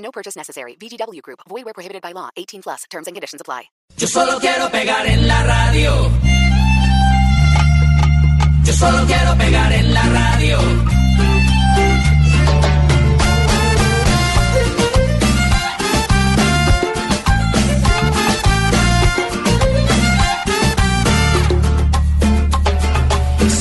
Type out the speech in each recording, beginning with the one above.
No purchase necessary. VGW Group. Void where prohibited by law. 18 plus. Terms and conditions apply. Yo solo quiero pegar en la radio. Yo solo quiero pegar en la radio.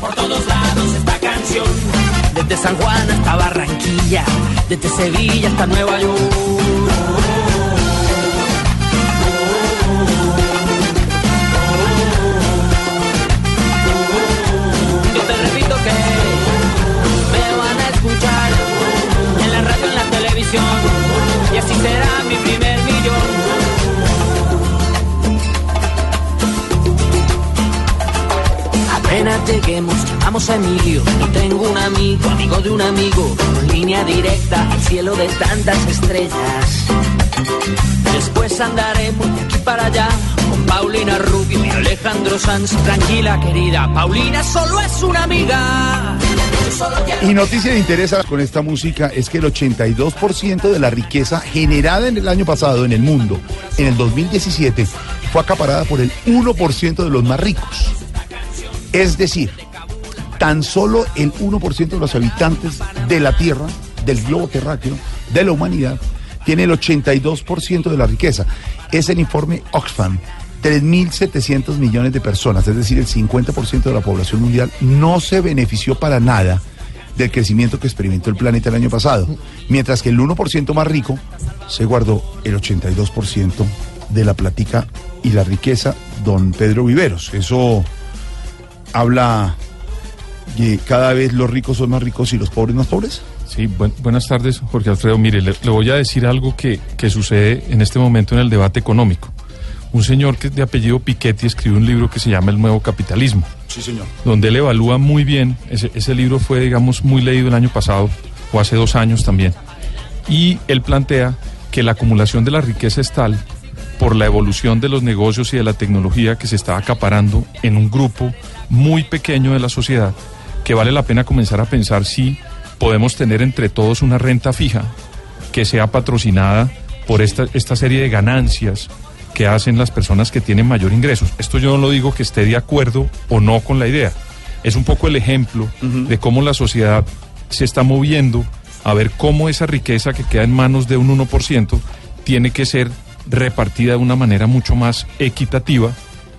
por todos lados esta canción. Desde San Juan hasta Barranquilla, desde Sevilla hasta Nueva York. Apenas lleguemos, llamamos a Emilio. Yo tengo un amigo, amigo de un amigo, con línea directa al cielo de tantas estrellas. Después andaremos de aquí para allá con Paulina Rubio y Alejandro Sanz. Tranquila, querida, Paulina solo es una amiga. Y noticia de interés con esta música es que el 82% de la riqueza generada en el año pasado en el mundo, en el 2017, fue acaparada por el 1% de los más ricos. Es decir, tan solo el 1% de los habitantes de la Tierra, del globo terráqueo, de la humanidad, tiene el 82% de la riqueza. Es el informe Oxfam. 3.700 millones de personas, es decir, el 50% de la población mundial, no se benefició para nada del crecimiento que experimentó el planeta el año pasado, mientras que el 1% más rico se guardó el 82% de la platica y la riqueza, don Pedro Viveros. Eso habla que cada vez los ricos son más ricos y los pobres más pobres. Sí, buen- buenas tardes, Jorge Alfredo. Mire, le, le voy a decir algo que, que sucede en este momento en el debate económico. Un señor que de apellido Piketty escribió un libro que se llama El Nuevo Capitalismo, Sí, señor. donde él evalúa muy bien, ese, ese libro fue, digamos, muy leído el año pasado, o hace dos años también, y él plantea que la acumulación de la riqueza es tal por la evolución de los negocios y de la tecnología que se está acaparando en un grupo muy pequeño de la sociedad, que vale la pena comenzar a pensar si podemos tener entre todos una renta fija que sea patrocinada por esta, esta serie de ganancias que hacen las personas que tienen mayor ingresos. Esto yo no lo digo que esté de acuerdo o no con la idea. Es un poco el ejemplo de cómo la sociedad se está moviendo a ver cómo esa riqueza que queda en manos de un 1% tiene que ser repartida de una manera mucho más equitativa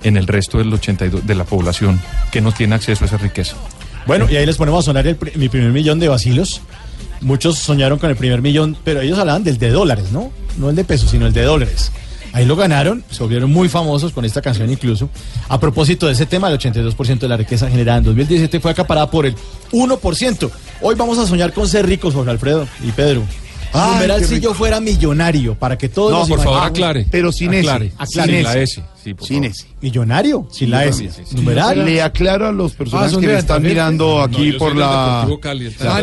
en el resto del 82 de la población que no tiene acceso a esa riqueza. Bueno, y ahí les ponemos a sonar el mi primer millón de vacilos. Muchos soñaron con el primer millón, pero ellos hablaban del de dólares, ¿no? No el de pesos, sino el de dólares. Ahí lo ganaron, se volvieron muy famosos con esta canción incluso. A propósito de ese tema, el 82% de la riqueza generada en 2017 fue acaparada por el 1%. Hoy vamos a soñar con ser ricos, Jorge Alfredo y Pedro. Qué si yo fuera millonario, para que todos No, nos por favor, aclare. Pero sin ese. aclare. Sin la. S. Sí, por Sin favor. ese. Millonario, sin la S. Numeral. Le aclaro a los personajes Ah, son que de me están mirando aquí por la... Ah,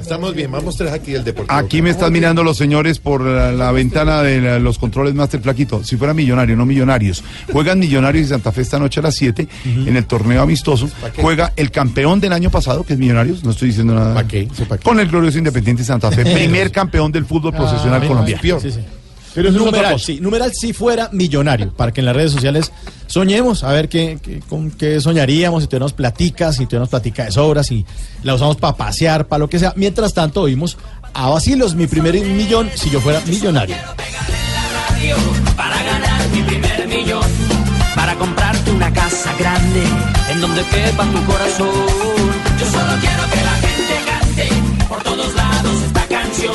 Estamos bien, vamos tres aquí el Deportivo. Aquí me están mirando los señores por la, la ventana de la- los controles Master Flaquito. Si fuera millonario, no millonarios. Juegan Millonarios y Santa Fe esta noche a las 7 en el torneo amistoso. Juega el campeón del año pasado, que es Millonarios. No estoy diciendo nada. ¿Pa' qué? ¿Eso pa' qué? Con el glorioso Independiente Santa Fe. primer campeón del fútbol profesional colombiano. Sí, sí. Pero eso es otra numeral, cosa. sí, numeral si fuera millonario, para que en las redes sociales soñemos, a ver qué, qué- con qué soñaríamos, si tuviéramos platicas, si tuviéramos platica de sobras, si la usamos para pasear, para lo que sea. Mientras tanto, oímos a Basilos mi primer millón si yo fuera millonario. Para ganar mi primer millón. Para comprarte una casa grande en donde quepa tu corazón. Yo solo quiero que la gente cante por todos lados esta canción.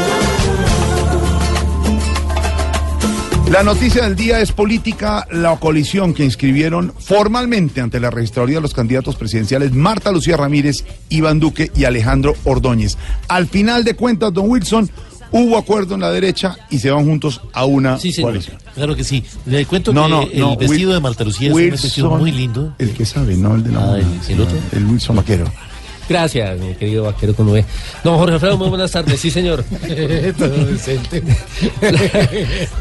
La noticia del día es política. La coalición que inscribieron formalmente ante la registraduría de los candidatos presidenciales Marta Lucía Ramírez, Iván Duque y Alejandro Ordóñez. Al final de cuentas, don Wilson, hubo acuerdo en la derecha y se van juntos a una Sí, señor. coalición. Claro que sí. Le cuento No, que no, el no, vestido Wil- de Marta Lucía es un vestido muy lindo. El que sabe, no el de la Ah, el- el sino otro. El Wilson Vaquero. Gracias, mi querido vaquero con V. Don Jorge Alfredo, muy buenas tardes. Sí, señor. La,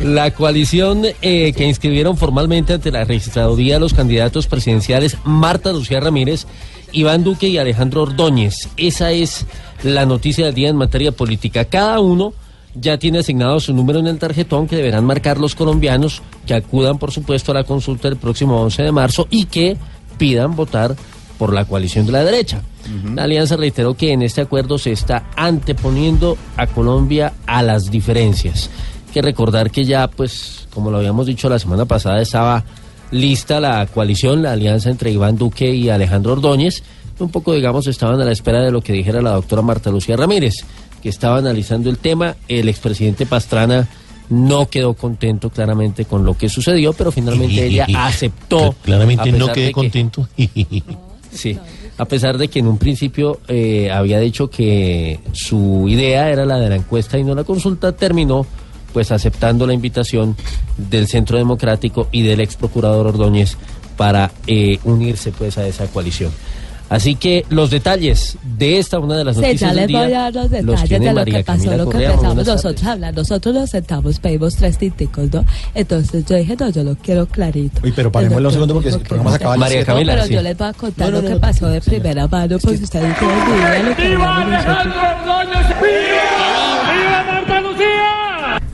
la coalición eh, que inscribieron formalmente ante la registraduría los candidatos presidenciales Marta Lucía Ramírez, Iván Duque y Alejandro Ordóñez. Esa es la noticia del día en materia política. Cada uno ya tiene asignado su número en el tarjetón que deberán marcar los colombianos que acudan, por supuesto, a la consulta el próximo 11 de marzo y que pidan votar por la coalición de la derecha. La alianza reiteró que en este acuerdo se está anteponiendo a Colombia a las diferencias. Hay que recordar que ya, pues, como lo habíamos dicho la semana pasada, estaba lista la coalición, la alianza entre Iván Duque y Alejandro Ordóñez. Un poco, digamos, estaban a la espera de lo que dijera la doctora Marta Lucía Ramírez, que estaba analizando el tema. El expresidente Pastrana no quedó contento claramente con lo que sucedió, pero finalmente ella aceptó. Claramente no quedé que- contento. Sí, a pesar de que en un principio eh, había dicho que su idea era la de la encuesta y no la consulta, terminó pues aceptando la invitación del Centro Democrático y del ex procurador Ordóñez para eh, unirse pues a esa coalición. Así que los detalles de esta una de las Sí, noticias ya del les día voy a dar los los detalles tiene de lo María que pasó, Camila lo que Correa. Empezamos nosotros a hablar. Nosotros nos sentamos, pedimos tres tinticos, ¿no? Entonces yo dije, no, yo lo quiero clarito. Uy, pero parémosle un segundo porque el programa se acaba María siete. Camila, pero sí. yo les voy a contar No, no, lo que no, pasó de primera mano, porque ustedes tienen ni idea de lo que hablamos nosotros.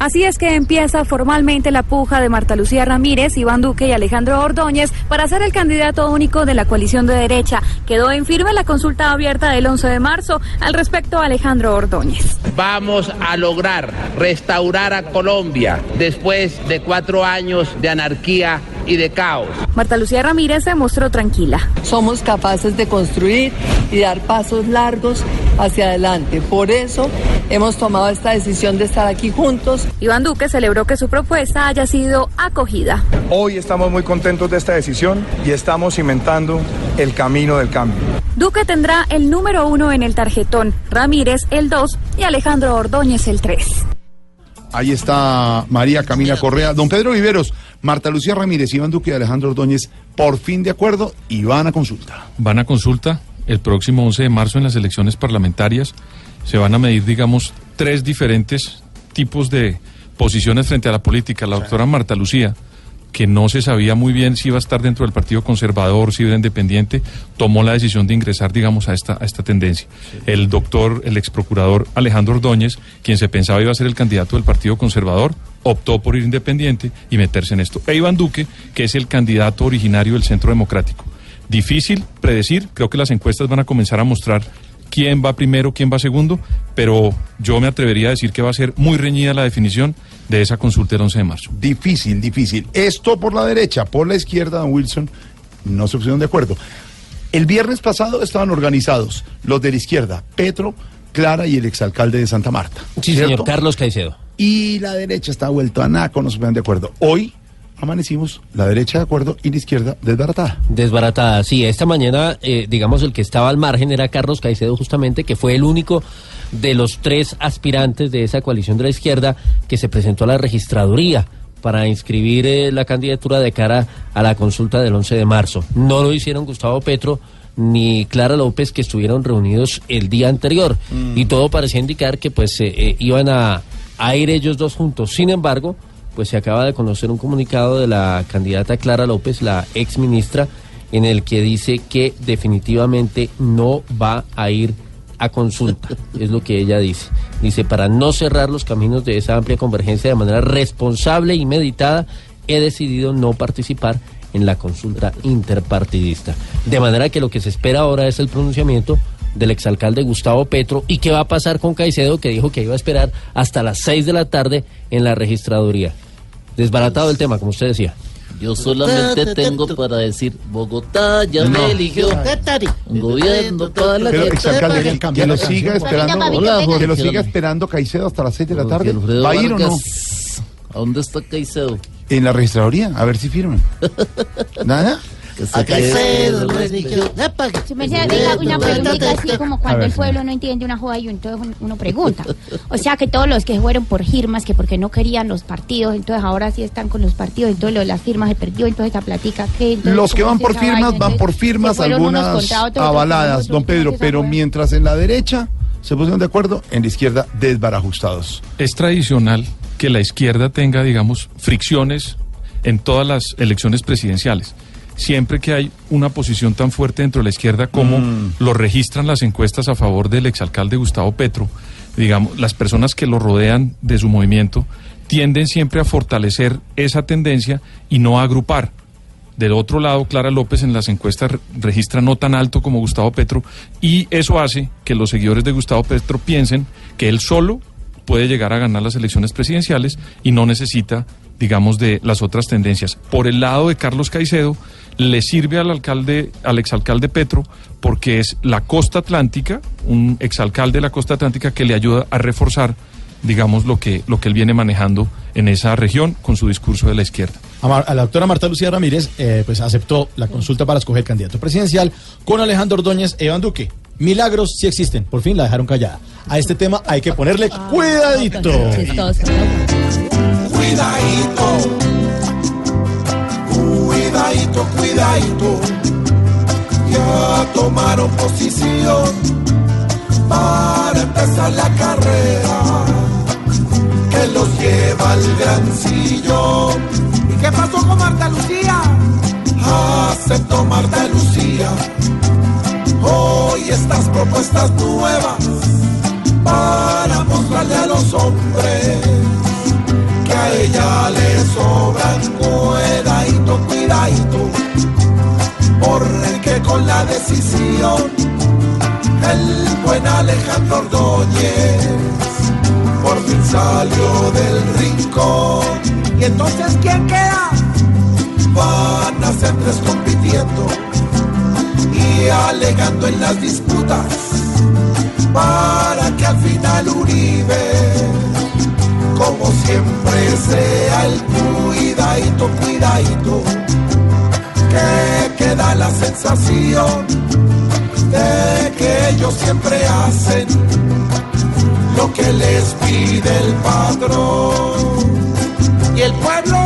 Así es que empieza formalmente la puja de Marta Lucía Ramírez, Iván Duque y Alejandro Ordóñez para ser el candidato único de la coalición de derecha. Quedó en firme la consulta abierta del 11 de marzo al respecto a Alejandro Ordóñez. Vamos a lograr restaurar a Colombia después de cuatro años de anarquía y de caos. Marta Lucía Ramírez se mostró tranquila. Somos capaces de construir y dar pasos largos hacia adelante. Por eso hemos tomado esta decisión de estar aquí juntos. Iván Duque celebró que su propuesta haya sido acogida. Hoy estamos muy contentos de esta decisión y estamos cimentando el camino del cambio. Duque tendrá el número uno en el tarjetón, Ramírez el 2 y Alejandro Ordóñez el 3. Ahí está María Camila Correa. Don Pedro Viveros, Marta Lucía Ramírez, Iván Duque y Alejandro Ordóñez, por fin de acuerdo y van a consulta. Van a consulta el próximo 11 de marzo en las elecciones parlamentarias. Se van a medir, digamos, tres diferentes tipos de posiciones frente a la política. La doctora Marta Lucía, que no se sabía muy bien si iba a estar dentro del Partido Conservador, si era independiente, tomó la decisión de ingresar, digamos, a esta, a esta tendencia. El doctor, el ex procurador Alejandro Ordóñez, quien se pensaba iba a ser el candidato del Partido Conservador, optó por ir independiente y meterse en esto. E Iván Duque, que es el candidato originario del Centro Democrático. Difícil predecir, creo que las encuestas van a comenzar a mostrar quién va primero, quién va segundo, pero yo me atrevería a decir que va a ser muy reñida la definición de esa consulta el 11 de marzo. Difícil, difícil. Esto por la derecha, por la izquierda, don Wilson, no se pusieron de acuerdo. El viernes pasado estaban organizados los de la izquierda, Petro, Clara y el exalcalde de Santa Marta. Sí, ¿cierto? señor Carlos Caicedo. Y la derecha está vuelto a naco, no se ponen de acuerdo. Hoy amanecimos, la derecha de acuerdo y la izquierda desbaratada. Desbaratada, sí. Esta mañana, eh, digamos, el que estaba al margen era Carlos Caicedo, justamente, que fue el único de los tres aspirantes de esa coalición de la izquierda que se presentó a la registraduría para inscribir eh, la candidatura de cara a la consulta del 11 de marzo. No lo hicieron Gustavo Petro ni Clara López, que estuvieron reunidos el día anterior. Y todo parecía indicar que pues eh, eh, iban a, a ir ellos dos juntos. Sin embargo, pues se acaba de conocer un comunicado de la candidata Clara López, la ex ministra, en el que dice que definitivamente no va a ir a consulta, es lo que ella dice. Dice, para no cerrar los caminos de esa amplia convergencia de manera responsable y meditada, he decidido no participar en la consulta interpartidista. De manera que lo que se espera ahora es el pronunciamiento del exalcalde Gustavo Petro y qué va a pasar con Caicedo, que dijo que iba a esperar hasta las 6 de la tarde en la registraduría. Desbaratado el tema, como usted decía. Yo solamente tengo para decir, Bogotá ya No. me eligió un gobierno para la Pero, gente. que, que lo siga esperando, Hola, Jorge. que lo siga esperando Caicedo hasta las 6 de la tarde. Alfredo ¿Va a ir o no? ¿A dónde está Caicedo? En la registraduría, a ver si firman. ¿Nada? A Caicedo le eligió. Si me hace venga, una preguntita así como cuando ver, el pueblo no entiende una joda y entonces uno pregunta. O sea que todos los que fueron por firmas, que porque no querían los partidos, entonces ahora sí están con los partidos, entonces lo de las firmas se perdió, entonces esa platica que... Los que ¿cómo van por firmas vaina? van por firmas, que algunas avaladas, don Pedro, ¿cómo es esa pero mientras en la derecha se pusieron de acuerdo, en la izquierda desbarajustados. Es tradicional que la izquierda tenga, digamos, fricciones en todas las elecciones presidenciales. Siempre que hay una posición tan fuerte dentro de la izquierda como lo registran las encuestas a favor del exalcalde Gustavo Petro, digamos, las personas que lo rodean de su movimiento tienden siempre a fortalecer esa tendencia y no a agrupar. Del otro lado, Clara López en las encuestas re- registra no tan alto como Gustavo Petro y eso hace que los seguidores de Gustavo Petro piensen que él solo puede llegar a ganar las elecciones presidenciales y no necesita, digamos, de las otras tendencias. Por el lado de Carlos Caicedo, le sirve al alcalde, al exalcalde Petro, porque es la costa atlántica, un exalcalde de la costa atlántica que le ayuda a reforzar, digamos, lo que, lo que él viene manejando en esa región con su discurso de la izquierda. A, la doctora Marta Lucía Ramírez, eh, pues aceptó la consulta para escoger candidato presidencial con Alejandro Ordóñez e Iván Duque. Milagros sí existen, por fin la dejaron callada. A este tema hay que ponerle cuidadito. Cuidadito, cuidadito, cuidadito. Ya tomaron posición para empezar la carrera que los lleva al gran sillón. ¿Y qué pasó con Marta Lucía? Aceptó Marta Lucía hoy estas propuestas nuevas para mostrarle a los hombres que a ella le sobran cuidadito, cuidadito, porque con la decisión el buen Alejandro Ordóñez por fin salió del rincón. ¿Y entonces quién queda? Van a ser tres compitiendo alegando en las disputas para que al final Uribe como siempre sea el cuidadito, cuidadito, que queda la sensación de que ellos siempre hacen lo que les pide el patrón. Y el pueblo,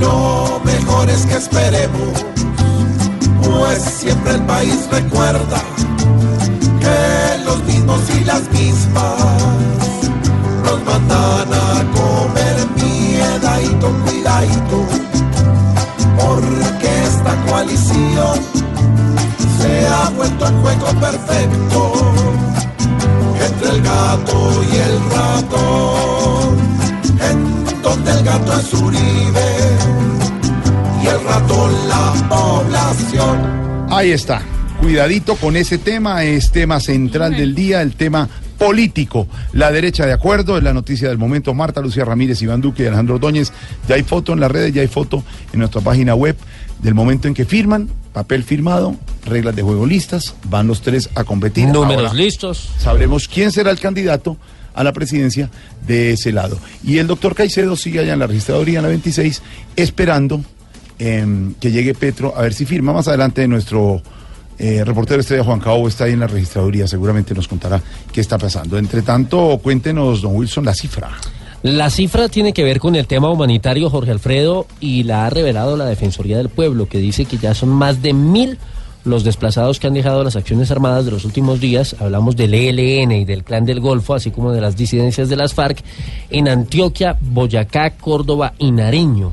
lo mejor es que esperemos, pues siempre el país recuerda que los mismos y las mismas nos mandan a comer miedadito, cuidadito, porque esta coalición se ha vuelto un juego perfecto entre el gato y el ratón, donde el gato es Uribe el ratón la población. Ahí está. Cuidadito con ese tema, es tema central del día, el tema político. La derecha de acuerdo, es la noticia del momento. Marta Lucía Ramírez, Iván Duque y Alejandro Ordóñez. Ya hay foto en las redes, ya hay foto en nuestra página web del momento en que firman, papel firmado, reglas de juego listas, van los tres a competir. Números Ahora listos. Sabremos quién será el candidato a la presidencia de ese lado. Y el doctor Caicedo sigue allá en la registraduría en la 26, esperando em, que llegue Petro a ver si firma. Más adelante nuestro eh, reportero estrella Juan Cabo está ahí en la registraduría, seguramente nos contará qué está pasando. Entre tanto, cuéntenos, don Wilson, la cifra. La cifra tiene que ver con el tema humanitario, Jorge Alfredo, y la ha revelado la Defensoría del Pueblo, que dice que ya son más de mil los desplazados que han dejado las acciones armadas de los últimos días. Hablamos del ELN y del Clan del Golfo, así como de las disidencias de las FARC, en Antioquia, Boyacá, Córdoba y Nariño.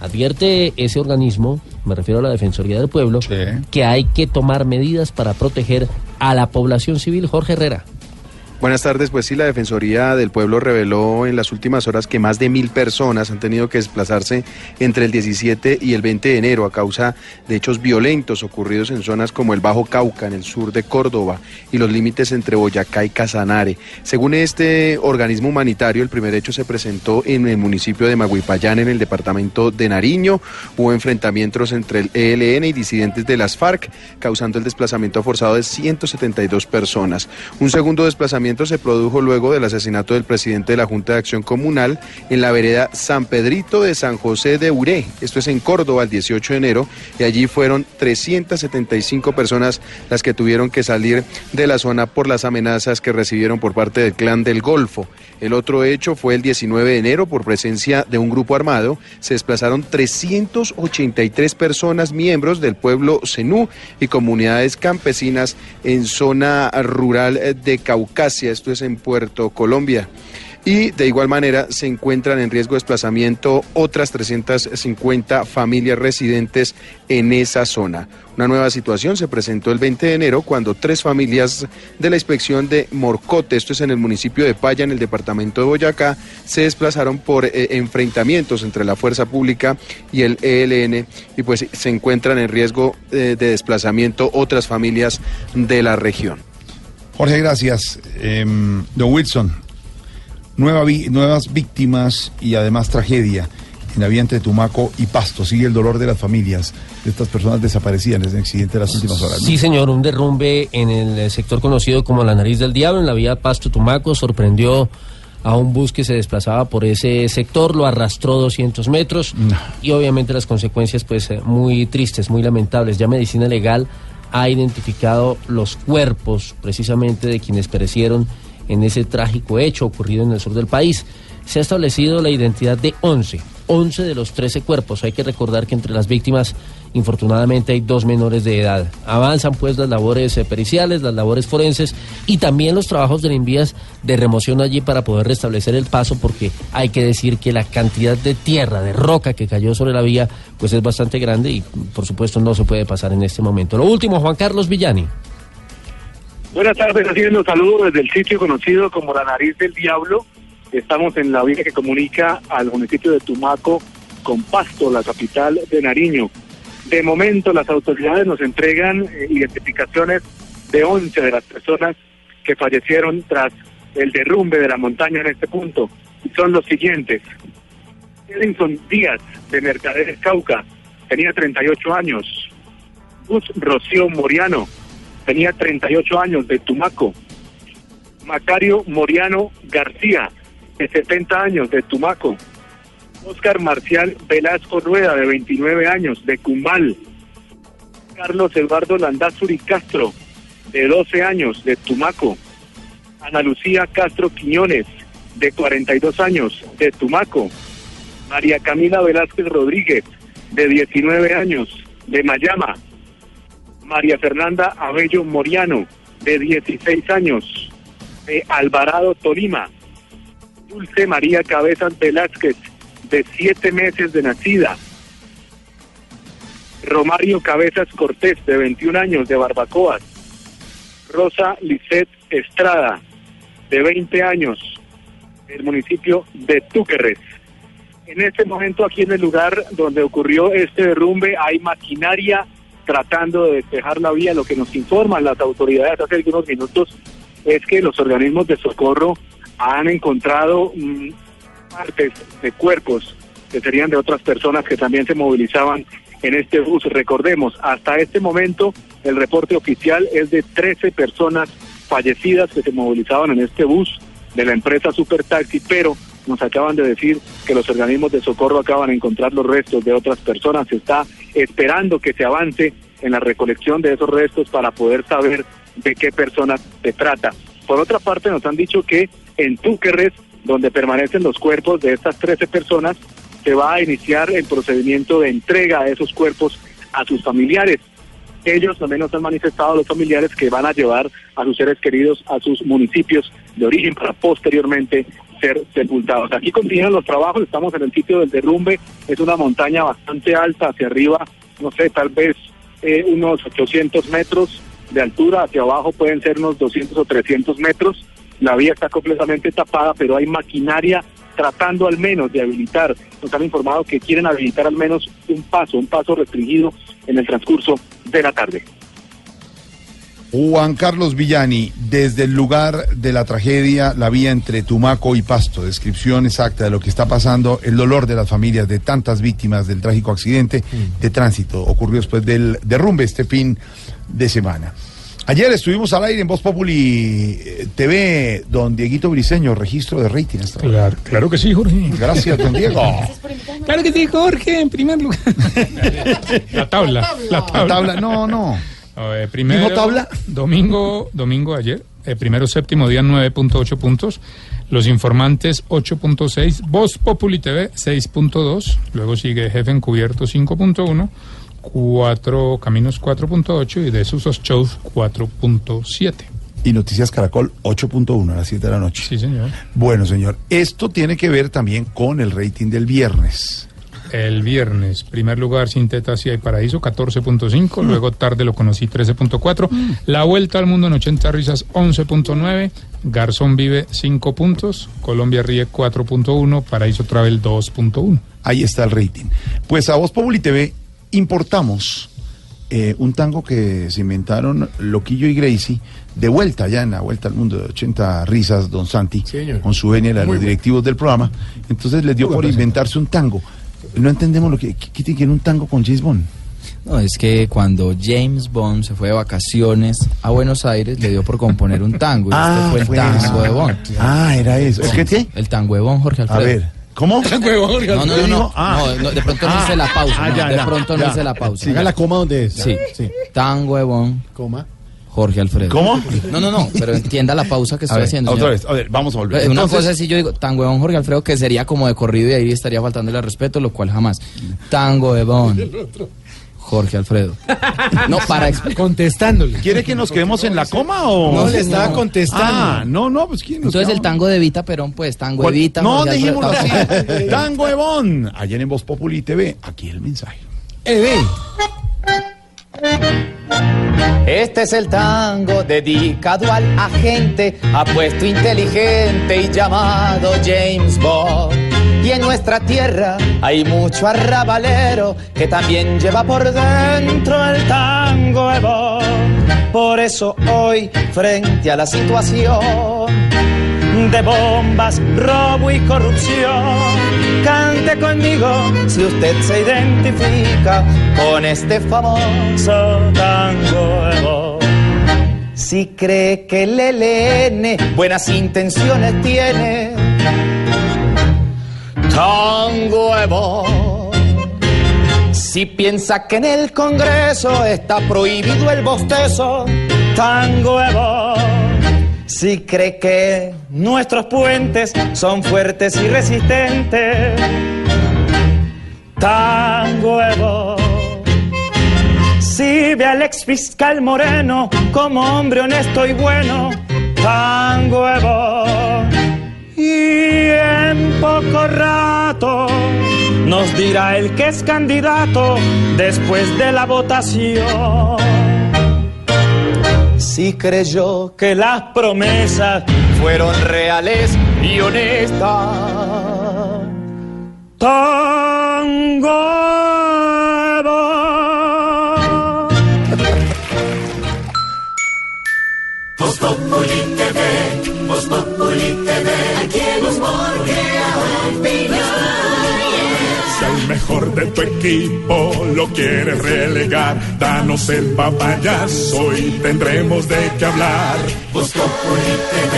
Advierte ese organismo me refiero a la Defensoría del Pueblo, que hay que tomar medidas para proteger a la población civil. Jorge Herrera. Buenas tardes, pues sí, la Defensoría del Pueblo reveló en las últimas horas que más de mil personas han tenido que desplazarse entre el 17 y el 20 de enero a causa de hechos violentos ocurridos en zonas como el Bajo Cauca, en el sur de Córdoba, y los límites entre Boyacá y Casanare. Según este organismo humanitario, el primer hecho se presentó en el municipio de Maguipayán, en el departamento de Nariño. Hubo enfrentamientos entre el ELN y disidentes de las FARC, causando el desplazamiento forzado de 172 personas. Un segundo desplazamiento se produjo luego del asesinato del presidente de la Junta de Acción Comunal en la vereda San Pedrito de San José de Uré. Esto es en Córdoba el 18 de enero y allí fueron 375 personas las que tuvieron que salir de la zona por las amenazas que recibieron por parte del clan del Golfo. El otro hecho fue el 19 de enero por presencia de un grupo armado. Se desplazaron 383 personas miembros del pueblo Zenú y comunidades campesinas en zona rural de Caucasia esto es en Puerto Colombia. Y de igual manera se encuentran en riesgo de desplazamiento otras 350 familias residentes en esa zona. Una nueva situación se presentó el 20 de enero cuando tres familias de la inspección de Morcote, esto es en el municipio de Paya, en el departamento de Boyacá, se desplazaron por eh, enfrentamientos entre la fuerza pública y el ELN y pues se encuentran en riesgo eh, de desplazamiento otras familias de la región. Jorge, gracias. Em, don Wilson, nueva nuevas víctimas y además tragedia en la vía entre Tumaco y Pasto. Sigue el dolor de las familias de estas personas desaparecidas en ese accidente de las últimas horas. Sí, señor, un derrumbe en el sector conocido como la nariz del diablo, en la vía Pasto-Tumaco, sorprendió a un bus que se desplazaba por ese sector, lo arrastró 200 metros y obviamente las consecuencias pues eh, muy tristes, muy lamentables. Ya medicina legal ha identificado los cuerpos precisamente de quienes perecieron en ese trágico hecho ocurrido en el sur del país. Se ha establecido la identidad de 11, 11 de los 13 cuerpos. Hay que recordar que entre las víctimas Infortunadamente hay dos menores de edad. Avanzan pues las labores eh, periciales, las labores forenses y también los trabajos de envías de remoción allí para poder restablecer el paso porque hay que decir que la cantidad de tierra, de roca que cayó sobre la vía pues es bastante grande y por supuesto no se puede pasar en este momento. Lo último, Juan Carlos Villani. Buenas tardes, haciendo saludo desde el sitio conocido como la Nariz del Diablo. Estamos en la vía que comunica al municipio de Tumaco con Pasto, la capital de Nariño. De momento las autoridades nos entregan eh, identificaciones de 11 de las personas que fallecieron tras el derrumbe de la montaña en este punto. Y son los siguientes. Edinson Díaz, de Mercaderes Cauca, tenía 38 años. Gus Rocío Moriano, tenía 38 años, de Tumaco. Macario Moriano García, de 70 años, de Tumaco. Oscar Marcial Velasco Rueda, de 29 años, de Cumbal. Carlos Eduardo Landazuri Castro, de 12 años, de Tumaco. Ana Lucía Castro Quiñones, de 42 años, de Tumaco. María Camila Velázquez Rodríguez, de 19 años, de Mayama. María Fernanda Abello Moriano, de 16 años, de Alvarado Tolima. Dulce María Cabezas Velázquez, de siete meses de nacida. Romario Cabezas Cortés, de 21 años, de Barbacoas. Rosa Lisset Estrada, de 20 años, del municipio de Túquerres. En este momento, aquí en el lugar donde ocurrió este derrumbe, hay maquinaria tratando de despejar la vía. Lo que nos informan las autoridades hace algunos minutos es que los organismos de socorro han encontrado mm, partes de cuerpos que serían de otras personas que también se movilizaban en este bus. Recordemos, hasta este momento el reporte oficial es de 13 personas fallecidas que se movilizaban en este bus de la empresa Super Taxi, pero nos acaban de decir que los organismos de socorro acaban de encontrar los restos de otras personas. Se está esperando que se avance en la recolección de esos restos para poder saber de qué personas se trata. Por otra parte, nos han dicho que en Túquerres donde permanecen los cuerpos de estas 13 personas, se va a iniciar el procedimiento de entrega de esos cuerpos a sus familiares. Ellos también nos han manifestado los familiares que van a llevar a sus seres queridos a sus municipios de origen para posteriormente ser sepultados. Aquí continúan los trabajos, estamos en el sitio del derrumbe, es una montaña bastante alta hacia arriba no sé, tal vez eh, unos 800 metros de altura, hacia abajo pueden ser unos 200 o 300 metros. La vía está completamente tapada, pero hay maquinaria tratando al menos de habilitar. Nos han informado que quieren habilitar al menos un paso, un paso restringido en el transcurso de la tarde. Juan Carlos Villani, desde el lugar de la tragedia, la vía entre Tumaco y Pasto, descripción exacta de lo que está pasando, el dolor de las familias de tantas víctimas del trágico accidente de tránsito ocurrió después del derrumbe este fin de semana. Ayer estuvimos al aire en Voz Populi eh, TV, don Dieguito Briseño, registro de rating. Claro, claro que sí, Jorge. Gracias, don Diego. Claro que sí, Jorge, en primer lugar. La tabla, la tabla. La tabla, no, no. Eh, primero, ¿Dijo tabla? Domingo, domingo ayer, eh, primero séptimo día 9.8 puntos, Los Informantes 8.6, Voz Populi TV 6.2, luego sigue Jefe Encubierto 5.1, Cuatro Caminos 4.8 y de Susos Shows 4.7. Y Noticias Caracol 8.1 a las 7 de la noche. Sí, señor. Bueno, señor, esto tiene que ver también con el rating del viernes. El viernes, primer lugar, Sin Tetas y Hay Paraíso, 14.5. Luego, Tarde lo conocí, 13.4. La Vuelta al Mundo en 80 Risas, 11.9. Garzón Vive, 5 puntos. Colombia Ríe, 4.1. Paraíso Travel, 2.1. Ahí está el rating. Pues a Voz Populi TV importamos eh, un tango que se inventaron Loquillo y Gracie de vuelta ya en la vuelta al mundo de 80 risas, don Santi, con su venia, Muy los directivos del programa. Entonces les dio Muy por inventarse un tango. No entendemos lo que, ¿qué, qué tiene que ver un tango con James Bond? No, es que cuando James Bond se fue de vacaciones a Buenos Aires, le dio por componer un tango. Y Ah, este fue el fue tango eso. de Bond. Ah, era eso. ¿El qué, qué? El tango de Bond, Jorge Alfredo. A ver, ¿cómo? No, no, no, no, Ah. no, no, de pronto no Ah. hice la pausa. Ah, no, ya, de ya, pronto no hice la pausa. Siga la coma donde es. Sí, Sí. De Bond, Coma. Jorge Alfredo. ¿Cómo? No, no, no, pero entienda la pausa que A estoy ver, haciendo. otra señor. vez, a ver, vamos a volver. Una Entonces- cosa es si yo digo tango de Bon Jorge Alfredo, que sería como de corrido y ahí estaría faltándole al respeto, lo cual jamás. Tango de Bon Jorge Alfredo. No, para. Contestándole. ¿Quiere que nos quedemos en la coma o...? No, le estaba contestando. Ah, no, no, pues ¿quién nos Entonces el tango de Evita Perón, pues tango ¿Cuál? Evita. No, Jorge Alfredo, así. Tango Ebon. Ayer en Voz Populi TV. Aquí el mensaje. Este es el tango dedicado al agente apuesto inteligente y llamado James Bond. En nuestra tierra hay mucho arrabalero que también lleva por dentro el tango Bond. Por eso hoy, frente a la situación de bombas, robo y corrupción. Cante conmigo si usted se identifica con este famoso tango de voz. Si cree que el ELN buenas intenciones tiene, tango de voz. Si piensa que en el Congreso está prohibido el bostezo, tango de voz. Si cree que nuestros puentes son fuertes y resistentes, tango Evo. Si ve al ex fiscal Moreno como hombre honesto y bueno, tango Evo. Y poco rato nos dirá el que es candidato después de la votación. Si creyó que las promesas fueron reales y honestas. Tango. Voz Populi TV, aquí crea opinión. Si al mejor de tu equipo lo quieres relegar, danos el papayazo y tendremos de qué hablar. Voz Populi TV,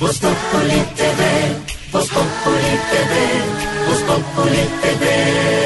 Voz Populi TV, Voz Populi TV, Voz Populi TV.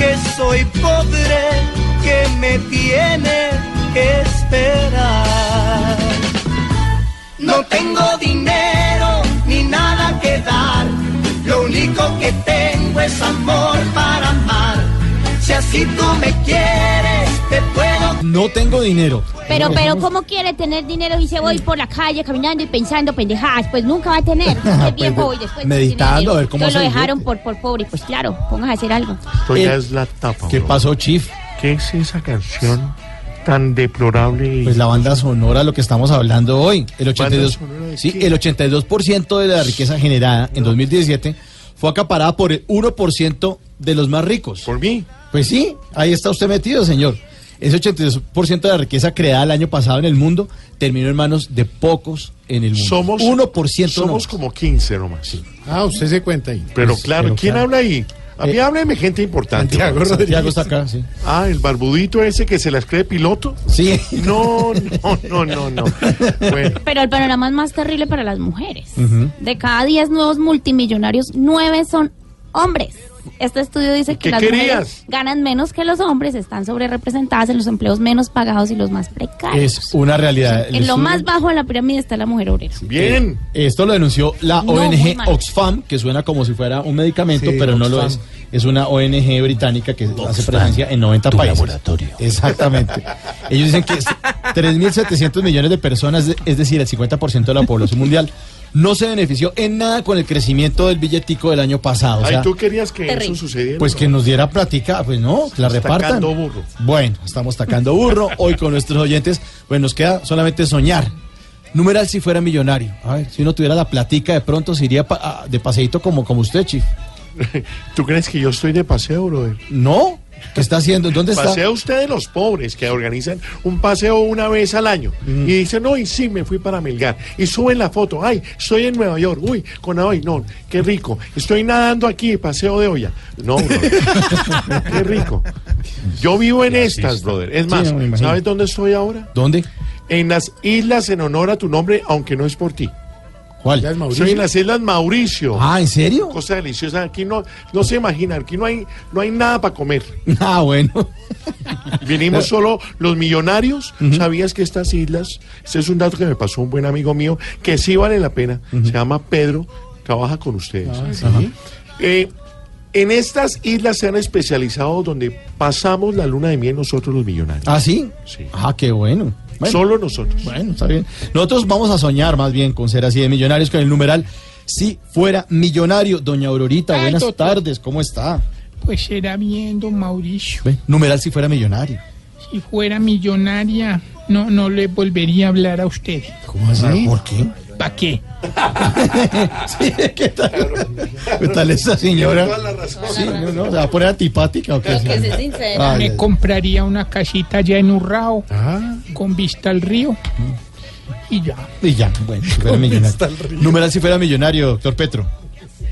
que soy pobre, que me tiene que esperar. No tengo dinero ni nada que dar, lo único que tengo es amor para amar. Si así tú me quieres, te puedo No tengo dinero. Pero, pero, ¿cómo quiere tener dinero y se voy por la calle caminando y pensando pendejadas? Pues nunca va a tener. Es viejo y después no tiene Meditando, a ver cómo Entonces lo dejaron por, por pobre. Pues claro, póngase a hacer algo. Esto ya Eh, es la tapa. ¿Qué bro. pasó, Chief? ¿Qué es esa canción tan deplorable? y- Pues la banda sonora, lo que estamos hablando hoy. El 82, sonora de sí, el 82% de la riqueza generada en 2017 fue acaparada por el 1% de los más ricos. ¿Por mí? Pues sí, ahí está usted metido, señor. Ese 82% de la riqueza creada el año pasado en el mundo terminó en manos de pocos en el mundo. Somos 1% Somos nomás. como 15 nomás. Ah, usted se cuenta ahí. Pero Pues, claro, pero ¿quién claro. habla ahí? A mí Eh, hábleme gente importante. Santiago. Santiago está acá, sí. Ah, el barbudito ese que se las cree piloto. Sí. No, no, no, no, no. Bueno, Pero el panorama es más terrible para las mujeres. De cada 10 nuevos multimillonarios, 9 son hombres. Este estudio dice que ¿Qué las querías? mujeres ganan menos que los hombres, están sobre representadas en los empleos menos pagados y los más precarios. Es una realidad. En lo más bajo de la pirámide está la mujer obrera. bien. Esto lo denunció la No, ONG. Oxfam, que suena como si fuera un medicamento, Sí, pero no lo Oxfam. es. Es una ONG británica que hace presencia en 90 países. laboratorio. Exactamente. Ellos dicen que es 3.700 millones de personas, es decir, el 50% de la población mundial, no se benefició en nada con el crecimiento del billetico del año pasado. O Ay, tú querías que Terrible. eso sucediera. pues que nos diera platica, pues no, que la repartan. tacando burro. Bueno, estamos tacando burro hoy con nuestros oyentes. Pues nos queda solamente soñar. Numeral si fuera millonario. A ver, si uno tuviera la platica, de pronto se iría pa- a- de paseíto como, como usted, Chief. ¿Tú crees que yo estoy de paseo, brother? ¿No? ¿Qué está haciendo? ¿Dónde está? Pasea usted de los pobres que organizan un paseo una vez al año y dicen, no, y sí, me fui para Melgar. Y suben la foto, ay, estoy en Nueva York, uy, con hoy, no, qué rico. Estoy nadando aquí, paseo de olla. No, brother. qué rico. Yo vivo en estas, brother. Es Sí, más, no. ¿sabes dónde estoy ahora? ¿Dónde? En las islas en honor a tu nombre, aunque no es por ti. ¿Cuál? Mauricio. Soy en las islas Mauricio. Ah, ¿en serio? Cosa deliciosa. Aquí no, no se imagina, aquí no hay, no hay nada para comer. Ah, bueno. Vinimos solo los millonarios. ¿Sabías que estas islas, este es un dato que me pasó un buen amigo mío, que sí vale la pena, se llama Pedro, trabaja con ustedes. Eh, en estas islas se han especializado donde pasamos la luna de miel nosotros los millonarios. ¿Ah, sí? Sí. Ah, qué bueno. Bueno, Solo nosotros. Bueno, está bien. Nosotros vamos a soñar más bien con ser así de millonarios con el numeral si fuera millonario. Doña Aurorita, Ay, buenas doctor. tardes, ¿cómo está? Pues será bien, don Mauricio. Numeral si fuera millonario. Si fuera millonaria, no, no le volvería a hablar a usted. ¿Cómo así? ¿Por qué? ¿Para qué? Sí, ¿qué tal? ¿Qué tal esa señora? Sí, no, no, ¿se va a poner antipática o qué? que sea sincera. Ay, Me compraría una casita allá en Urrao, Ah, con vista al río. Y ya. y ya, bueno, si fuera millonario. Numeral si fuera millonario, doctor Petro.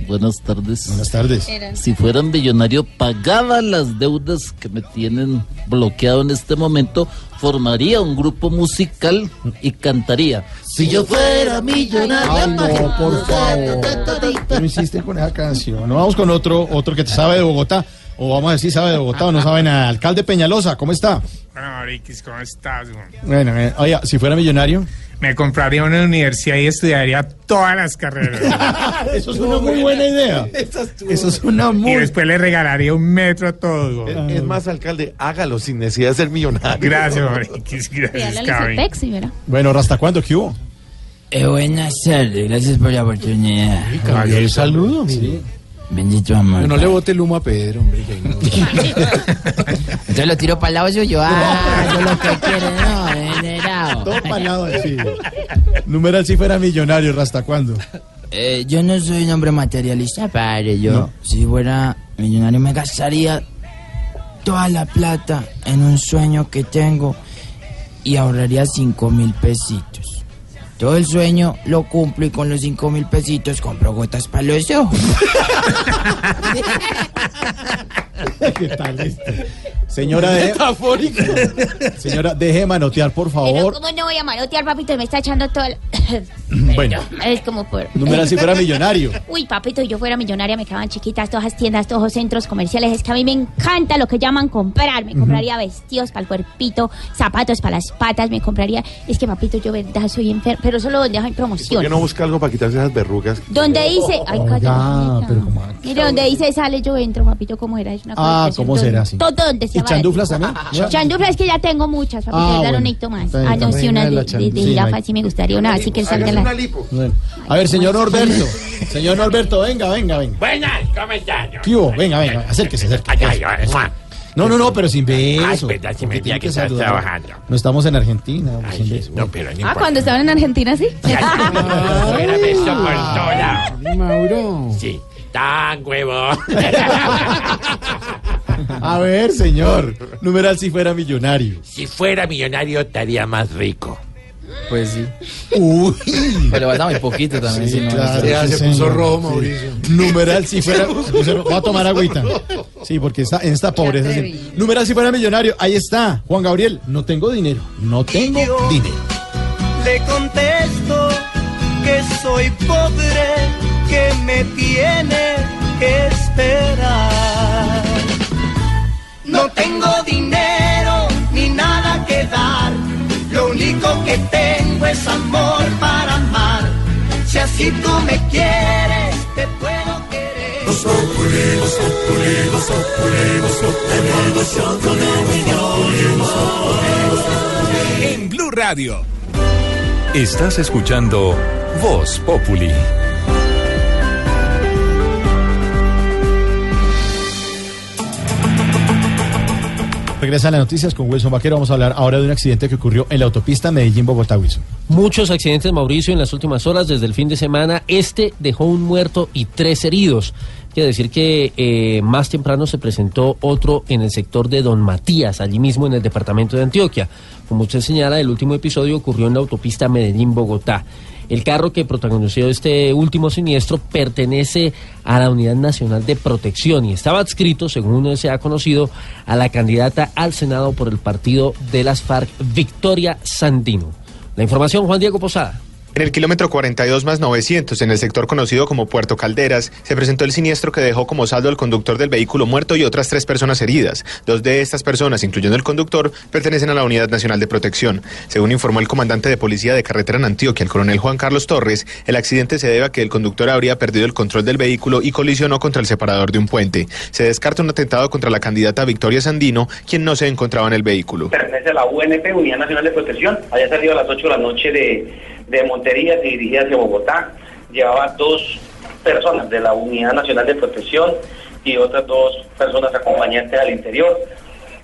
Buenas tardes. Buenas tardes. Si fuera millonario, pagaba las deudas que me tienen bloqueado en este momento, formaría un grupo musical y cantaría. Si yo fuera millonario, Ay, no, por favor. ¿Qué no hiciste con esa canción? No, vamos con otro, otro que te sabe de Bogotá. O vamos a decir sabe de Bogotá o no sabe nada. Alcalde Peñalosa, ¿cómo está? Bueno, Mariquis, ¿cómo estás? Bueno, eh, oiga, si fuera millonario. Me compraría una universidad y estudiaría todas las carreras. Eso es una muy buena idea. Eso es una y muy... después le regalaría un metro a todos. güey. Es, es más, alcalde, hágalo sin necesidad de ser millonario. Gracias. Gracias, y verá. Bueno, ¿hasta cuándo? ¿Qué hubo? Eh, buenas tardes, gracias por la oportunidad. Cambió el saludo, mire. Bendito amor. No le bote el humo a Pedro, hombre. no- Entonces lo tiro para el lado suyo. Ah, yo lo que quiero, no, generado. Todo palado sí. Numeral si fuera millonario, ¿hasta cuándo? Eh, yo no soy un hombre materialista, padre. Yo, No. si fuera millonario, me gastaría toda la plata en un sueño que tengo y ahorraría cinco mil pesitos. Todo el sueño lo cumplo y con los cinco mil pesitos compro gotas para los ojos. ¿Qué tal este? Señora, de... Señora, deje de manotear, por Pero favor. ¿cómo no voy a manotear, papito? Me está echando todo el... Bueno, Es como por... numeral si fuera millonario. Uy, papito, yo fuera millonaria, me quedaban chiquitas todas las tiendas, todos los centros comerciales. Es que a mí me encanta lo que llaman comprar. Me compraría vestidos para el cuerpito, zapatos para las patas, me compraría... Es que, papito, yo verdad soy enferma, pero solo donde hay ¿Por promoción. qué no busca algo para quitarse esas verrugas? Donde dice... Ay, Ya, cállate. pero como... Mire, donde dice sale, yo entro, papito, ¿cómo era? Es una Ah, ¿cómo será así? Todo donde se ¿Y chanduflas también? Chanduflas que ya tengo muchas, papito, Ah, bueno. necesito más. Ah, no, sí, una de sí, jirafa, Mike. sí me gustaría una, así que salga la... A ver, señor Norberto. Señor Norberto, venga, venga, venga. Buenas, ¿cómo? ¿Qué hubo? Venga, venga, acérquese, acérquese. Ay, ay, ay. No, no, no, pero sin beso. Ay, verdad, si me tiene que estar saludar. trabajando. No estamos en Argentina. sin beso. No, pero no Ah, importa. cuando estaban en Argentina, sí. Fuera beso por todo lado. Mauro. Sí, tan huevo. A ver, señor. Numeral si fuera millonario. Si fuera millonario, estaría más rico. Pues sí. Uy. Pero falta muy poquito también. Sí, si no, claro, Ya, sí, se señor. puso rojo, Sí. Mauricio. Numeral si fuera. Voy a tomar agüita. Sí, porque está, en esta pobreza. sí. Numeral si fuera millonario. Ahí está. Juan Gabriel. No tengo dinero. No tengo dinero. Le contesto que soy pobre, que me tiene que esperar. No tengo dinero ni nada que dar, lo único que tengo es amor para amar. Si así tú me quieres, te puedo querer. En Blue Radio. Estás escuchando Voz Populi. Regresan las noticias con Wilson Vaquero. Vamos a hablar ahora de un accidente que ocurrió en la autopista Medellín-Bogotá, Wilson. Muchos accidentes, Mauricio, en las últimas horas desde el fin de semana. Este dejó un muerto y tres heridos. Quiere decir que eh, más temprano se presentó otro en el sector de Don Matías, allí mismo en el departamento de Antioquia. Como usted señala, el último episodio ocurrió en la autopista Medellín-Bogotá. El carro que protagonizó este último siniestro pertenece a la Unidad Nacional de Protección y estaba adscrito, según se ha conocido, a la candidata al Senado por el partido de las FARC, Victoria Sandino. La información, Juan Diego Posada. En el kilómetro 42 más 900, en el sector conocido como Puerto Calderas, se presentó el siniestro que dejó como saldo al conductor del vehículo muerto y otras tres personas heridas. Dos de estas personas, incluyendo el conductor, pertenecen a la Unidad Nacional de Protección. Según informó el comandante de policía de carretera en Antioquia, el coronel Juan Carlos Torres, el accidente se debe a que el conductor habría perdido el control del vehículo y colisionó contra el separador de un puente. Se descarta un atentado contra la candidata Victoria Sandino, quien no se encontraba en el vehículo. pertenece a la UNP, Unidad Nacional de Protección. Había salido a las 8 de la noche de, de Montería, se dirigía hacia Bogotá. Llevaba dos personas de la Unidad Nacional de Protección y otras dos personas acompañantes al interior.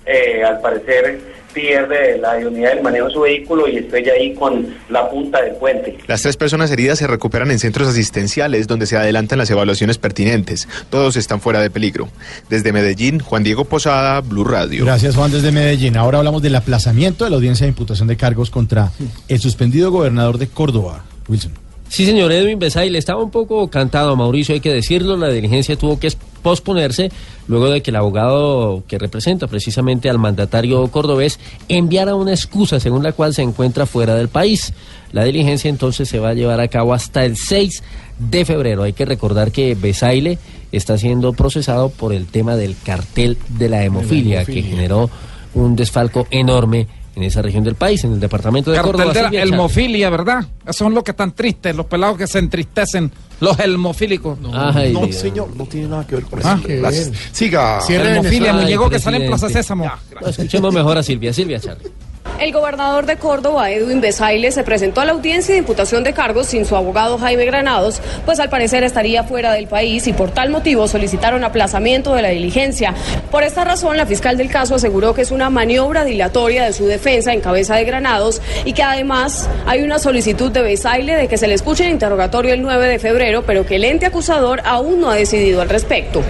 Eh, al parecer pierde la unidad del manejo de su vehículo y estrella ahí con la punta del puente. Las tres personas heridas se recuperan en centros asistenciales donde se adelantan las evaluaciones pertinentes. Todos están fuera de peligro. Desde Medellín, Juan Diego Posada, Blue Radio. Gracias, Juan, desde Medellín. Ahora hablamos del aplazamiento de la audiencia de imputación de cargos contra el suspendido gobernador de Córdoba, Wilson. Sí, señor Edwin Besail, estaba un poco cantado, Mauricio, hay que decirlo. La diligencia tuvo que posponerse luego de que el abogado que representa precisamente al mandatario cordobés enviara una excusa según la cual se encuentra fuera del país. La diligencia entonces se va a llevar a cabo hasta el 6 de febrero. Hay que recordar que Besaile está siendo procesado por el tema del cartel de la hemofilia, que hemofilia. generó un desfalco enorme en esa región del país, en el departamento de Cartel Córdoba. de la Silvia Chávez. elmofilia, ¿verdad? Esos son los que están tristes, los pelados que se entristecen, los elmofílicos. Ay, no, señor, no tiene nada que ver con Ah, eso. Siga. Elmofilia, Ay, muñeco que sale en Plaza. Sésamo. No, escuchemos mejor a Silvia. Silvia Chávez. El gobernador de Córdoba, Edwin Besaile, se presentó a la audiencia de imputación de cargos sin su abogado Jaime Granados, pues al parecer estaría fuera del país y por tal motivo solicitaron aplazamiento de la diligencia. Por esta razón, la fiscal del caso aseguró que es una maniobra dilatoria de su defensa en cabeza de Granados y que además hay una solicitud de Besaile de que se le escuche el interrogatorio el 9 de febrero, pero que el ente acusador aún no ha decidido al respecto.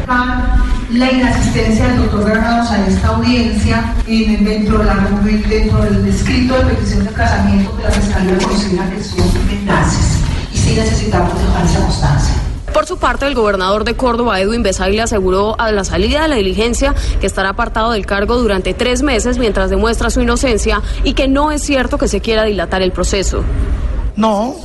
La inasistencia del doctor Granados a esta audiencia en, dentro, de la- dentro del escrito de petición de casamiento que la Fiscalía considera que son mendaces y sí necesitamos dejar esa constancia. Por su parte, el gobernador de Córdoba, Edwin Besaile, aseguró a la salida de la diligencia que estará apartado del cargo durante tres meses mientras demuestra su inocencia y que no es cierto que se quiera dilatar el proceso. No,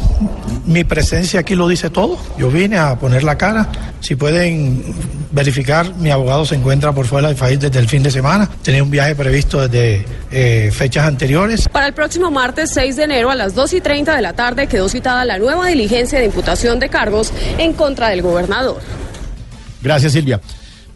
mi presencia aquí lo dice todo. Yo vine a poner la cara. Si pueden verificar, mi abogado se encuentra por fuera del país desde el fin de semana. Tenía un viaje previsto desde eh, fechas anteriores. Para el próximo martes 6 de enero a las 2 y 30 de la tarde quedó citada la nueva diligencia de imputación de cargos en contra del gobernador. Gracias, Silvia.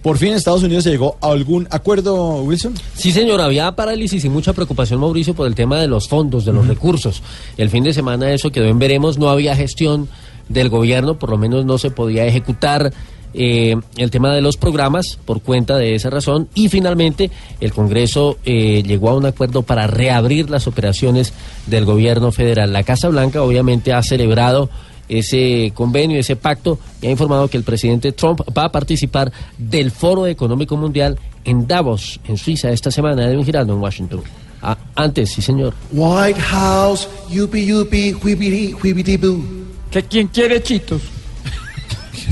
Por fin Estados Unidos se llegó a algún acuerdo, Wilson. Sí, señor, había parálisis y mucha preocupación, Mauricio, por el tema de los fondos, de los recursos. El fin de semana eso quedó en veremos, no había gestión del gobierno, por lo menos no se podía ejecutar eh, el tema de los programas por cuenta de esa razón y finalmente el Congreso eh, llegó a un acuerdo para reabrir las operaciones del gobierno federal. La Casa Blanca obviamente ha celebrado ese convenio, ese pacto, y ha informado que el presidente Trump va a participar del Foro Económico Mundial en Davos, en Suiza, esta semana, Edwin Giraldo en Washington. Ah, antes, sí, señor. White House, yupi yupi, whibidi boo. ¿Que quién quiere chitos?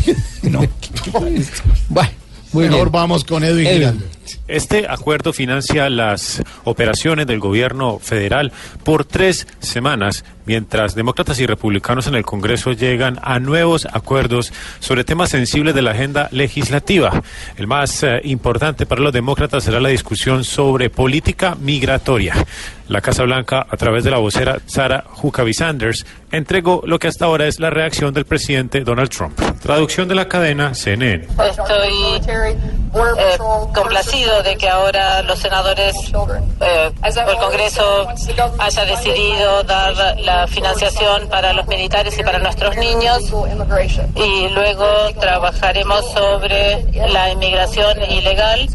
no. Bueno, muy Mejor bien. vamos con Edwin, Edwin. Giraldo. Este acuerdo financia las operaciones del gobierno federal por tres semanas, mientras demócratas y republicanos en el Congreso llegan a nuevos acuerdos sobre temas sensibles de la agenda legislativa. El más eh, importante para los demócratas será la discusión sobre política migratoria. La Casa Blanca, a través de la vocera Sarah Huckabee Sanders, entregó lo que hasta ahora es la reacción del presidente Donald Trump. Traducción de la cadena CNN. Estoy eh, complacido de que ahora los senadores eh, o el Congreso haya decidido dar la financiación para los militares y para nuestros niños y luego trabajaremos sobre la inmigración ilegal.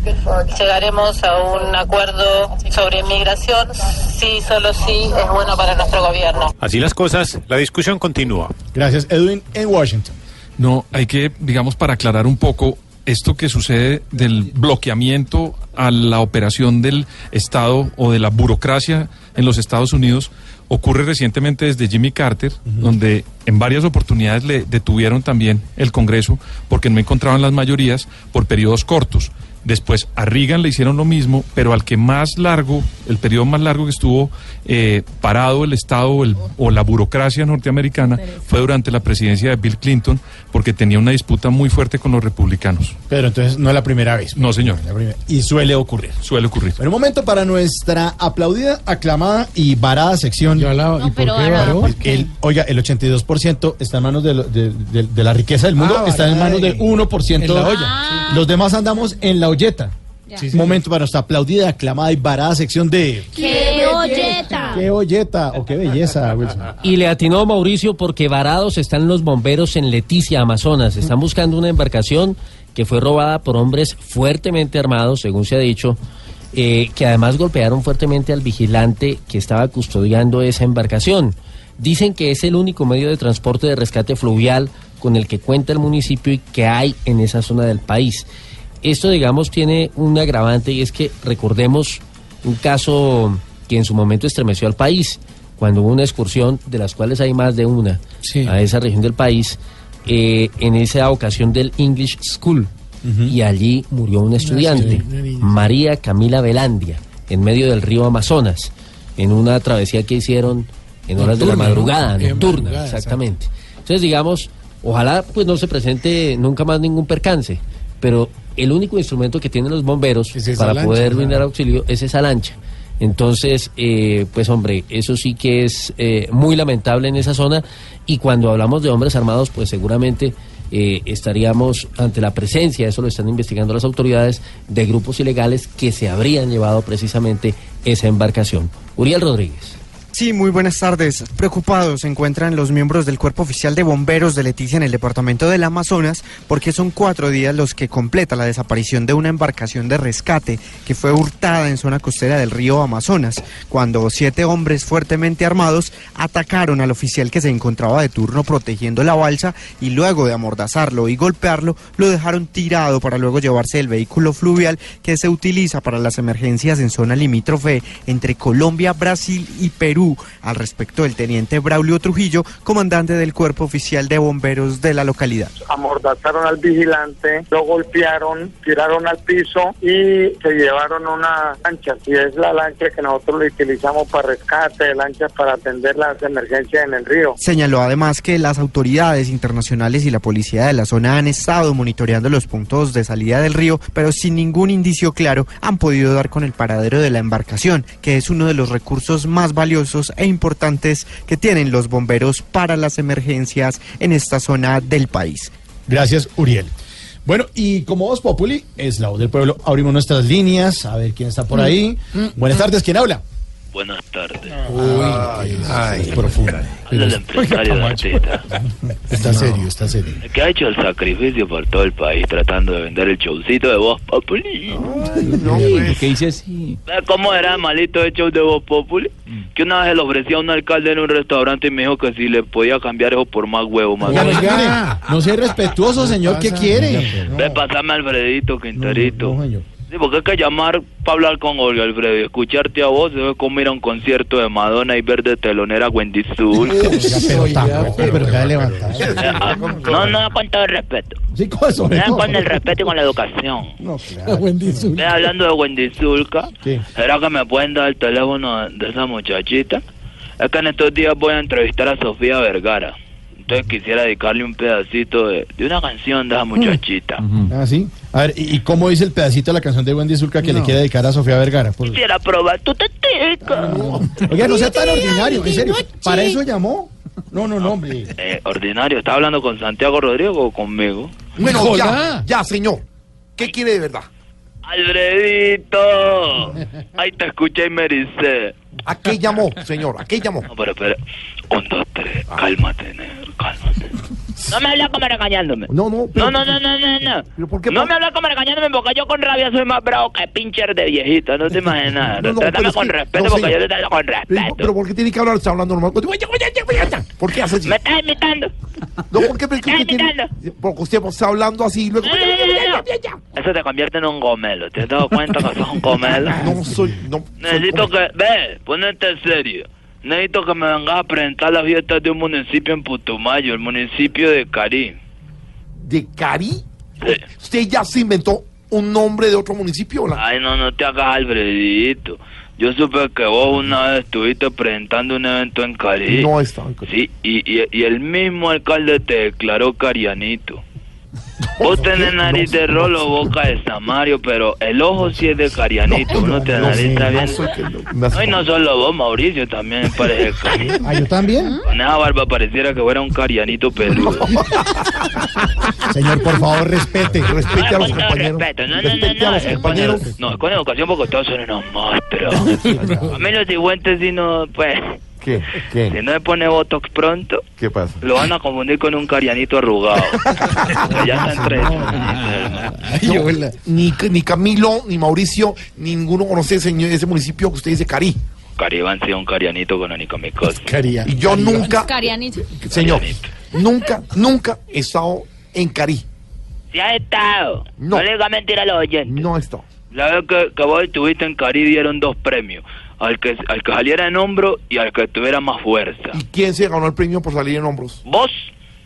Llegaremos a un acuerdo sobre inmigración si solo sí es bueno para nuestro gobierno. Así las cosas, la discusión continúa. Gracias, Edwin, en Washington. No, hay que, digamos, para aclarar un poco esto que sucede del bloqueamiento a la operación del Estado o de la burocracia en los Estados Unidos ocurre recientemente desde Jimmy Carter, donde en varias oportunidades le detuvieron también el Congreso porque no encontraban las mayorías por periodos cortos. Después a Reagan le hicieron lo mismo, pero al que más largo, el periodo más largo que estuvo eh, parado el Estado o, el- o la burocracia norteamericana fue durante la presidencia de Bill Clinton, porque tenía una disputa muy fuerte con los republicanos. Pero entonces no es la primera vez. No, señor. La primera. Y suele ocurrir. Suele ocurrir. Pero un momento para nuestra aplaudida, aclamada y varada sección. ¿Y por qué varó? El, oiga, el 82% está en manos de, lo- de- de- de la riqueza del mundo, Ah, está en varada manos del en- 1%. en la olla. Los demás andamos en la olleta. Sí, sí. Momento para nuestra aplaudida, aclamada y varada sección de... ¡Qué olleta! ¡Qué olleta! ¡O qué belleza, Wilson! Y le atinó Mauricio porque varados están los bomberos en Leticia, Amazonas. Están buscando una embarcación que fue robada por hombres fuertemente armados, según se ha dicho, eh, que además golpearon fuertemente al vigilante que estaba custodiando esa embarcación. Dicen que es el único medio de transporte de rescate fluvial con el que cuenta el municipio y que hay en esa zona del país. Esto, digamos, tiene un agravante y es que recordemos un caso que en su momento estremeció al país, cuando hubo una excursión, de las cuales hay más de una, a esa región del país, eh, en esa ocasión del English School. Y allí murió una estudiante, una. María Camila Velandia, en medio del río Amazonas, en una travesía que hicieron en horas de la madrugada, nocturna, madrugada, exactamente. Entonces, digamos, ojalá pues no se presente nunca más ningún percance, pero el único instrumento que tienen los bomberos para lancha, poder brindar auxilio es esa lancha. Entonces, eh, pues hombre, eso sí que es eh, muy lamentable en esa zona y cuando hablamos de hombres armados, pues seguramente eh, estaríamos ante la presencia, eso lo están investigando las autoridades, de grupos ilegales que se habrían llevado precisamente esa embarcación. Uriel Rodríguez. Sí, muy buenas tardes. Preocupados se encuentran los miembros del Cuerpo Oficial de Bomberos de Leticia en el departamento del Amazonas porque son cuatro días los que completa la desaparición de una embarcación de rescate que fue hurtada en zona costera del río Amazonas, cuando siete hombres fuertemente armados atacaron al oficial que se encontraba de turno protegiendo la balsa y luego de amordazarlo y golpearlo lo dejaron tirado para luego llevarse el vehículo fluvial que se utiliza para las emergencias en zona limítrofe entre Colombia, Brasil y Perú Perú. Al respecto, el teniente Braulio Trujillo, comandante del Cuerpo Oficial de Bomberos de la localidad. amordazaron al vigilante, lo golpearon, tiraron al piso y se llevaron una lancha. Y es la lancha que nosotros utilizamos para rescate, lanchas para atender las emergencias en el río. Señaló además que las autoridades internacionales y la policía de la zona han estado monitoreando los puntos de salida del río, pero sin ningún indicio claro han podido dar con el paradero de la embarcación, que es uno de los recursos más valiosos e importantes que tienen los bomberos para las emergencias en esta zona del país. Gracias, Uriel. Bueno, y como Voz Populi es la voz del pueblo, abrimos nuestras líneas, a ver quién está por ahí. Buenas tardes, ¿quién habla? Buenas tardes. Uy, ay, profunda. Habla el empresario de artista. Está serio, está serio. Que ha hecho el sacrificio por todo el país tratando de vender el showcito de Voz Populi. ¿Qué dice así? ¿Sabes ¿Cómo era el malito de show de Voz Populi? Que una vez le ofrecía a un alcalde en un restaurante y me dijo que si le podía cambiar eso por más huevo, más Oiga, no sea irrespetuoso, señor, ¿qué quiere? Ve, pasame a Alfredito Quinterito. Sí, porque hay que llamar para hablar con Olga Alfredo y escucharte a vos es como ir a un concierto de Madonna y ver de telonera a Wendy ah, no, no, con todo el respeto. Sí, con eso. Con el respeto y con la educación. No, claro. Wendy Ve, hablando de Wendy Zulka, ¿será que me pueden dar el teléfono de esa muchachita? Es que en estos días voy a entrevistar a Sofía Vergara. Entonces quisiera dedicarle un pedacito de, de una canción de esa muchachita. Ah, sí. A ver, ¿y y cómo dice el pedacito de la canción de Wendy Zulka que le quiere dedicar a Sofía Vergara? Por- Quisiera probar tu tetica. Oiga, no sea tan ordinario, en serio. ¿Para eso llamó? No, no, no, hombre. Eh, ordinario, ¿está hablando con Santiago Rodrigo o conmigo? Bueno, ya, ya, señor. ¿Qué quiere de verdad? Alfredito. Ay, te escuché y me ericé. ¿A qué llamó, señor? ¿A qué llamó? No, pero espera. Un, dos, tres. Cálmate, negro, cálmate. No me hables como regañándome. No, no, No, no, no, no, no, no. No me hables como regañándome porque yo con rabia soy más bravo que pincher de viejita, no te imaginas. No, no, Trátame pero con que- respeto no, porque señor. yo te trato con Pero, respeto. pero ¿por qué tiene que hablar? Está hablando normal. ¿Por qué hace así? ¿Me estás imitando? No, ¿por qué? Porque usted, tiene- porque usted está hablando así y luego... No, no, no, no. Eso te convierte en un gomelo. ¿Te has dado cuenta que sos un gomelo? No soy... No, Necesito que... Ve, ponete en serio. Necesito que me vengas a presentar las fiestas de un municipio en Putumayo, el municipio de Cari. ¿De Cari? ¿Usted ya se inventó un nombre de otro municipio? o la- Ay, no, no te hagas Alfredito. Yo supe que vos una vez estuviste presentando un evento en Cari. No estaba en Cari. Sí, y, y, y el mismo alcalde te declaró carianito. Vos tenés nariz de rolo, boca de Samario, pero el ojo sí es de carianito. Uno te no bien. no- y no solo vos, Mauricio, también parece cari. Ah, yo también. Esa barba pareciera que fuera un carianito peludo. Señor, por favor, respete. Respete a los compañeros. respeto. No, no, no, no, compañeros. no, con educación porque todos son unos monstruos. A mí los digüentes si no, pues, ¿Qué? ¿Qué? si no me pone Botox pronto, ¿Qué pasa? lo van a confundir con un carianito arrugado. Ya están tres. No, ni, ni Camilo, ni Mauricio, ninguno conoce ese, señor- ese municipio que usted dice Cari. Caribán sí un carianito con anicomicos. Y yo nunca, Carianito. señor, nunca, nunca he estado en Cari. Sí ha estado. No, le diga mentira a los oyentes. No he estado. La vez que, que vos estuviste en Cari dieron dos premios. Al que, al que saliera en hombro y al que tuviera más fuerza. ¿Y quién se ganó el premio por salir en hombros? ¿Vos?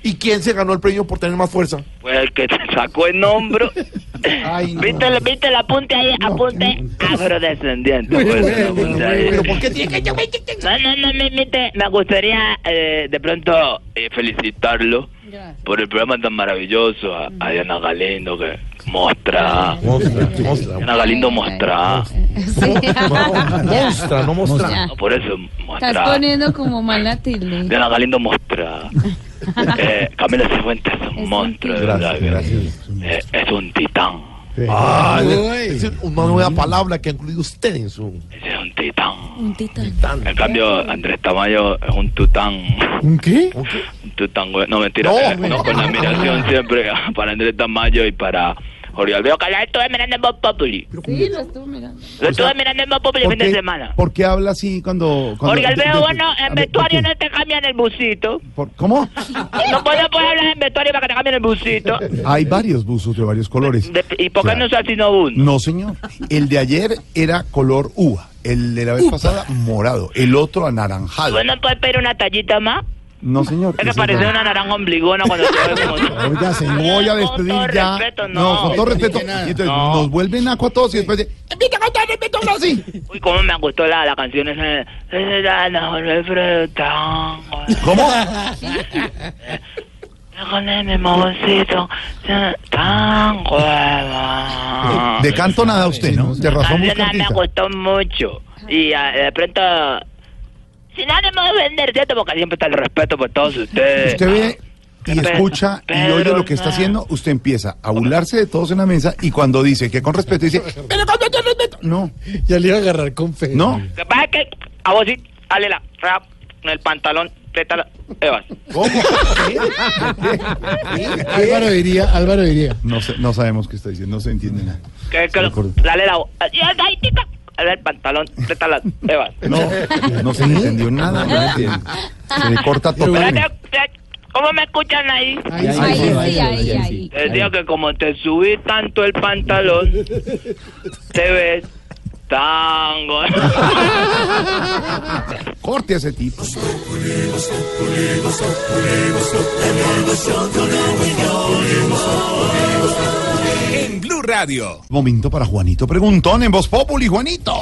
¿Y quién se ganó el premio por tener más fuerza? Pues el que te sacó en hombro. ¿Viste, el- ¿Viste el apunte ahí? Apunte afrodescendiente. Bueno, pues, bueno, pero ¿por qué tiene que No, no, no, me, me, me gustaría eh, de pronto eh, felicitarlo por el programa tan maravilloso. A, a Diana Galindo que mostra. Diana Galindo mostra. Mostra, no mostra. No, por eso Estás mostra. poniendo como mala tilde. Diana Galindo mostra. Eh, Camila Cifuentes es un monstruo, de verdad. Eh, es un titán. Ah, es una nueva palabra que ha incluido usted en su... Es un titán. Un titán. En cambio, Andrés Tamayo es un tután. ¿Un qué? Un tután, güey. No, mentira. No, eh, no, con admiración siempre para Andrés Tamayo y para Jorge Alveo. Que la estuve mirando en Bob Populi. Sí, lo estuve mirando. Lo estuve mirando en Bob Populi el fin de semana. ¿Por qué habla así cuando... cuando Alveo, de- bueno, en ver, ¿por vestuario no te cambian el busito. ¿Por- ¿Cómo? No puedo poder hablar en vestuario para que te cambien el busito. Hay varios buzos de varios colores. De- ¿Y por qué no usas sino uno? No, señor. El de ayer era color uva El de la vez pasada, morado. El otro, anaranjado. ¿Vos no puedes pedir una tallita más? No, señor. Es que parece una naranja ombligona cuando te ve como... Oiga, se voy a despedir todo ya. respeto, no. con todo respeto. Y entonces No. nos vuelven a todos y después de, "Invita con todo respeto, ahora sí". Uy, cómo me gustó la, la canción esa. ¿Cómo? Con mi moncito, tan hueva. De canto nada usted, ¿no? De razón busca me gustó mucho. Y ah, de pronto... Sin ánimo de vender, ¿cierto? Porque siempre está el respeto por todos ustedes. Usted ve y Pedro, escucha y oye lo que está haciendo, usted empieza a burlarse de todos en la mesa y cuando dice que con respeto dice, pero con respeto. No. Ya le iba a agarrar con fe. No. Que pasa que a vos sí, dale la rap en el pantalón, pétala, Evas. Álvaro diría, Álvaro diría. No, sé- no sabemos qué está diciendo, no se entiende nada. Que, que, Recuerdo. dale la Ay, el pantalón, pétala, Evas. No, no se le entendió nada. No. Se le corta totalmente. ¿Cómo me escuchan ahí? Ahí ahí sí, ahí sí, ahí sí. Les digo que como te subí tanto el pantalón, te ves tango. Corte a ese tipo. Blue Radio. Momento para Juanito Preguntón en Voz Populi, Juanito.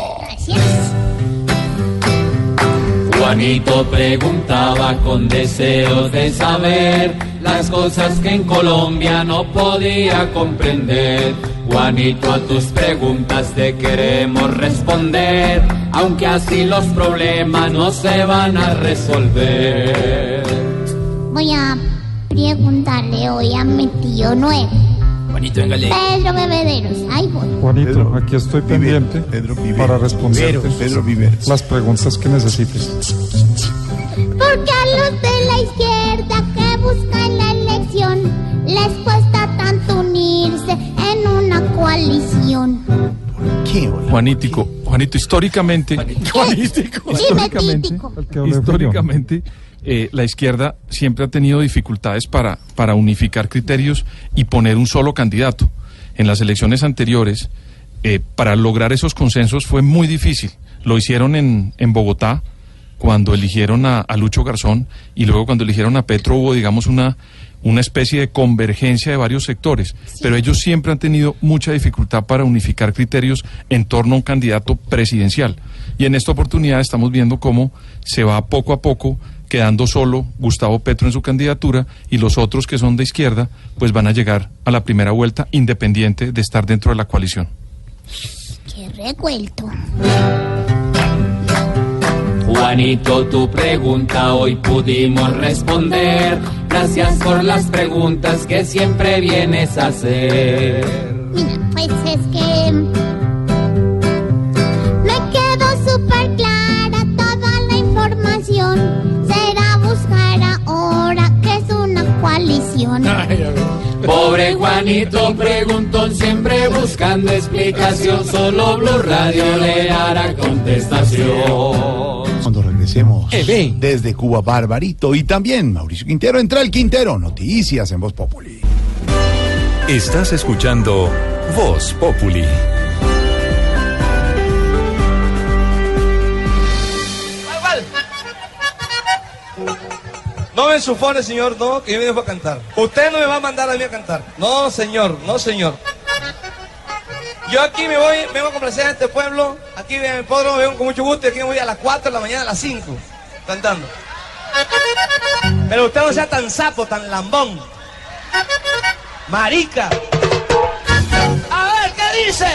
Juanito preguntaba con deseos de saber las cosas que en Colombia no podía comprender. Juanito, a tus preguntas te queremos responder, aunque así los problemas no se van a resolver. Voy a preguntarle hoy a mi tío nuevo, Juanito, véngale. Pedro Bebederos. Ahí voy. Juanito, aquí estoy pendiente para responderte las preguntas que necesites. Porque a los de la izquierda que buscan la elección les cuesta tanto unirse en una coalición. Juanítico, Juanito, históricamente, históricamente, históricamente eh, la izquierda siempre ha tenido dificultades para, para unificar criterios y poner un solo candidato. En las elecciones anteriores, eh, para lograr esos consensos fue muy difícil. Lo hicieron en, en Bogotá cuando eligieron a, a Lucho Garzón y luego cuando eligieron a Petro hubo, digamos, una, una especie de convergencia de varios sectores. Pero ellos siempre han tenido mucha dificultad para unificar criterios en torno a un candidato presidencial. Y en esta oportunidad estamos viendo cómo se va poco a poco quedando solo Gustavo Petro en su candidatura y los otros que son de izquierda pues van a llegar a la primera vuelta independiente de estar dentro de la coalición. Qué revuelto. Juanito, tu pregunta hoy pudimos responder. Gracias por las preguntas que siempre vienes a hacer. Pues es que Pobre Juanito preguntón siempre buscando explicación. Solo Blue Radio le hará contestación. Cuando regresemos desde Cuba, Barbarito y también Mauricio Quintero, entra el Quintero, noticias en Voz Populi. Estás escuchando Voz Populi. No me ensufone, señor, no, que yo me dejo a cantar. Usted no me va a mandar a mí a cantar. No, señor, no, señor. Yo aquí me voy, vengo a complacer a este pueblo. Aquí en el podro, vengo con mucho gusto y aquí me voy a las 4 de la mañana, a las 5, cantando. Pero usted no sea tan sapo, tan lambón. Marica. A ver, ¿qué dice?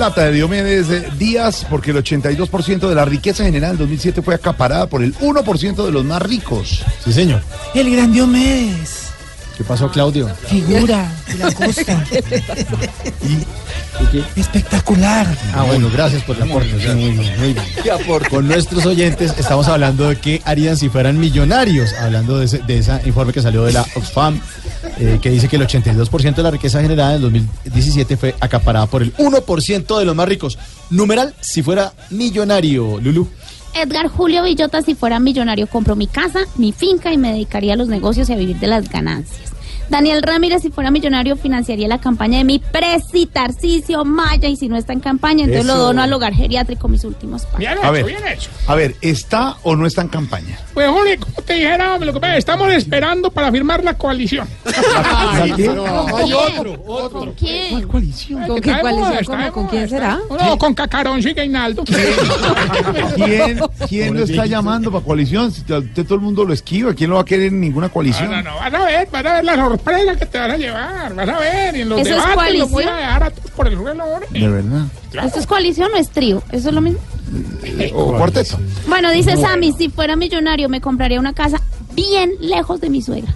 Plata de Diomedes Díaz, porque el 82% de la riqueza general en 2007 fue acaparada por el 1% de los más ricos. Sí, señor. El gran Diomedes. ¿Qué pasó, Claudio? Figura de la costa. Espectacular. Ah, bueno, gracias por el aporte. muy bien, muy bien. Con nuestros oyentes estamos hablando de qué harían si fueran millonarios, hablando de ese, de ese informe que salió de la Oxfam, eh, que dice que el 82% de la riqueza generada en 2017 fue acaparada por el 1% de los más ricos. Numeral, si fuera millonario, Lulu. Edgar Julio Villota, si fuera millonario, compro mi casa, mi finca y me dedicaría a los negocios y a vivir de las ganancias. Daniel Ramírez, si fuera millonario, financiaría la campaña de mi presi Tarcisio Maya y si no está en campaña, entonces lo dono al hogar geriátrico mis últimos pasos. Bien A hecho, ver, bien hecho. a ver, ¿está o no está en campaña? Pues, Jorge, como te dijera, lo que pasa, estamos esperando para firmar la coalición. Ay, no, hay otro, otro. ¿Con quién? coalición? ¿Con qué coalición? ¿Cómo? ¿Con quién será? No, con Cacarón y Gainaldo. ¿Quién, quién lo está llamando para coalición? Si usted todo el mundo lo esquiva, ¿quién lo va a querer en ninguna coalición? No, no, no, vas a ver, vas a ver la sorpresa que te van a llevar, vas a ver, y en los ¿Eso es debates los voy a dejar a todos por el reloj. De verdad. ¿Esto es coalición o es trío? Eso es lo mismo. O cuarteto. Bueno, dice Sammy, si fuera millonario me compraría una casa bien lejos de mi suegra.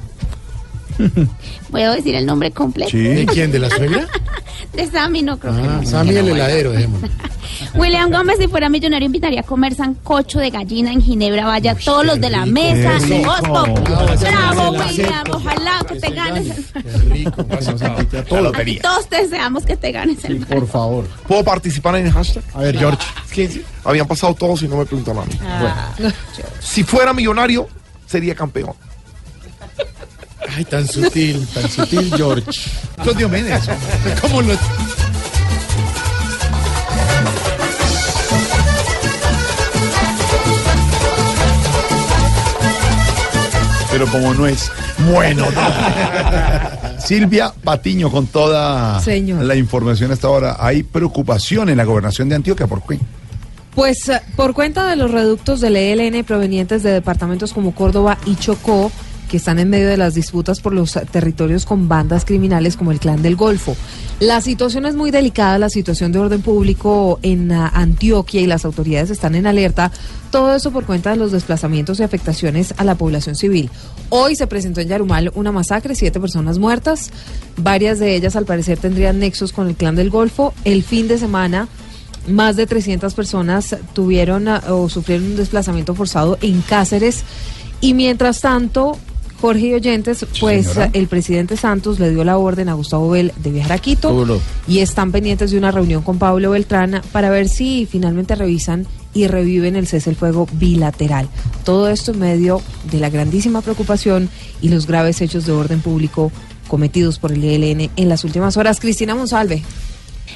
¿Puedo decir el nombre completo? ¿De quién? ¿De la suegra? De Sammy, no creo que Ah, no. Sammy que el no, heladero, dejémoslo. William Gómez, si fuera millonario, invitaría a comer sancocho de gallina en Ginebra. Vaya todos los de la mesa. qué rico. Voz Populi. Bravo, William. Ojalá que te ganes el Todo. Todos deseamos que te ganes el Por favor. ¿Puedo participar en el hashtag? A ver, George. Que habían pasado todos y no me preguntan a mí. Ah. Si fuera millonario, sería campeón. Ay, tan sutil, tan sutil, George. Es Diomedes. ¿Cómo no? Pero como no es bueno. Silvia Patiño, con toda Señor. la información hasta ahora, hay preocupación en la gobernación de Antioquia. ¿Por qué? Pues eh, por cuenta de los reductos del ELN provenientes de departamentos como Córdoba y Chocó, que están en medio de las disputas por los territorios con bandas criminales como el Clan del Golfo. La situación es muy delicada, la situación de orden público en ah, Antioquia y las autoridades están en alerta. Todo eso por cuenta de los desplazamientos y afectaciones a la población civil. Hoy se presentó en Yarumal una masacre, siete personas muertas. Varias de ellas al parecer tendrían nexos con el Clan del Golfo. El fin de semana más de 300 personas tuvieron ah, o sufrieron un desplazamiento forzado en Cáceres y mientras tanto Jorge y Oyentes, pues señora. el presidente Santos le dio la orden a Gustavo Bell de viajar a Quito y están pendientes de una reunión con Pablo Beltrán para ver si finalmente revisan y reviven el cese el fuego bilateral. Todo esto en medio de la grandísima preocupación y los graves hechos de orden público cometidos por el ELN en las últimas horas. Cristina Monsalve.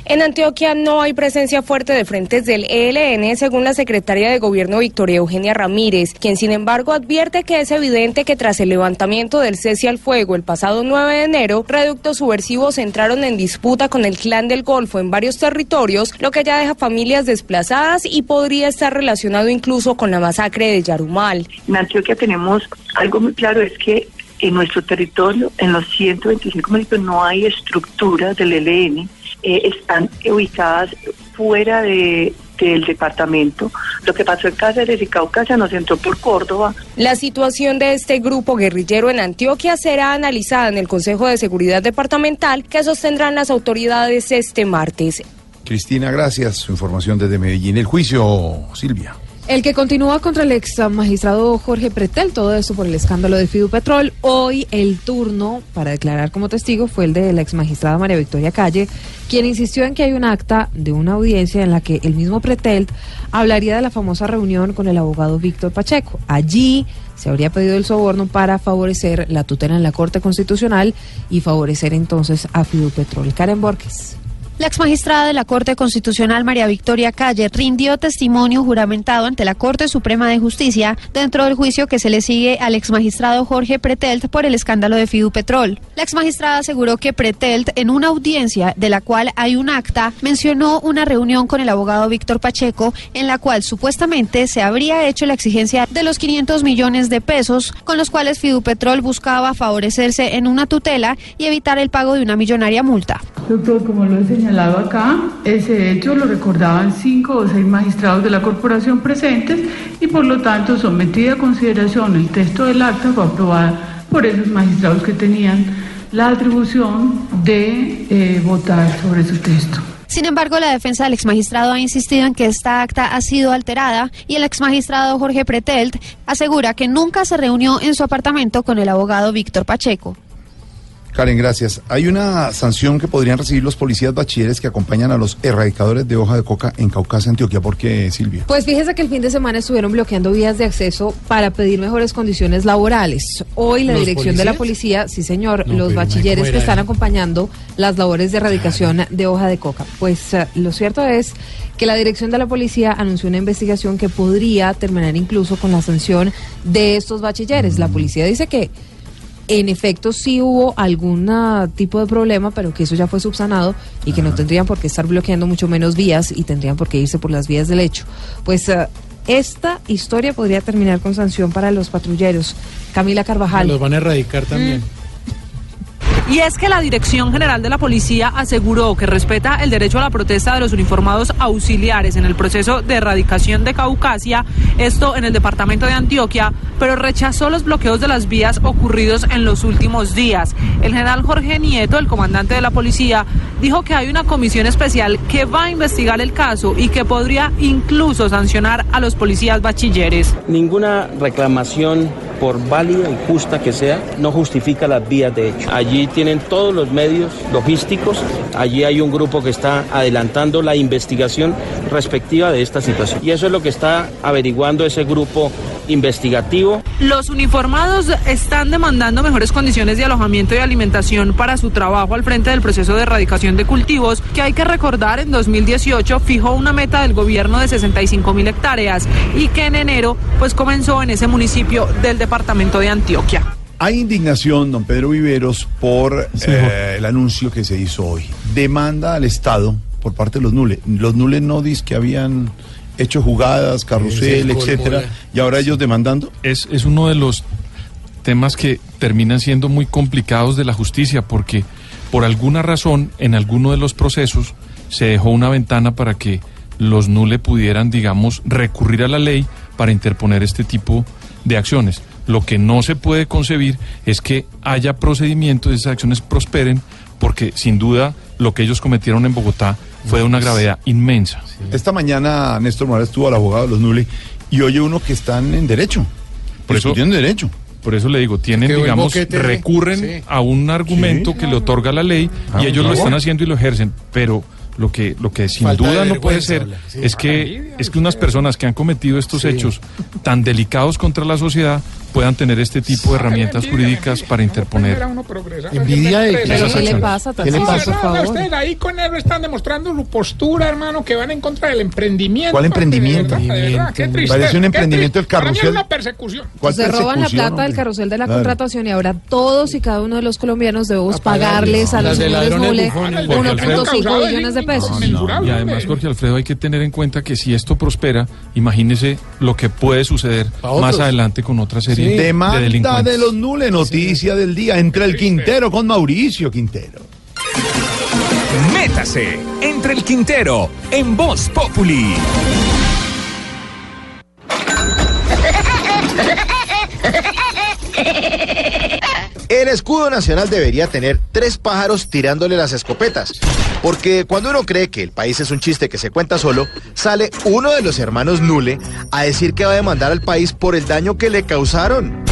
En Antioquia no hay presencia fuerte de frentes del ELN, según la secretaria de Gobierno Victoria Eugenia Ramírez, quien sin embargo advierte que es evidente que tras el levantamiento del cese al fuego el pasado 9 de enero, reductos subversivos entraron en disputa con el clan del Golfo en varios territorios, lo que ya deja familias desplazadas y podría estar relacionado incluso con la masacre de Yarumal. En Antioquia tenemos algo muy claro, es que en nuestro territorio, en los 125 municipios, no hay estructuras del ELN, eh, están ubicadas fuera de, del departamento. Lo que pasó en Cáceres y Caucasia nos entró por Córdoba. La situación de este grupo guerrillero en Antioquia será analizada en el Consejo de Seguridad Departamental que sostendrán las autoridades este martes. Cristina, gracias. Su información desde Medellín. El juicio, Silvia. El que continúa contra el ex magistrado Jorge Pretel, todo esto por el escándalo de Fidupetrol. Hoy el turno para declarar como testigo fue el de la ex magistrada María Victoria Calle, quien insistió en que hay un acta de una audiencia en la que el mismo Pretel hablaría de la famosa reunión con el abogado Víctor Pacheco. Allí se habría pedido el soborno para favorecer la tutela en la Corte Constitucional y favorecer entonces a Fidupetrol. Karen Borges. La exmagistrada de la Corte Constitucional María Victoria Calle rindió testimonio juramentado ante la Corte Suprema de Justicia dentro del juicio que se le sigue al exmagistrado Jorge Pretelt por el escándalo de Fidupetrol. La exmagistrada aseguró que Pretelt, en una audiencia de la cual hay un acta, mencionó una reunión con el abogado Víctor Pacheco en la cual supuestamente se habría hecho la exigencia de los 500 millones de pesos con los cuales Fidupetrol buscaba favorecerse en una tutela y evitar el pago de una millonaria multa. Doctor, como lo he señalado señalado acá, ese hecho lo recordaban cinco o seis magistrados de la corporación presentes y por lo tanto sometida a consideración el texto del acta fue aprobada por esos magistrados que tenían la atribución de eh, votar sobre su texto. Sin embargo, la defensa del exmagistrado ha insistido en que esta acta ha sido alterada y el exmagistrado Jorge Pretelt asegura que nunca se reunió en su apartamento con el abogado Víctor Pacheco. Karen, gracias. Hay una sanción que podrían recibir los policías bachilleres que acompañan a los erradicadores de hoja de coca en Caucasia, Antioquia. ¿Por qué, Silvia? Pues fíjese que el fin de semana estuvieron bloqueando vías de acceso para pedir mejores condiciones laborales. Hoy la ¿Los dirección de la policía, sí señor, No, los bachilleres ¿cómo que era están acompañando las labores de erradicación de hoja de coca. Pues eh, lo cierto es que la dirección de la policía anunció una investigación que podría terminar incluso con la sanción de estos bachilleres. La policía dice que en efecto sí hubo algún ah, tipo de problema, pero que eso ya fue subsanado y que no tendrían por qué estar bloqueando mucho menos vías y tendrían por qué irse por las vías del hecho. Pues ah, esta historia podría terminar con sanción para los patrulleros. Camila Carvajal. Los van a erradicar también. Y es que la Dirección General de la Policía aseguró que respeta el derecho a la protesta de los uniformados auxiliares en el proceso de erradicación de Caucasia, esto en el departamento de Antioquia, pero rechazó los bloqueos de las vías ocurridos en los últimos días. El general Jorge Nieto, el comandante de la policía, dijo que hay una comisión especial que va a investigar el caso y que podría incluso sancionar a los policías bachilleres. Ninguna reclamación, por válida y justa que sea, no justifica las vías de hecho. Allí tienen todos los medios logísticos, allí hay un grupo que está adelantando la investigación respectiva de esta situación. Y eso es lo que está averiguando ese grupo investigativo. Los uniformados están demandando mejores condiciones de alojamiento y alimentación para su trabajo al frente del proceso de erradicación de cultivos, que hay que recordar en 2018 fijó una meta del gobierno de 65 mil hectáreas y que en enero pues comenzó en ese municipio del departamento de Antioquia. Hay indignación, don Pedro Viveros, por eh, el anuncio que se hizo hoy. Demanda al Estado por parte de los Nules. Los Nules no dicen que habían hecho jugadas, carrusel, etcétera, y ahora ellos demandando. Es, es uno de los temas que terminan siendo muy complicados de la justicia porque por alguna razón en alguno de los procesos se dejó una ventana para que los nule pudieran, digamos, recurrir a la ley para interponer este tipo de acciones. Lo que no se puede concebir es que haya procedimientos y esas acciones prosperen porque sin duda lo que ellos cometieron en Bogotá fue de una gravedad inmensa. Esta mañana Néstor Morales estuvo al abogado de los Nules y oye uno que están en derecho. Por eso, derecho. Por eso le digo, tienen, digamos, recurren sí. a un argumento Sí. que le otorga la ley Ah, y ellos lo están haciendo y lo ejercen, pero lo que lo que sin Falta duda no puede ser es que es que unas personas que han cometido estos hechos tan delicados contra la sociedad puedan tener este tipo de herramientas jurídicas para interponer uno progresar. Envidia de Esas ¿qué le pasa, ¿Qué le pasa, por No, favor? Ustedes ahí con él están demostrando su postura, hermano, que van en contra del emprendimiento. ¿Cuál emprendimiento? De verdad, de verdad, qué tristeza, Parece un qué emprendimiento el triste. Para mí es carrusel. una persecución. ¿Cuál Se roban la plata del carrusel de la Claro. contratación y ahora todos y cada uno de los colombianos debemos pagarles. a los bufones. 1.5 billones de pesos. y además Jorge Alfredo hay que tener en cuenta que si esto prospera, imagínese lo que puede suceder más adelante con otra serie de Demanda delincuentes. de los Nules, noticia del día. Entre el Quintero con Mauricio Quintero. Métase entre el Quintero en Voz Populi. El escudo nacional debería tener tres pájaros tirándole las escopetas. Porque cuando uno cree que el país es un chiste que se cuenta solo, sale uno de los hermanos Nule a decir que va a demandar al país por el daño que le causaron.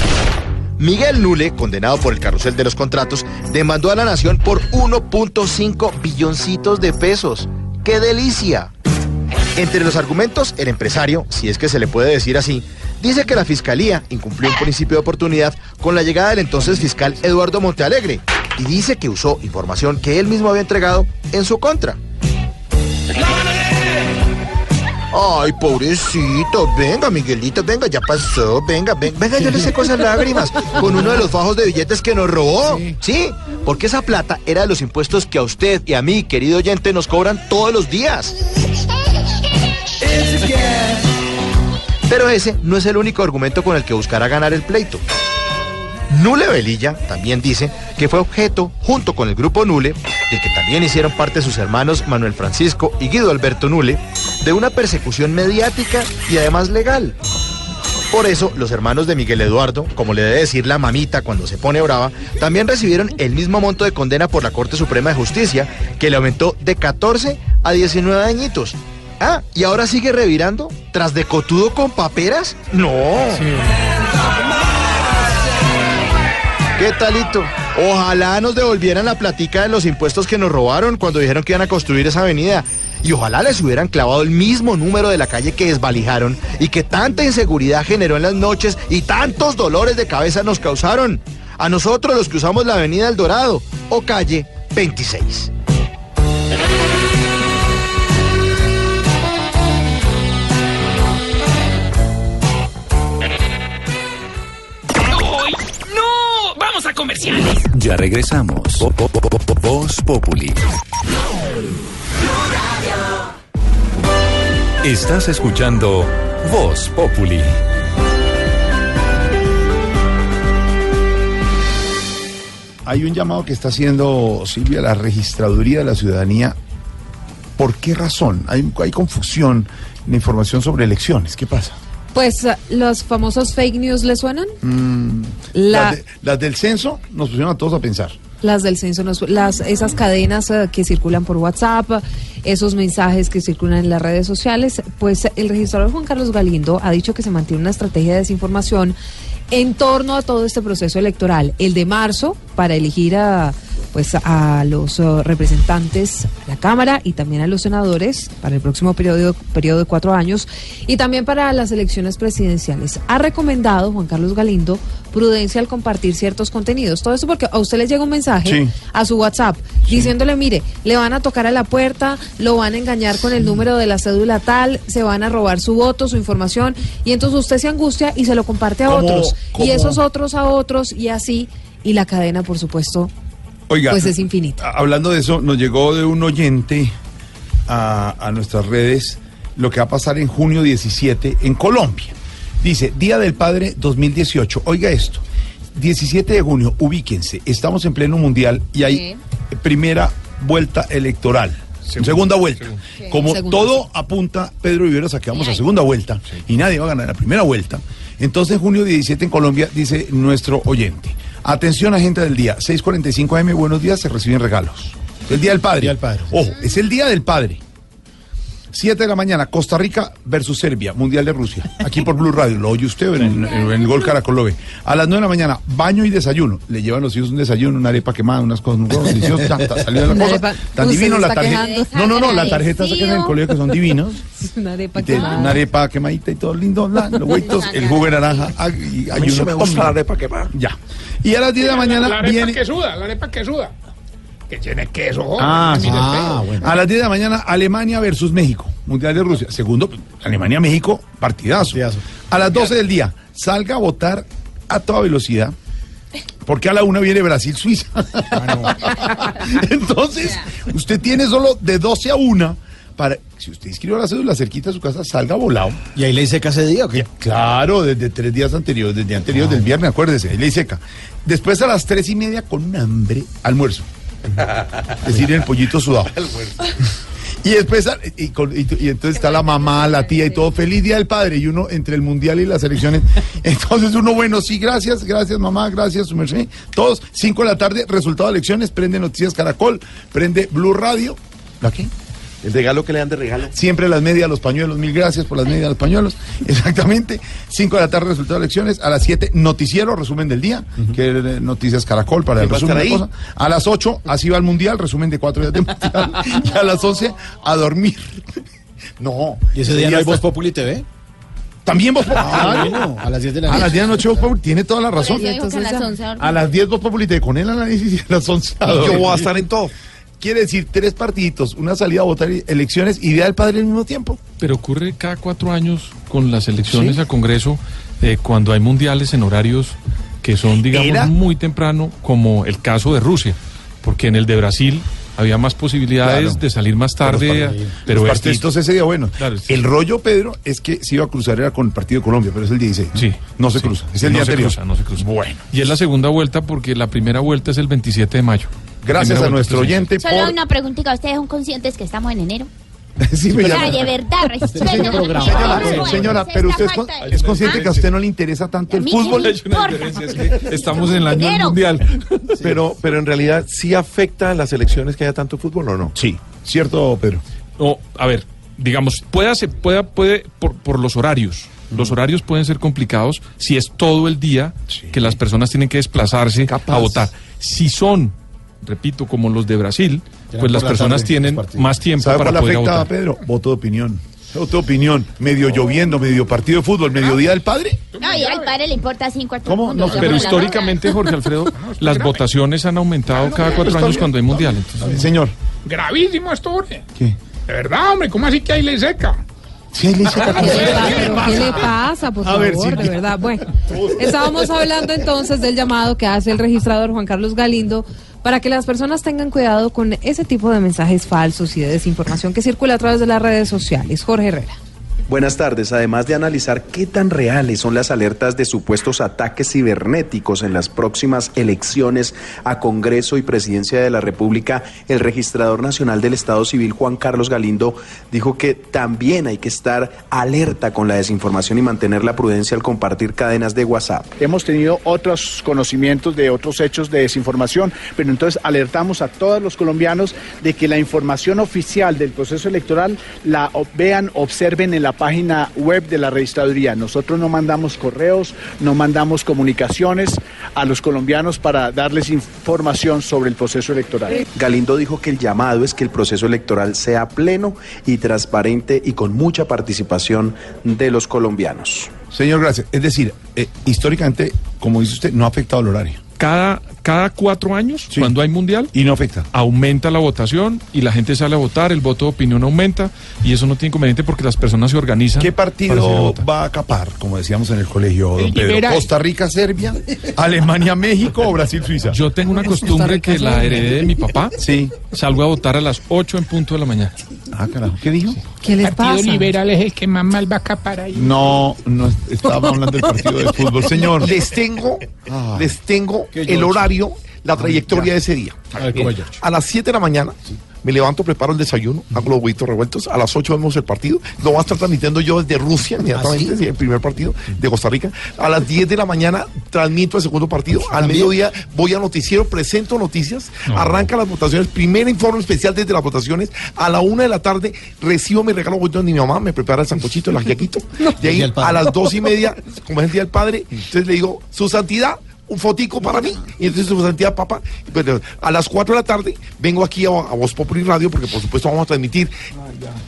Miguel Nule, condenado por el carrusel de los contratos, demandó a la nación por 1.5 billoncitos de pesos. ¡Qué delicia! Entre los argumentos, el empresario, si es que se le puede decir así, dice que la fiscalía incumplió un principio de oportunidad con la llegada del entonces fiscal Eduardo Montealegre y dice que usó información que él mismo había entregado en su contra. Ay, pobrecito, venga, Miguelito, venga, ya pasó, venga, venga, venga, yo le seco esas lágrimas con uno de los fajos de billetes que nos robó. Sí. porque esa plata era de los impuestos que a usted y a mí, querido oyente, nos cobran todos los días. Pero ese no es el único argumento con el que buscará ganar el pleito. Nule Velilla también dice que fue objeto, junto con el grupo Nule, del que también hicieron parte sus hermanos Manuel Francisco y Guido Alberto Nule, de una persecución mediática y además legal. Por eso, los hermanos de Miguel Eduardo, como le debe decir la mamita cuando se pone brava, también recibieron el mismo monto de condena por la Corte Suprema de Justicia, que le aumentó de 14 a 19 añitos. Ah, ¿y ahora sigue revirando? ¿Tras de cotudo con paperas? No. ¿Qué talito? Ojalá nos devolvieran la platica de los impuestos que nos robaron cuando dijeron que iban a construir esa avenida. Y ojalá les hubieran clavado el mismo número de la calle que desvalijaron y que tanta inseguridad generó en las noches y tantos dolores de cabeza nos causaron. A nosotros los que usamos la avenida El Dorado o calle 26. Comerciales! Ya regresamos. Vo- vo- vo- vo- Voz Populi. Estás escuchando Voz Populi. Hay un llamado que está haciendo Silvia la registraduría de la ciudadanía. ¿Por qué razón? Hay, hay confusión en la información sobre elecciones. ¿Qué pasa? Pues eh, los famosos fake news le suenan. Mm, La- las, de- las del censo nos pusieron a todos a pensar. Las del censo, nos- las, esas cadenas eh, que circulan por WhatsApp, esos mensajes que circulan en las redes sociales, pues el registrador Juan Carlos Galindo ha dicho que se mantiene una estrategia de desinformación en torno a todo este proceso electoral. El de marzo, para elegir a, pues, a los eh, representantes a la Cámara y también a los senadores para el próximo periodo, periodo de cuatro años y también para las elecciones presidenciales. Ha recomendado Juan Carlos Galindo prudencia al compartir ciertos contenidos. Todo eso porque a usted le llega un mensaje Sí. a su WhatsApp diciéndole, mire, le van a tocar a la puerta, lo van a engañar con el número de la cédula tal, se van a robar su voto, su información, y entonces usted se angustia y se lo comparte a ¿Cómo- otros, cómo? y esos otros a otros, y así, y la cadena, por supuesto, Oiga, pues es hablando de eso, nos llegó de un oyente a, a nuestras redes lo que va a pasar en junio 17 en Colombia. Dice, Día del Padre 2018. Oiga esto, 17 de junio, ubíquense, estamos en pleno mundial y hay primera vuelta electoral. segunda vuelta. Como Segunda, todo apunta Pedro Viveros a que vamos a segunda vuelta y nadie va a ganar la primera vuelta. Entonces, junio 17 en Colombia, dice nuestro oyente. Atención, agente del día, 6:45 AM, buenos días, se reciben regalos. El Día del Padre. Ojo, es el Día del Padre. 7 de la mañana, Costa Rica versus Serbia, Mundial de Rusia. Aquí por Blue Radio, lo oye usted en, en- en el Gol Caracol lo ve. A las 9 de la mañana, baño y desayuno. Le llevan los hijos un desayuno, una arepa quemada, unas cosas, un huevo delicioso, ta, ta, salió de la Una cosa. Tan divino se la tarjeta. No, no, no, la tarjeta que en el colegio que son divinos. Una arepa quemada. una arepa quemadita y todo lindo, bla, los hueitos, el jugo de naranja. y A mí sí me gusta la arepa quemada. Ya. Y a las 10 de la mañana La arepa viene. que suda, la arepa que suda. Que tiene queso, joder, Ah, que sí. mire feo. A las 10 de la mañana, Alemania versus México, Mundial de Rusia. Segundo, Alemania-México, partidazo. A las 12 del día, salga a votar a toda velocidad. Porque a la una viene Brasil-Suiza. Entonces, usted tiene solo de 12 a 1 para. Si usted inscribió la cédula cerquita de su casa, salga volado. ¿Y ahí ley seca ese día o qué? Claro, desde tres días anteriores, desde Ah. anterior del viernes, acuérdese, ahí ley seca. Después a las tres y media con hambre, almuerzo. Es decir, el pollito sudado. Y después, a- y, con- y- y entonces está la mamá, la tía y todo, feliz día del padre, y uno entre el mundial y las elecciones. Entonces uno, bueno, sí, gracias, gracias mamá, gracias, su merced. Todos, cinco de la tarde, resultado de elecciones, prende Noticias Caracol, prende Blue Radio. ¿La qué? El regalo que le dan de regalo. Siempre las medias, los pañuelos, mil gracias por las medias, los pañuelos. Exactamente. 5 de la tarde, resultado de elecciones. A las 7, noticiero, resumen del día, que es eh, Noticias Caracol para el ¿Quién va a resumen de estar la cosa. A las 8, así va el mundial, resumen de cuatro días de mundial. y a las 11, a dormir. No. ¿Y ese día no hay Voz Populi TV? También Voz Populi. Ah, bueno, a las 10 de la A las noche. 10 de la noche Voz Populi, tiene toda la razón. que a las 11 a dormir. A las 10 Voz Populi te con el análisis y a las 11 a Y yo voy a estar en todo. Quiere decir tres partiditos, una salida a votar elecciones y día del padre al mismo tiempo. Pero ocurre cada cuatro años con las elecciones Sí. al Congreso, eh, cuando hay mundiales en horarios que son, digamos, Era- muy temprano, como el caso de Rusia, porque en el de Brasil había más posibilidades Claro. de salir más tarde, pero Los este partidos ese día, bueno. Claro, El rollo, Pedro, es que se iba a cruzar era con el partido de Colombia, pero es el 16. Sí. No se Sí. cruza. Es el no día se anterior. cruza, no se cruza. Bueno. Y es la segunda vuelta porque la primera vuelta es el 27 de mayo. Gracias a nuestro oyente Solo una preguntita, ¿ustedes son conscientes que estamos en enero? Sí, me de verdad. Señora, señora, señora, pero usted es, con- es consciente que a usted no le interesa tanto el fútbol. me Hay una diferencia, es que estamos en el año mundial. Pero, pero en realidad, ¿sí afecta a las elecciones que haya tanto fútbol o no? Sí, cierto, Pedro. No, a ver, digamos, pueda, se pueda, puede, por, por los horarios. Los horarios pueden ser complicados si es todo el día que las personas tienen que desplazarse a votar. Si son, repito, como los de Brasil, Ya pues las la personas tarde, tienen más tiempo ¿Sabe para cuál poder afecta, votar. Pedro? Voto de opinión. Voto de opinión. Medio lloviendo, medio partido de fútbol, medio día del padre. No, y al padre le importa cinco a todo ¿Cómo? No, Pero históricamente, Jorge Alfredo, las votaciones han aumentado cada cuatro años cuando hay mundial. Entonces, Señor. Gravísimo esto, hombre. ¿Qué? De verdad, hombre, ¿cómo así que hay ley seca? Sí. ¿Qué le pasa? ¿Pero ¿Qué le pasa, por A favor? ver, Silvia. de verdad. Bueno, estábamos hablando entonces del llamado que hace el registrador Juan Carlos Galindo para que las personas tengan cuidado con ese tipo de mensajes falsos y de desinformación que circula a través de las redes sociales. Jorge Herrera. Buenas tardes. Además de analizar qué tan reales son las alertas de supuestos ataques cibernéticos en las próximas elecciones a Congreso y Presidencia de la República, el registrador nacional del Estado Civil, Juan Carlos Galindo, dijo que también hay que estar alerta con la desinformación y mantener la prudencia al compartir cadenas de WhatsApp. Hemos tenido otros conocimientos de otros hechos de desinformación, pero entonces alertamos a todos los colombianos de que la información oficial del proceso electoral la vean, observen en la página web de la registraduría. Nosotros no mandamos correos, no mandamos comunicaciones a los colombianos para darles información sobre el proceso electoral. Galindo dijo que el llamado es que el proceso electoral sea pleno y transparente y con mucha participación de los colombianos. Señor, gracias. Es decir, eh, históricamente, como dice usted, no ha afectado el horario. cada, cada cuatro años, cuando hay mundial, y no afecta. Aumenta la votación y la gente sale a votar, el voto de opinión aumenta y eso no tiene inconveniente porque las personas se organizan. ¿Qué a partido va a acapar, como decíamos en el colegio, don El Pedro? ¿Costa Rica, Serbia? ¿Alemania, México o Brasil, Suiza? Yo tengo una costumbre que la heredé de mi papá. Sí. Salgo a votar a las 8 en punto de la mañana. Ah, carajo. ¿Qué dijo? ¿Qué les Partido pasa? Liberal es el que más mal va a capar ahí. No, no estábamos hablando del partido de fútbol, señor. Les tengo, Ah. les tengo el George. La trayectoria de ese día. A las 7 de la mañana me levanto, preparo el desayuno, hago los huevitos revueltos. A las 8 vemos el partido. Lo voy a estar transmitiendo yo desde Rusia, inmediatamente, sí, el primer partido de Costa Rica. A las 10 de la mañana transmito el segundo partido. Al mediodía voy a noticiero, presento noticias, arranca las votaciones, primer informe especial desde las votaciones. A la 1 de la tarde recibo mi regalo huevito de mi mamá, me prepara el sancochito, el ajiaquito. De ahí a las 2 y media, como es el día del padre, entonces le digo, su santidad, un fotico para mí. Y entonces su santidad, papá. Pero a las 4 de la tarde vengo aquí a, a Voz Populi Radio, porque por supuesto vamos a transmitir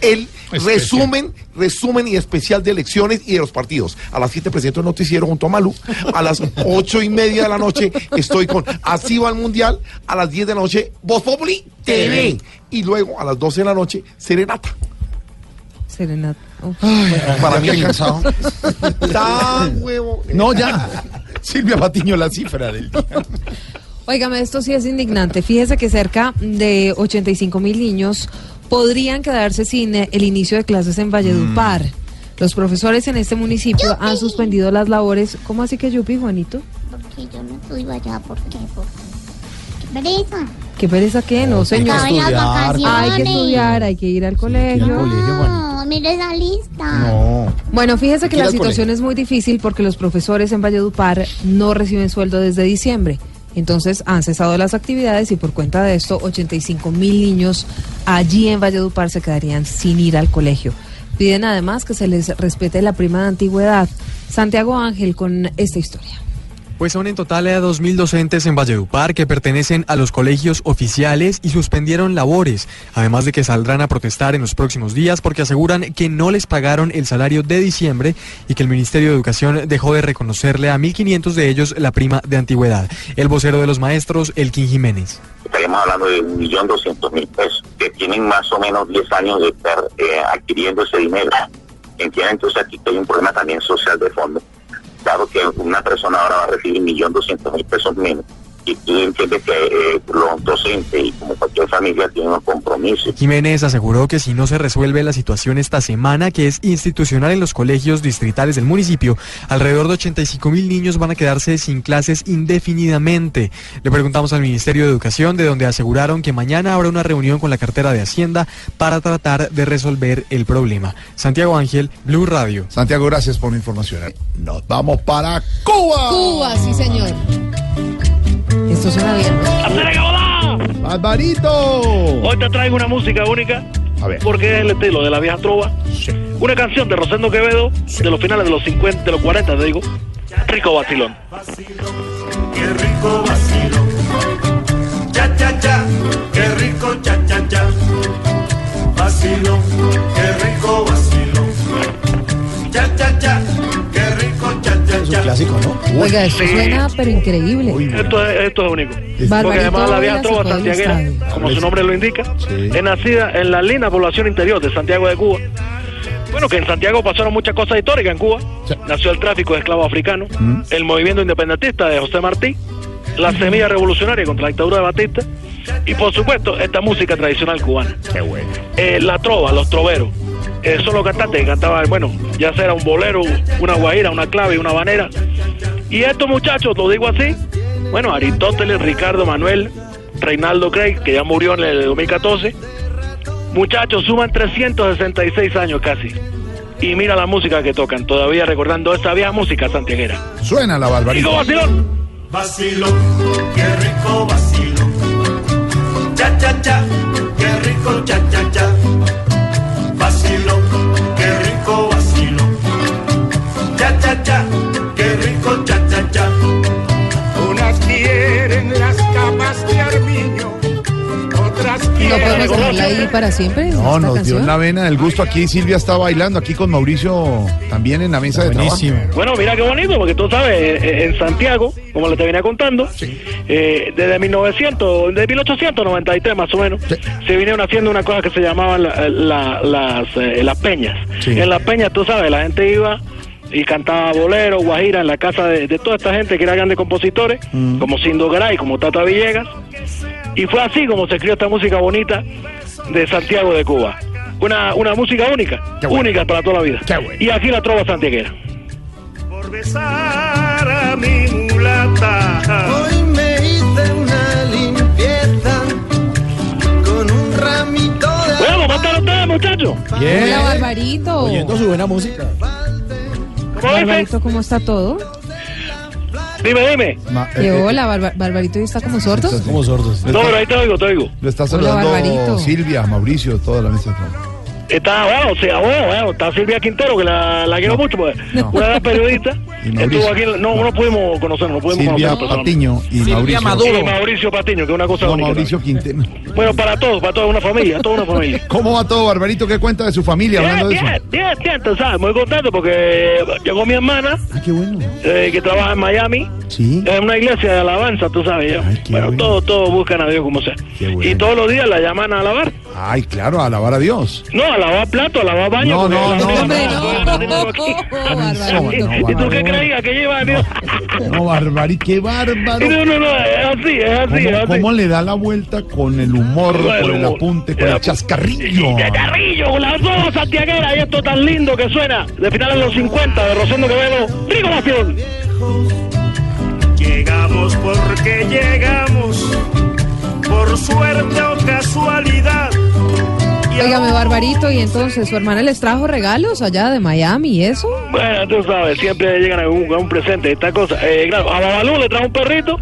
el resumen, resumen y especial de elecciones y de los partidos. A las 7 presento el noticiero junto a Malú. A las 8 y media de la noche estoy con Así va el Mundial. A las 10 de la noche, Voz Populi TV. Y luego a las 12 de la noche, Serenata. Serenata. Uf. Para mí, cansado. Tan huevo. No, ya. Silvia Patiño, la cifra del día. Óigame, esto sí es indignante. Fíjese que cerca de 85 mil niños podrían quedarse sin eh, el inicio de clases en Valledupar. Los profesores en este municipio han suspendido las labores. ¿Cómo así que Yupi, Juanito? Porque yo no estudio allá, ¿por qué? Porque... ¿Qué pereza? ¿Qué pereza qué? No, señor. Acaban las vacaciones. Hay que estudiar, hay que ir al colegio. No, mire esa lista. Bueno, fíjese que Hay que la situación es muy difícil porque los profesores en Valledupar no reciben sueldo desde diciembre. Entonces han cesado las actividades y por cuenta de esto 85 mil niños allí en Valledupar se quedarían sin ir al colegio. Piden además que se les respete la prima de antigüedad. Santiago Ángel con esta historia. Pues son en total a 2.000 docentes en Valledupar que pertenecen a los colegios oficiales y suspendieron labores, además de que saldrán a protestar en los próximos días porque aseguran que no les pagaron el salario de diciembre y que el Ministerio de Educación dejó de reconocerle a 1.500 de ellos la prima de antigüedad. El vocero de los maestros, Elkin Jiménez. Estaríamos hablando de un millón doscientos mil pesos, que tienen más o menos 10 años de estar eh, adquiriendo ese dinero. Entienden, entonces aquí hay un problema también social de fondo, dado que una persona ahora va a recibir un millón doscientos mil pesos menos entiendes que eh, los docentes y como cualquier familia tienen unos compromisos. Jiménez aseguró que si no se resuelve la situación esta semana, que es institucional en los colegios distritales del municipio, alrededor de 85 mil niños van a quedarse sin clases indefinidamente. Le preguntamos al Ministerio de Educación, de donde aseguraron que mañana habrá una reunión con la cartera de Hacienda para tratar de resolver el problema. Santiago Ángel, Blue Radio. Santiago, gracias por la información. Nos vamos para Cuba. Cuba, sí, señor. Esto suena bien. ¿no? Barbarito. Hoy te traigo una música única. A ver. Porque es el estilo de la vieja trova. Una canción de Rosendo Quevedo de los finales de los 50, de los 40, te digo. Rico vacilón. Qué rico vacilo. Cha, cha, cha. Qué rico, cha, cha, cha. Vacilo. Qué rico vacilo. Cha, cha, cha. Es un clásico, ¿no? Oiga, esto Sí. suena pero increíble. Esto es, esto es único. Porque además la vieja trova santiaguera, como su nombre lo indica, es nacida en la linda población interior de Santiago de Cuba. Bueno, que en Santiago pasaron muchas cosas históricas en Cuba. Nació el tráfico de esclavos africanos, el movimiento independentista de José Martí, la semilla revolucionaria contra la dictadura de Batista y, por supuesto, esta música tradicional cubana. Qué bueno. Eh, la trova, los troveros. Eh, son los cantantes que cantaban, bueno, ya sea un bolero, una guajira, una clave, una banera. Y estos muchachos, lo digo así, bueno, Aristóteles, Ricardo Manuel, Reinaldo Craig, que ya murió en el 2014. Muchachos, suman 366 años casi. Y mira la música que tocan, todavía recordando esa vieja música santiaguera. Suena la vacilón. Vacilo. Qué rico vacilo. Cha, cha, cha. Qué rico, cha, cha, cha. ¿No quieren... podemos dejarla ahí para siempre? No, nos dio canción? la vena del gusto. Aquí Silvia está bailando, aquí con Mauricio también en la mesa de trabajo. Buenísimo. Bueno, mira qué bonito, porque tú sabes, eh, en Santiago, como le te venía contando, eh, desde 1900, de 1893 más o menos, se vinieron haciendo una cosa que se llamaban la- la- las, eh, las peñas. Sí. En las peñas, tú sabes, la gente iba y cantaba bolero, guajira en la casa de, de toda esta gente que era grandes compositores, como Sindo Garay, como Tata Villegas. Y fue así como se creó esta música bonita de Santiago de Cuba. Una, una música única, única para toda la vida. Y aquí la trova santiaguera. Por besar a mi mulata. Hoy me hice una limpieza con un ramito de. Bueno, ¿cómo están ustedes, muchachos? Hola, Barbarito. Oyendo su buena música. ¿cómo está todo? Dime, dime. Que hola, Barba- Barbarito, ¿y está como sordo? Como sordos. No, pero ahí te oigo, te oigo. Lo está Hola, saludando Barbarito. Silvia, Mauricio, toda la mesa de trabajo. Está, bueno, o sea, bueno, bueno, está Silvia Quintero, que la, la quiero mucho, pues. Una gran periodista. Y Mauricio. Estuvo aquí, no, no pudimos conocernos, no pudimos Silvia conocernos Patiño y Mauricio. Y Mauricio Patiño, que es una cosa No, única. Mauricio Quintero. Bueno, para todos, para toda una familia, toda una familia. ¿Cómo va todo, Barbarito? ¿Qué cuenta de su familia hablando Bien, de eso? bien, bien, bien, tú sabes, muy contento porque llegó mi hermana, Ah, qué bueno. eh, que trabaja en Miami, Sí. en una iglesia de alabanza, tú sabes. ya. bueno, todos, todos buscan a Dios como sea. Y todos los días la llaman a alabar. Ay, claro, a alabar a Dios. No, a lavar plato, a lavar baño. No, porque no, no, no, no, no, ¿Y tú qué creías que lleva a Dios? No, Barbarito, qué bárbaro. No, no, no, es así, es así, es ¿Cómo, así. cómo le da la vuelta con el humor, Con el apunte, con el chascarrillo? Carrillo, con las dos santiagueras y esto tan lindo que suena de finales de los 50 de Rosendo Quevedo. Rico Nación. Llegamos porque llegamos, por suerte o casualidad. Óigame, Barbarito, y entonces su hermana les trajo regalos allá de Miami y eso. Bueno, tú sabes, siempre llegan a un, a un presente, esta cosa. Eh, claro, a Babalú le trajo un perrito.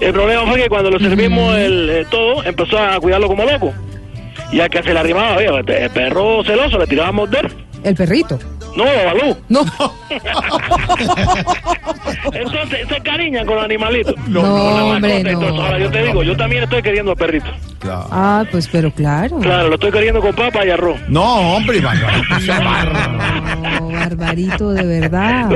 El problema fue que cuando le servimos el, eh, todo, empezó a cuidarlo como loco. Y al que se le arrimaba, oye, el perro celoso le tiraba a morder. El perrito. No, Babalú. No. Entonces se cariñan con los animalitos. No, la hombre, no. eso. Ahora yo te digo, yo también estoy queriendo al perrito. Ah, pues, pero claro. Claro, lo estoy queriendo con papa y arroz. No, hombre, Barbarito. No, Barbarito, de verdad.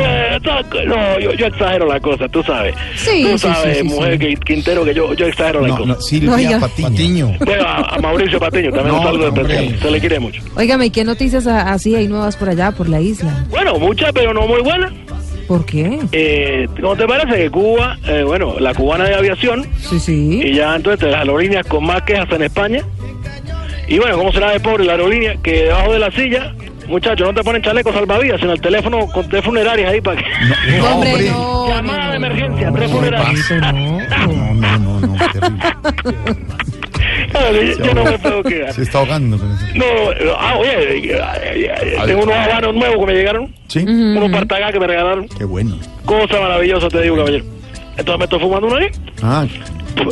No, yo, yo exagero la cosa, tú sabes. Sí, tú sí, sabes, sí, sí, mujer que- Quintero, que yo, yo exagero la No, cosa. no, Silvia Oiga. Patiño. Bueno, a, a Mauricio Patiño también No, un saludo especial. Se le quiere mucho. Óigame, ¿y qué noticias a- así hay nuevas por allá, por la isla? Bueno, muchas, pero no muy buenas. ¿Por qué? Eh, ¿Cómo te parece que Cuba, eh, bueno, la cubana de aviación, Sí, sí. y ya entonces las aerolíneas con más quejas en España, y bueno, ¿cómo será de pobre la aerolínea? Que debajo de la silla, muchachos, no te ponen chalecos salvavidas, sino el teléfono con tres funerarias ahí para que... No, hombre. Llamada de emergencia, tres funerarias. No, no, no, no, terrible. Yo, yo no me puedo quedar. Se está ahogando. No, ah, oye, eh, eh, eh, tengo unos habanos nuevos que me llegaron, Sí. unos partagás que me regalaron. Qué bueno. Cosa maravillosa, te digo, caballero. Entonces me estoy fumando uno ahí. Ah,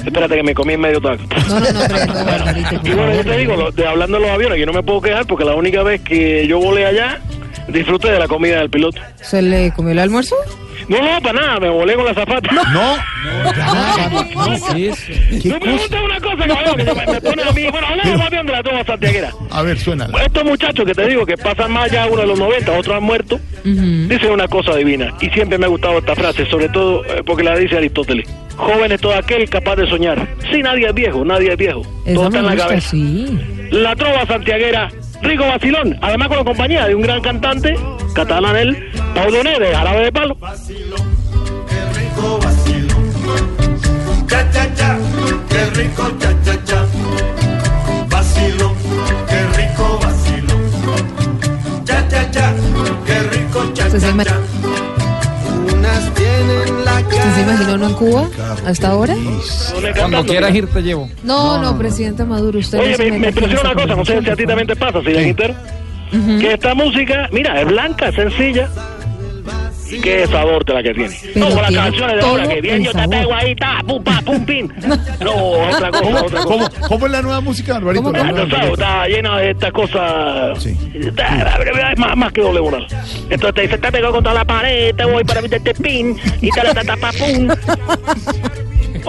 Espérate que me comí en medio taco. No, no, no, pero Y bueno, yo te digo, lo- de, hablando de los aviones, yo no me puedo quejar porque la única vez que yo volé allá, disfruté de la comida del piloto. ¿Se le comió el almuerzo? No, no, para nada, me volé con la zapata. No, ¿Qué me preguntes una cosa, cabrón, que me, me pone a mí. Bueno, hablamos más bien de la toma santiaguera. A ver, suena. Estos muchachos que te digo que pasan más ya uno de los 90, otros han muerto, dicen una cosa divina. Y siempre me ha gustado esta frase, sobre todo eh, porque la dice Aristóteles. Joven es todo aquel capaz de soñar. Sí, nadie es viejo, nadie es viejo. Todo está en la cabeza. sí. La trova santiaguera, Rico Vacilón, además con la compañía de un gran cantante, catalán él, Pauloné de Jarabe de Palo. rico vacilo. Cha, cha, cha, qué rico cha, cha, cha. Vacilo, qué rico vacilo. Cha, cha, cha, qué rico cha, ¿Usted se, cha, cha. Unas tienen la ¿Usted se imaginó uno en Cuba hasta ahora? Cuando quieras ir te llevo. No, no, presidente Maduro, usted Oye, me, me impresiona una cosa, no sé si a ti también te pasa, Silvia Quintero, que esta música, mira, es blanca, sencilla, qué sabor te la que tiene. Pero no, con las canciones de ahora, que bien yo te pego ahí, ta, pum, pa, pum, pin. No, otra cosa, ¿Cómo, otra cómo, cosa. cómo es la nueva música, Alvarito? Ah, nueva tú sabes, está llena de estas cosas. Está- Es más, más que doble moral. Entonces te dice, te pego contra la pared, te voy para meterte pin y te la ta, ta, pa, pum.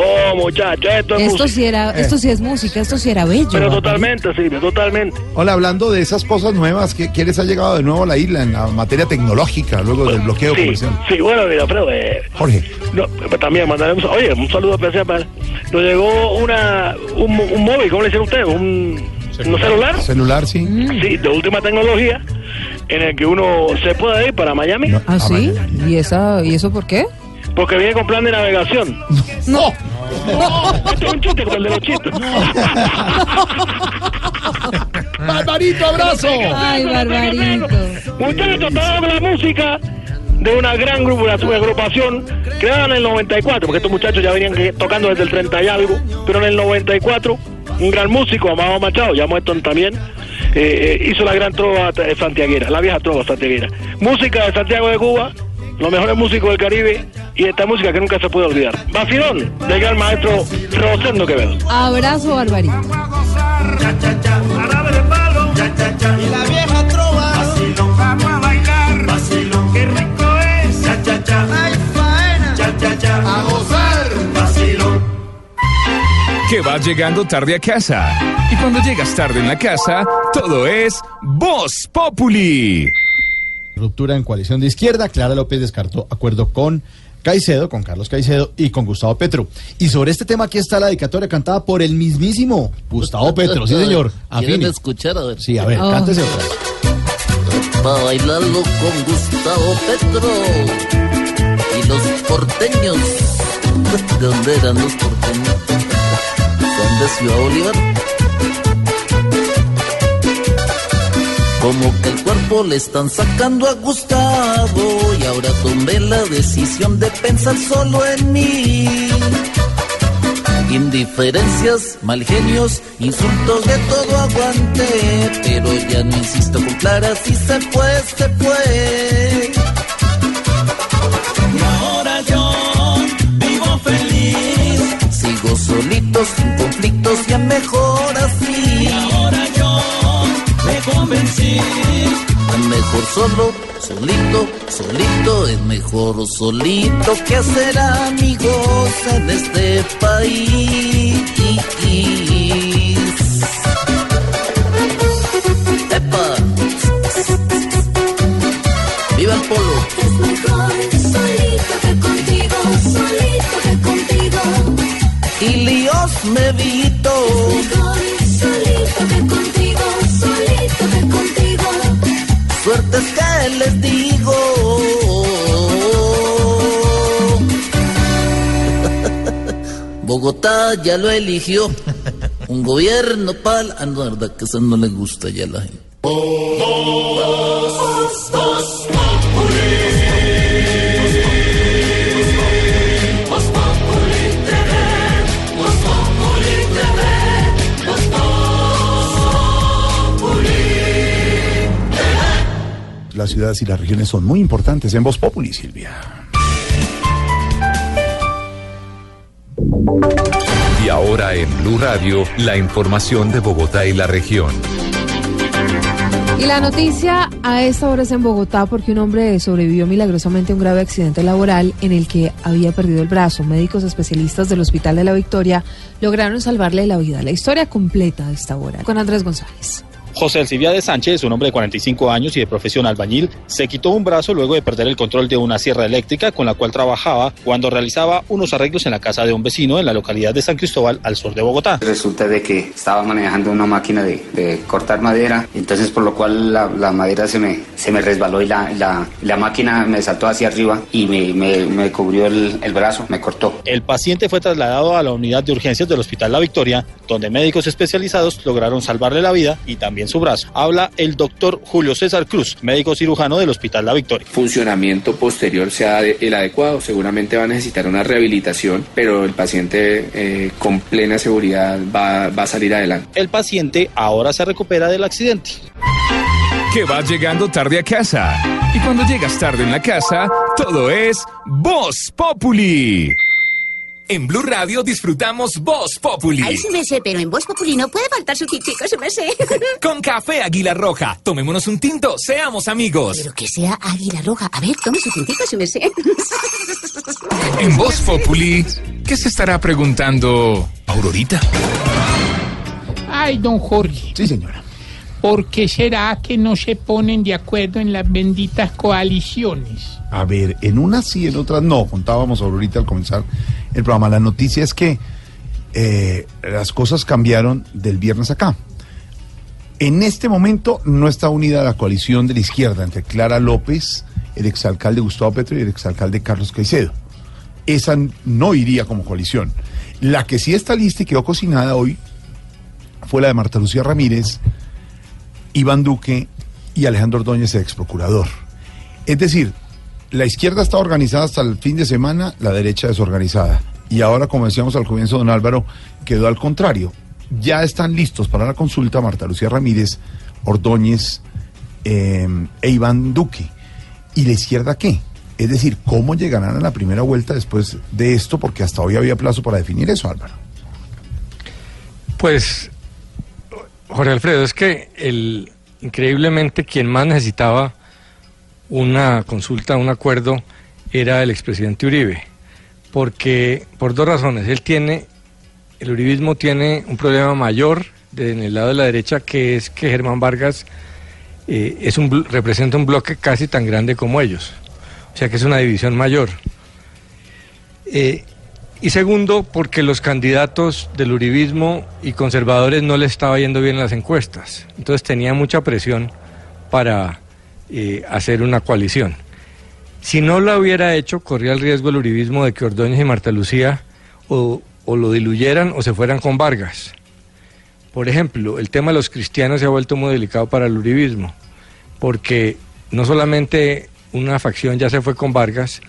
Oh, muchacho, esto es Esto música. sí, era, Eh. esto sí es música, esto sí era bello. Pero totalmente, sí, totalmente. Hola, hablando de esas cosas nuevas, ¿qué, qué les ha llegado de nuevo a la isla en la materia tecnológica luego del bloqueo Sí, comercial? sí, bueno, mira, Alfredo, eh, Jorge. no, pues también mandaremos, oye, un saludo especial para... Nos llegó una, un, un móvil, ¿cómo le dicen ustedes? Un celular. ¿Un celular? Celular, sí. Sí, de última tecnología, en el que uno se puede ir para Miami, ¿Ah, sí? ¿Y, esa, ¿Y eso por qué? Porque viene con plan de navegación. No. Esto es un chiste como el de los chistes. ¡Barbarito, abrazo! Ay, Barbarito. Muchachos, estamos con la música de una gran grupo, una agrupación creada en el 94, porque estos muchachos ya venían tocando desde el 30 y algo, pero en el 94 un gran músico, Amado Machado, ya muerto también, eh, eh, hizo la gran trova eh, santiaguera, la vieja trova santiaguera. Música de Santiago de Cuba, los mejores músicos del Caribe y esta música que nunca se puede olvidar. Vacilón del gran maestro Rosendo Quevedo. Abrazo, Barbarito. Y la vieja trova, vacilón, vamos a bailar, vacilón, qué rico es, cha, cha, cha. Ay, faena, cha, cha, cha. A gozar, vacilón. Que vas llegando tarde a casa. Y cuando llegas tarde en la casa, todo es Voz Populi. Ruptura en coalición de izquierda. Clara López descartó acuerdo con Caicedo, con Carlos Caicedo y con Gustavo Petro. Y sobre este tema aquí está la dedicatoria cantada por el mismísimo Gustavo Petro. Sí, señor. ¿Quieren escuchar? A ver. Sí, a ver, Oh. cántese otra. Para bailarlo con Gustavo Petro y los porteños. ¿De dónde eran los porteños? ¿Son de Ciudad Bolívar? Como que el cuerpo le están sacando a Gustavo y ahora tomé la decisión de pensar solo en mí. Indiferencias, mal genios, insultos de todo aguante, pero ya no insisto con Clara, si se puede, se puede. Y ahora yo vivo feliz, sigo solito, sin conflictos, ya mejor así. Convencí, es mejor solo, solito, solito, es mejor solito que hacer amigos en este país. ¡Epa! ¡Viva el polo! Es mejor solito que contigo, solito que contigo. Y líos me evito. Bogotá ya lo eligió. Un gobierno pal... Ah, no, verdad que eso no le gusta ya a la gente. Las ciudades y las regiones son muy importantes en Voz Populi, Silvia. Ahora en Blue Radio, la información de Bogotá y la región. Y la noticia a esta hora es en Bogotá porque un hombre sobrevivió milagrosamente a un grave accidente laboral en el que había perdido el brazo. Médicos especialistas del Hospital de la Victoria lograron salvarle la vida. La historia completa a esta hora con Andrés González. José Alcibiades Sánchez, un hombre de 45 años y de profesión albañil, se quitó un brazo luego de perder el control de una sierra eléctrica con la cual trabajaba cuando realizaba unos arreglos en la casa de un vecino en la localidad de San Cristóbal, al sur de Bogotá. Resulta de que estaba manejando una máquina de, de cortar madera, entonces por lo cual la, la madera se me, se me resbaló y la, la, la máquina me saltó hacia arriba y me, me, me cubrió el, el brazo, me cortó. El paciente fue trasladado a la unidad de urgencias del Hospital La Victoria, donde médicos especializados lograron salvarle la vida y también su brazo. Habla el doctor Julio César Cruz, médico cirujano del Hospital La Victoria. funcionamiento posterior sea el adecuado. Seguramente va a necesitar una rehabilitación, pero el paciente eh, con plena seguridad va, va a salir adelante. El paciente ahora se recupera del accidente. Que vas llegando tarde a casa. Y cuando llegas tarde en la casa, todo es Voz Populi. En Blue Radio disfrutamos Voz Populi. Ay, sí me sé, pero en Voz Populi no puede faltar su tintico, sí me sé. Con café Águila Roja. Tomémonos un tinto, seamos amigos. Pero que sea águila roja. A ver, tome su tintico, sí me sé. En Voz Populi, ¿qué se estará preguntando Aurorita? Ay, don Jorge. Sí, señora. ¿Por qué será que no se ponen de acuerdo en las benditas coaliciones? A ver, en unas sí, en otras no. Contábamos ahorita al comenzar el programa. La noticia es que eh, las cosas cambiaron del viernes acá. En este momento no está unida la coalición de la izquierda entre Clara López, el exalcalde Gustavo Petro y el exalcalde Carlos Caicedo. Esa no iría como coalición. La que sí está lista y quedó cocinada hoy fue la de Marta Lucía Ramírez, Iván Duque y Alejandro Ordóñez, ex procurador. Es decir, la izquierda está organizada hasta el fin de semana, la derecha desorganizada. Y ahora, como decíamos al comienzo, don Álvaro, quedó al contrario. Ya están listos para la consulta Marta Lucía Ramírez, Ordóñez eh, e Iván Duque. ¿Y la izquierda qué? Es decir, ¿cómo llegarán a la primera vuelta después de esto? Porque hasta hoy había plazo para definir eso, Álvaro. Pues, Jorge Alfredo, es que el, increíblemente quien más necesitaba una consulta, un acuerdo, era el expresidente Uribe. Porque, por dos razones, él tiene, el uribismo tiene un problema mayor en el lado de la derecha, que es que Germán Vargas eh, es un, representa un bloque casi tan grande como ellos. O sea que es una división mayor. Eh, y segundo, porque los candidatos del uribismo y conservadores no le estaba yendo bien en las encuestas. Entonces tenía mucha presión para eh, hacer una coalición. Si no lo hubiera hecho, corría el riesgo el uribismo de que Ordóñez y Marta Lucía o, o lo diluyeran o se fueran con Vargas. Por ejemplo, el tema de los cristianos se ha vuelto muy delicado para el uribismo, porque no solamente una facción ya se fue con Vargas,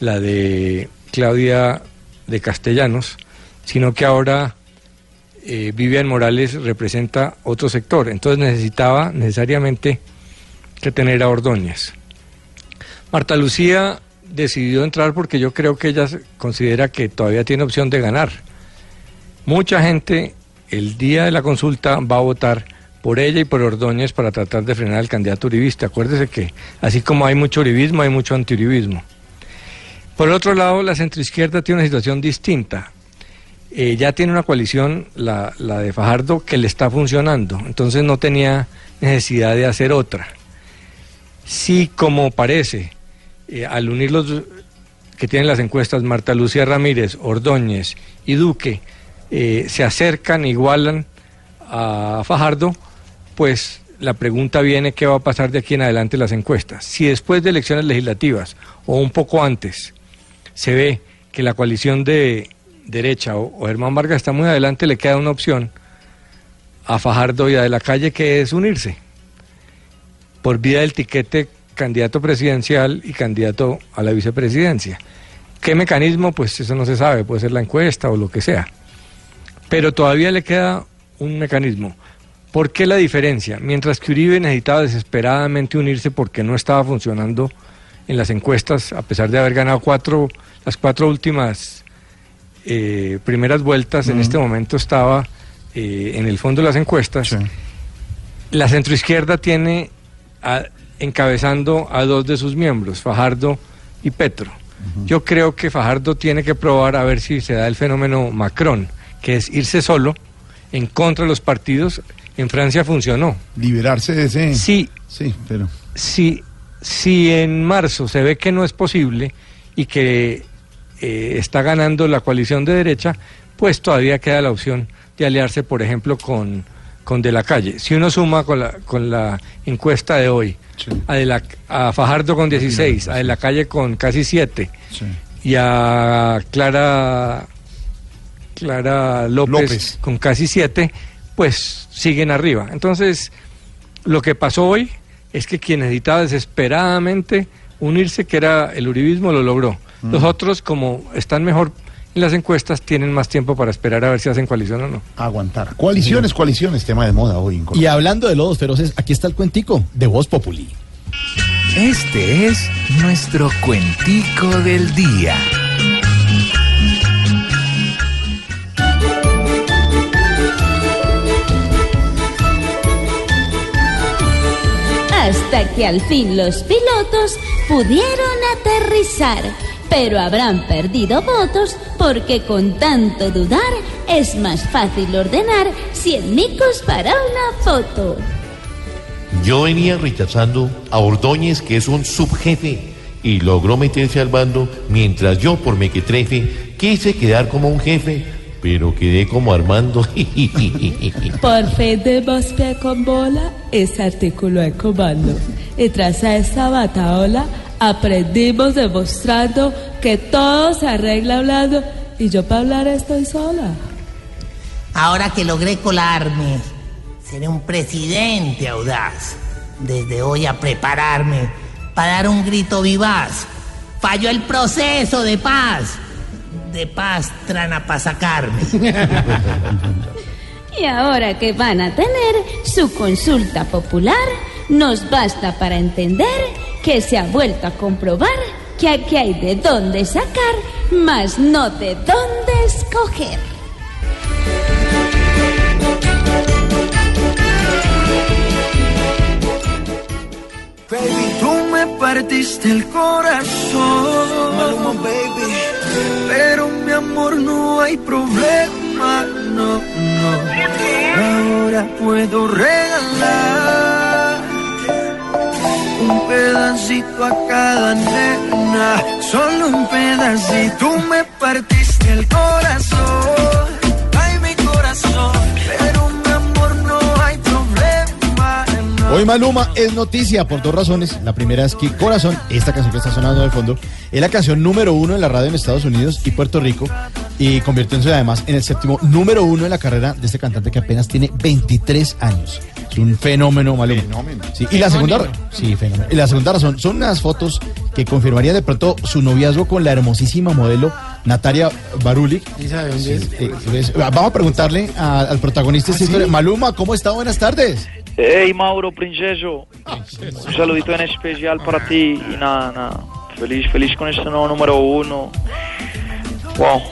la de Claudia de Castellanos, sino que ahora eh, Vivian Morales representa otro sector. Entonces necesitaba necesariamente que tener a Ordóñez. Marta Lucía decidió entrar porque yo creo que ella considera que todavía tiene opción de ganar. Mucha gente el día de la consulta va a votar por ella y por Ordóñez para tratar de frenar al candidato uribista. Acuérdese que así como hay mucho uribismo, hay mucho antiuribismo. Por otro lado, la centroizquierda tiene una situación distinta. Eh, ya tiene una coalición, la de Fajardo, que le está funcionando. Entonces no tenía necesidad de hacer otra. Sí, como parece, eh, al unir los que tienen las encuestas, Marta Lucía Ramírez, Ordóñez y Duque, eh, se acercan, igualan a Fajardo, pues la pregunta viene qué va a pasar de aquí en adelante las encuestas. Si después de elecciones legislativas o un poco antes se ve que la coalición de derecha o, o Germán Vargas está muy adelante, le queda una opción a Fajardo y a De la Calle que es unirse por vía del tiquete candidato presidencial y candidato a la vicepresidencia. ¿Qué mecanismo? Pues eso no se sabe, puede ser la encuesta o lo que sea. Pero todavía le queda un mecanismo. ¿Por qué la diferencia? Mientras que Uribe necesitaba desesperadamente unirse porque no estaba funcionando en las encuestas, a pesar de haber ganado cuatro, las cuatro últimas eh, primeras vueltas, en este momento estaba eh, en el fondo de las encuestas. La centroizquierda tiene a- encabezando a dos de sus miembros, Fajardo y Petro. Yo creo que Fajardo tiene que probar a ver si se da el fenómeno Macron, que es irse solo en contra de los partidos. En Francia funcionó. Liberarse de ese. Sí. Sí, pero. Si, si en marzo se ve que no es posible y que eh, está ganando la coalición de derecha, pues todavía queda la opción de aliarse, por ejemplo, con, con De la Calle. Si uno suma con la, con la encuesta de hoy, a, De la- a Fajardo con 16, a De la Calle con casi 7 y a Clara, Clara López, López. con casi 7, pues siguen arriba. Entonces, lo que pasó hoy es que quien necesitaba desesperadamente unirse, que era el uribismo, lo logró. Mm. Los otros, como están mejor las encuestas, tienen más tiempo para esperar a ver si hacen coalición o no. Aguantar. Coaliciones, coaliciones, tema de moda hoy en Y hablando de lodos feroces, aquí está el cuentico de Voz Populi. Este es nuestro cuentico del día. Hasta que al fin los pilotos pudieron aterrizar, pero habrán perdido votos porque con tanto dudar es más fácil ordenar 100 micos para una foto. Yo venía rechazando a Ordóñez, que es un subjefe, y logró meterse al bando, mientras yo, por mequetrefe, quise quedar como un jefe, pero quedé como Armando. Por fin demos pie con bola, ese artículo de comando. Y tras esta bataola, aprendimos demostrando que todo se arregla hablando y yo para hablar estoy sola. Ahora que logré colarme, seré un presidente audaz. Desde hoy a prepararme para dar un grito vivaz. Falló el proceso de paz. De paz trana para sacarme. Y ahora que van a tener su consulta popular, nos basta para entender que se ha vuelto a comprobar que aquí hay de dónde sacar, más no de dónde escoger. Baby, tú me partiste el corazón. Maluma, baby. Pero mi amor, no hay problema, no, no. Ahora puedo regalar un pedacito a cada nena. Solo un pedacito. Tú me partiste el corazón. Hoy Maluma es noticia por dos razones. La primera es que Corazón, esta canción que está sonando de fondo, es la canción número uno en la radio en Estados Unidos y Puerto Rico y convirtiéndose además en el séptimo número uno en la carrera de este cantante que apenas tiene 23 años. Es un fenómeno, Maluma. Sí, y la segunda, sí, fenómeno. Y la segunda razón son unas fotos que confirmaría de pronto su noviazgo con la hermosísima modelo Natalia Barulik. ¿Y sabe dónde es? Eh, pues, vamos a preguntarle a- al protagonista de esta historia. Maluma, ¿cómo está? Buenas tardes. Hey Mauro, princeso. Un saludito en especial para ti y nada, nada. Feliz, feliz con este nuevo número uno. Wow,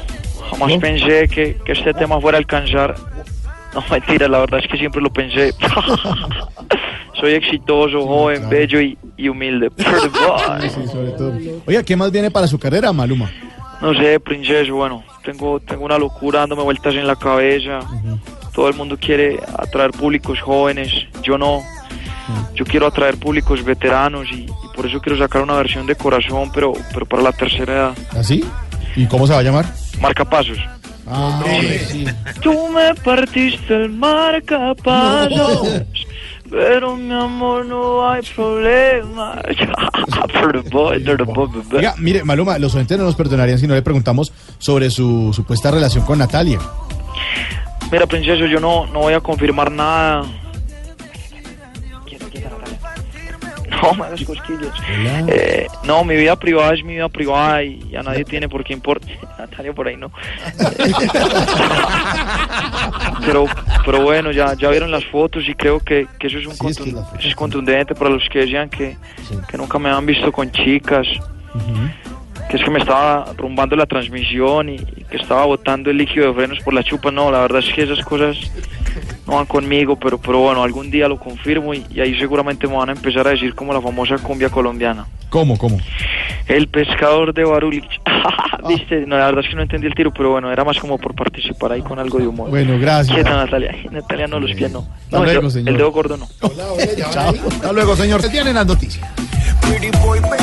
jamás pensé que, que este tema fuera a alcanzar. No, mentira, la verdad es que siempre lo pensé. Soy exitoso, joven, bello y, y humilde. Sí, sobre todo. Oiga, ¿qué más viene para su carrera, Maluma? No sé, princeso, bueno, tengo, tengo una locura dándome vueltas en la cabeza. Todo el mundo quiere atraer públicos jóvenes, yo no. Yo quiero atraer públicos veteranos y, y por eso quiero sacar una versión de corazón, pero, pero para la tercera edad. ¿Así? ¿Y cómo se va a llamar? Marcapasos. Ah, sí. Tú me partiste el marcapasos. Pero mi amor, no hay problema. Oiga, mire, Maluma, los oyentes no nos perdonarían si no le preguntamos sobre su supuesta relación con Natalia. Mira, princeso, yo no, no voy a confirmar nada. No me hagas cosquillas. Eh, no, mi vida privada es mi vida privada y a nadie tiene por qué importar. Natalia por ahí no. pero, pero bueno, ya, ya vieron las fotos y creo que, que eso, es un contun- eso es contundente para los que decían que, que nunca me han visto con chicas. Que es que me estaba rumbando la transmisión y, y que estaba botando el líquido de frenos por la chupa. No, la verdad es que esas cosas no van conmigo, pero, pero bueno, algún día lo confirmo y, y ahí seguramente me van a empezar a decir como la famosa cumbia colombiana. ¿Cómo, cómo? El pescador de Barulich. Viste, no, la verdad es que no entendí el tiro, pero bueno, era más como por participar ahí con algo de humor. Bueno, gracias. Natalia. Natalia no, los pies no. Hasta No, luego, yo- señor. el dedo gordo no. Chao. Hasta luego, señor. Se tienen las noticias. Pretty boy, baby.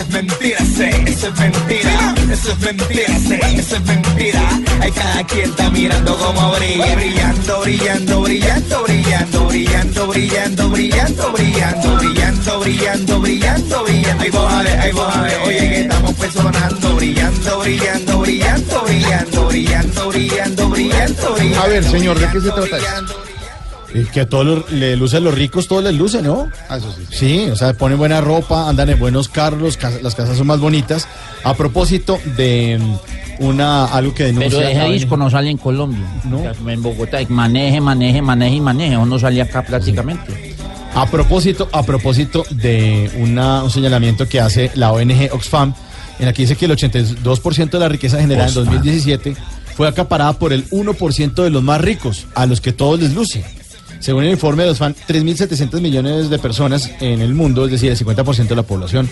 Eso es mentira, sé. Eso es mentira. Eso es mentira, sé. Eso es mentira. Hay cada quien está mirando como brilla. Brillando, brillando, brillando, brillando, brillando, brillando, brillando, brillando, brillando, brillando, brillando, brillando. Ahí vos a ver, ahí vos a ver. Oye, que estamos personando. Brillando, brillando, brillando, brillando, brillando, brillando, brillando, brillando. A ver, señor, ¿de qué se trata esto? Que a todos los- le luce a los ricos, todos les luce, ¿no? Ah, eso sí. Sí, o sea, ponen buena ropa, andan en buenos carros, las casas son más bonitas. A propósito de mm, una algo que denuncia... Pero ese disco no sale en Colombia. No. En Bogotá, maneje, maneje, maneje y maneje. O no sale acá prácticamente. A propósito, a propósito de una- un señalamiento que hace la ONG Oxfam, en la que dice que el 82% de la riqueza generada en Oxfam. 2017 fue acaparada por el 1% de los más ricos, a los que todos les luce. Según el informe de Oxfam, 3.700 millones de personas en el mundo, es decir, el 50% de la población,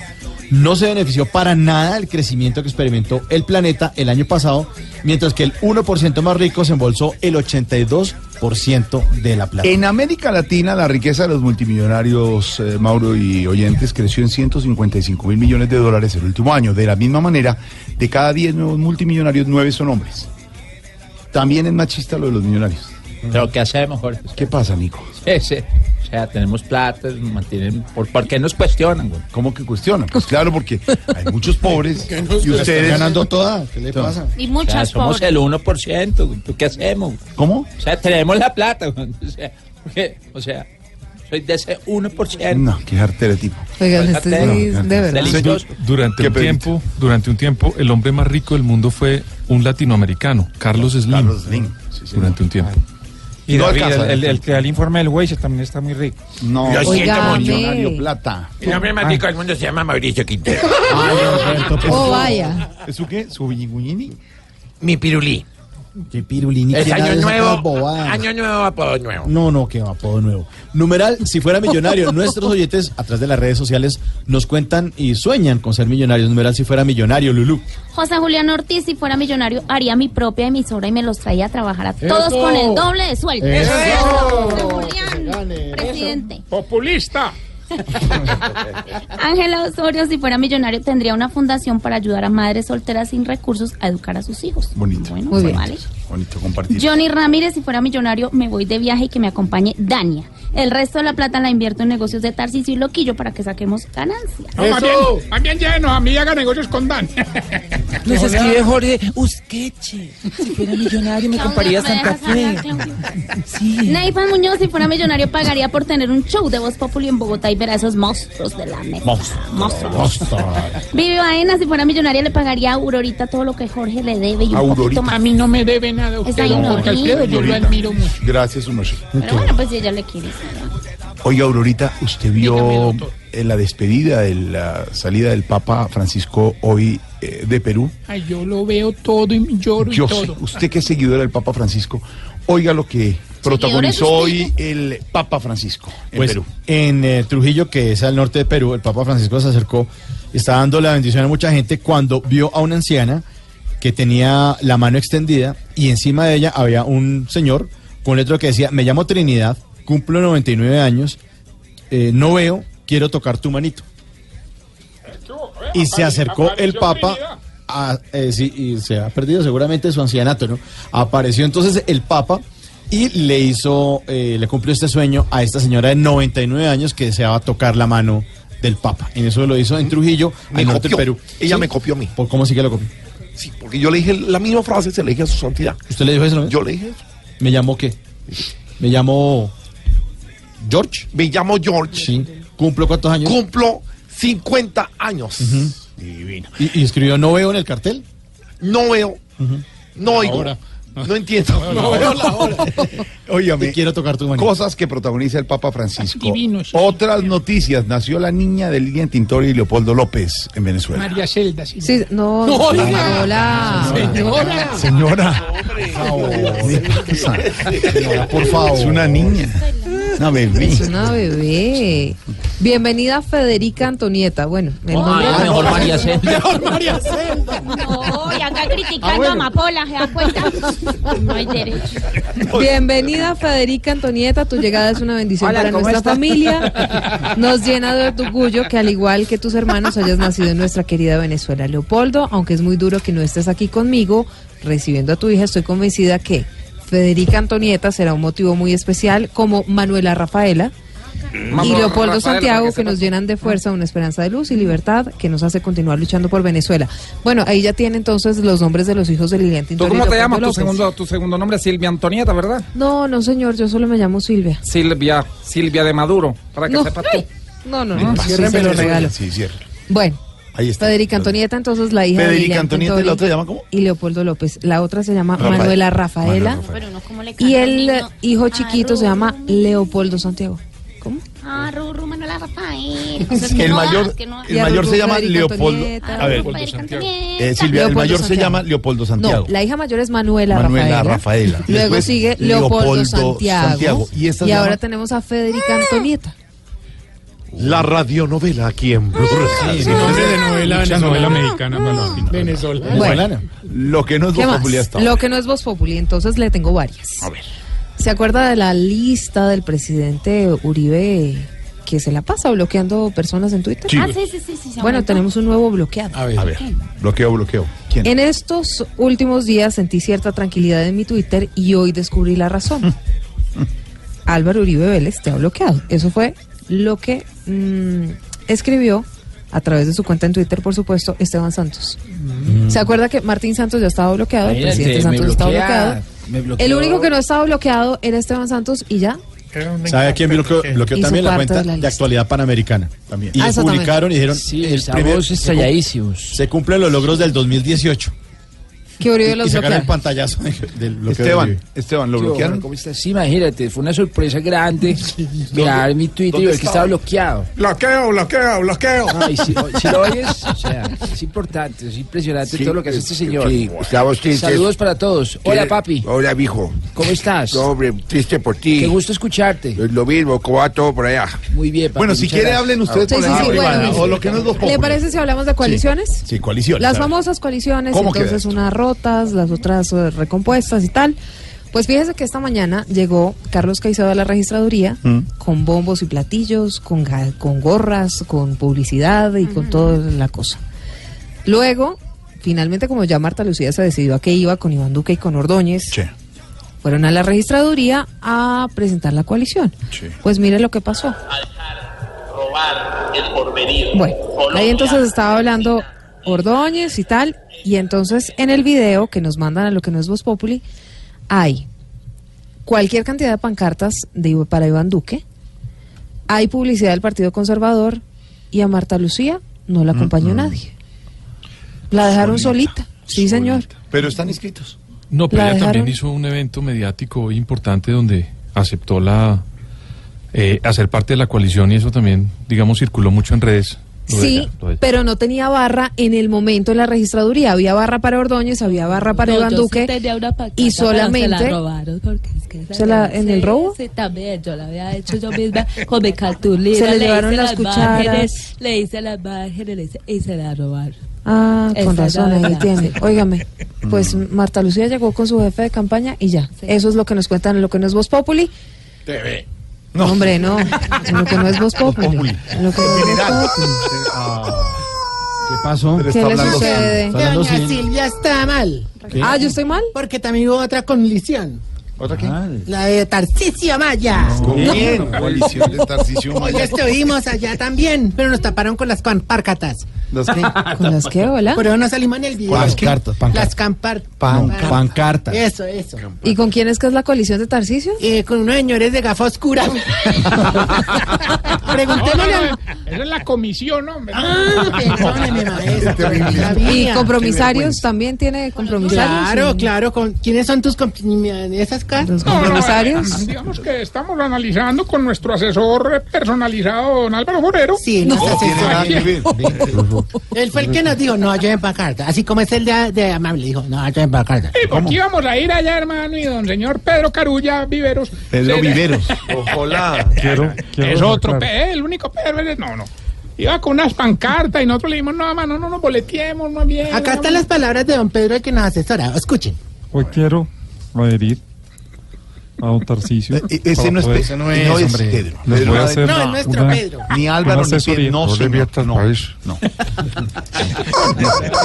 no se benefició para nada del crecimiento que experimentó el planeta el año pasado, mientras que el 1% más rico se embolsó el 82% de la plata. En América Latina, la riqueza de los multimillonarios, eh, Mauro y oyentes, creció en 155 mil millones de dólares el último año. De la misma manera, de cada 10 nuevos multimillonarios, 9 son hombres. También es machista lo de los millonarios. Pero ¿qué hacemos, Jorge? ¿Qué pasa, Nico? Sí, sí. O sea, tenemos plata, nos mantienen. ¿Por, por qué nos cuestionan, güey? ¿Cómo que cuestionan? Pues claro, porque hay muchos pobres y ustedes ganando toda. ¿Qué le pasa? O Y sea, muchas somos pobres. el 1%. güey. ¿Tú qué hacemos? güey? ¿Cómo? O sea, tenemos la plata. güey. O sea, porque, o sea soy de ese 1%. No, qué artera tipo. Oigan, Pues, este es de verdad. Delicioso. Durante ¿Qué un pediste? tiempo, durante un tiempo, el hombre más rico del mundo fue un latinoamericano, Carlos Slim. Carlos Slim, durante un tiempo. Y No David, alcanza, el, ¿eh? el- el que da el informe del Weiss también está muy rico. No, Lo siento mucho. millonario plata. El hombre más rico del mundo se llama Mauricio Quintero. Oh, vaya. ¿Eso qué? ¿Su viñiguñini? Mi pirulí. Qué pirulini. Es ¿quién año nuevo. Año nuevo, apodo nuevo. No, no, que apodo nuevo. Numeral, si fuera millonario, nuestros oyentes a través de las redes sociales nos cuentan y sueñan con ser millonarios. Numeral, si fuera millonario, Lulú. José Julián Ortiz, si fuera millonario, haría mi propia emisora y me los traía a trabajar a todos con el doble de sueldo. Eso. José Julián, presidente. Populista. Ángela Osorio, si fuera millonario, tendría una fundación para ayudar a madres solteras sin recursos a educar a sus hijos. Bonito. Bueno, Muy bien. vale. Bonito compartir. Johnny Ramírez, si fuera millonario, me voy de viaje y que me acompañe Dania. El resto de la plata la invierto en negocios de Tarcisio y Loquillo para que saquemos ganancias. No, más bien, más bien llévenos a mí y haga negocios con Dan. Nos escribe Jorge Usqueche. Si fuera millonario me compraría ¿me dejas Santa Fe. hablar, Claudio? Neifan Muñoz, si fuera millonario, pagaría por tener un show de Voz Populi en Bogotá y ver a esos monstruos de la mesa. Monstruos. Vivi Baena, si fuera millonaria, le pagaría a Aurorita todo lo que Jorge le debe y un Aurorita. poquito más. A mí no me debe nada usted, Esa don Jorge Alfredo, yo lo admiro mucho. Gracias, su merced. Pero bueno, pues si ella le quiere. Oiga, Aurorita, ¿usted vio en la despedida, en la salida del Papa Francisco hoy eh, de Perú? Ay, yo lo veo todo y lloro Yo y sé, todo. usted que es seguidora del Papa Francisco, oiga lo que protagonizó hoy el Papa Francisco en Pues Perú. en eh, Trujillo, que es al norte de Perú, el Papa Francisco se acercó, está dando la bendición a mucha gente cuando vio a una anciana que tenía la mano extendida y encima de ella había un señor con letrero que decía, me llamo Trinidad, cumplo 99 años, eh, no veo, quiero tocar tu manito. Y se acercó el Papa, a- eh, sí, y se ha perdido seguramente su ancianato, ¿no? Apareció entonces el Papa y le hizo, eh, le cumplió este sueño a esta señora de 99 años que deseaba tocar la mano del Papa. En eso lo hizo en Trujillo, en norte. Perú. Ella ¿Sí? me copió a mí. ¿Por cómo sí que lo copió? Sí, porque yo le dije la misma frase, se le dije a su santidad. ¿Usted le dijo eso? no? Yo le dije eso. ¿Me llamó qué? ¿Me llamó George? Me llamo George. Sí. ¿Cumplo cuántos años? Cumplo 50 años. Divino. ¿Y, y escribió no veo en el cartel? No veo, no oigo, Ahora. No entiendo. No veo la hora. Óigame, quiero tocar tu cosas que protagoniza el Papa Francisco. Divino, eso sí. Otras noticias. Nació la niña de Lilian Tintori y Leopoldo López en Venezuela. María Celda, sí. Sí, no, No, no, hola. Señora. Señora, Señora, por favor. es una niña. Una bebé. Es una bebé. Bienvenida Federica Antonieta. Bueno, el nombre Ah, mejor María Celda. Mejor María Celda. No, y acá criticando Ah, bueno. a Amapola, ¿se da cuenta? No hay derecho. Bienvenida Federica Antonieta, tu llegada es una bendición Hola, para ¿cómo nuestra está? familia. Nos llena de orgullo que al igual que tus hermanos hayas nacido en nuestra querida Venezuela. Leopoldo, aunque es muy duro que no estés aquí conmigo recibiendo a tu hija, estoy convencida que Federica Antonieta será un motivo muy especial como Manuela Rafaela. Y Leopoldo Santiago, que nos llenan de fuerza, una esperanza de luz y libertad que nos hace continuar luchando por Venezuela. Bueno, ahí ya tiene entonces los nombres de los hijos de Lilian ¿Tú Tintori cómo te llamas? Tu segundo, tu segundo nombre es Silvia Antonieta, ¿verdad? No, no, señor, yo solo me llamo Silvia. Silvia, Silvia de Maduro, para que No, sepas tú. no, no, ¿Qué no, pasa? sí, se lo regalo. Sí. Bueno, Ahí está. Federica Antonieta, entonces la hija de Federica Antonieta y la otra se llama ¿cómo? y Leopoldo López. La otra se llama Rafael. Manuela Rafaela. Y el niño. hijo chiquito se llama Leopoldo Santiago. ¿Cómo? Ah, Ruru, Manuela Rafael. El mayor, el mayor se llama Federica Leopoldo. Antonieta. A ver, Federica Antonieta. eh, Silvia, el mayor se Santiago. llama Leopoldo Santiago. No, la hija mayor es Manuela, Manuela Rafaela. Rafaela. Luego sigue Leopoldo, Leopoldo Santiago. Santiago. Y, ¿Y ahora llama? tenemos a Federica Antonieta. La radionovela aquí en Blue Radio. Sí, nombre de novela Mucha venezolana. novela mexicana, Paloma. Venezolana. Venezolana. Lo que no es ¿Qué Voz más? Populi hasta Lo ahora. que no es Voz Populi, entonces le tengo varias. A ver. ¿Se acuerda de la lista del presidente Uribe que se la pasa bloqueando personas en Twitter? Sí. Ah, sí, sí, sí. sí se Bueno, aumentó. tenemos un nuevo bloqueado. A ver. A ver. Bloqueo, bloqueo. ¿Quién? En estos últimos días sentí cierta tranquilidad en mi Twitter y hoy descubrí la razón. Álvaro Uribe Vélez te ha bloqueado. Eso fue lo que mm, escribió a través de su cuenta en Twitter, por supuesto, Esteban Santos. ¿Se acuerda que Martín Santos ya estaba bloqueado? El presidente Santos estaba bloquea, bloqueado. me bloqueó. El único que no estaba bloqueado era Esteban Santos y ya. ¿Sabe a quién bloqueó, bloqueó también la cuenta de la de, lista. actualidad panamericana? También. Y Ah, eso también. publicaron y dijeron, Sí, el estamos primer, se, cum- estalladísimos. se cumplen los logros del 2018. Que Uribe los sacaron el pantallazo de- del bloqueo de Esteban, Uribe. Esteban, ¿lo Yo, bloquearon? ¿Cómo estás? Sí, imagínate, fue una sorpresa grande mirar mi Twitter y ver que estaba bloqueado. Bloqueo, bloqueo, bloqueo. Ay, si, si lo oyes, o sea, es importante, es impresionante todo lo que hace este señor. Sí, estamos tristes. Saludos para todos. Hola, papi. Hola, mijo. ¿Cómo estás? No, hombre, triste por ti. Qué gusto escucharte. Es lo mismo, ¿cómo va todo por allá? Muy bien, papi. Bueno, si muchas quiere gracias. hablen ustedes Sí, por sí, la sí, bueno. o lo que no es Voz Populi. ¿Le parece si hablamos de coaliciones? Sí, coaliciones. Las famosas coaliciones, ¿Cómo queda entonces esto? unas rotas, las otras eh, recompuestas y tal. Pues fíjese que esta mañana llegó Carlos Caicedo a la registraduría Mm. con bombos y platillos, con, con gorras, con publicidad y con toda la cosa. Luego finalmente como ya Marta Lucía se decidió a que iba con Iván Duque y con Ordóñez, fueron a la registraduría a presentar la coalición. Pues mire lo que pasó. robar el porvenir. Bueno, ahí entonces estaba hablando Ordóñez y tal, y entonces en el video que nos mandan a lo que no es Voz Populi, hay cualquier cantidad de pancartas de, para Iván Duque, hay publicidad del Partido Conservador, y a Marta Lucía no la acompañó nadie. La dejaron solita, sí señor. Pero están inscritos. No, pero La ella también hizo un evento mediático importante donde aceptó la eh, hacer parte de la coalición y eso también, digamos, circuló mucho en redes. Sí, pero no tenía barra en el momento de la registraduría. Había barra para Ordóñez, había barra para No, Iván sí Duque. tenía una pancata, y pero solamente. Se la robaron porque es que esa ¿Se la- no- en el robo? Sí, también. Yo la había hecho yo misma con mi cartulina. Se le le llevaron las márgenes, cucharas. Le hice las márgenes le hice- y se la robaron. Ah, con Esa razón, ahí tiene. Óigame, pues Marta Lucía llegó con su jefe de campaña y ya. Eso es lo que nos cuentan en lo que no es Voz Populi. TV. No. Hombre, no. En lo que no es Voz Populi. Que no es Voz Populi. ¿Qué pasó? ¿Qué le sucede? Doña sin- Silvia está mal. ¿Qué? Ah, ¿yo estoy mal? Porque también hubo otra coalición. ¿Otra qué? La de Tarcisio Maya. Bien, coalición de Tarcisio Hoy Maya. estuvimos allá también, pero nos taparon con las párcatas. ¿Las qué? ¿Con las qué, hola? Pero no salimos en el video. ¿Con las cartas? Las campar... Pan- pancartas. Eso, eso. ¿Y con quién es que es la coalición de Tarcisio? Eh, con unos señores de gafa oscura. Preguntémosle No, no, al- no, Esa es la comisión, hombre. Ah, perdóneme, maestro. ¿Y compromisarios también tiene compromisarios? Claro, Sí. claro. Con, ¿Quiénes son tus comp- esas cartas? Los No, no, compromisarios. digamos que estamos analizando con nuestro asesor personalizado, don Álvaro Forero. Sí, no, No, Él fue el que nos dijo, no, yo en carta. Así como es el de, de Amable, dijo, no, yo en carta. Sí, porque íbamos a ir allá, hermano, y don señor Pedro Carulla Viveros. Pedro se Viveros. Ojalá. Quiero, es otro, Pe- el único Pedro, no, no. Iba con unas pancartas y nosotros le dijimos, no, mano, no nos boleteemos, más bien. Acá están las palabras de don Pedro el que nos asesora. Escuchen. Hoy quiero adherir a don Tarcisio. Eh, ese para no es poder- Pe- ese no es, Pedro voy a Adel- hacer No, es nuestro una- Pedro. Ni Álvaro ni. Pedro. No, señor. No. país. No. ¿Por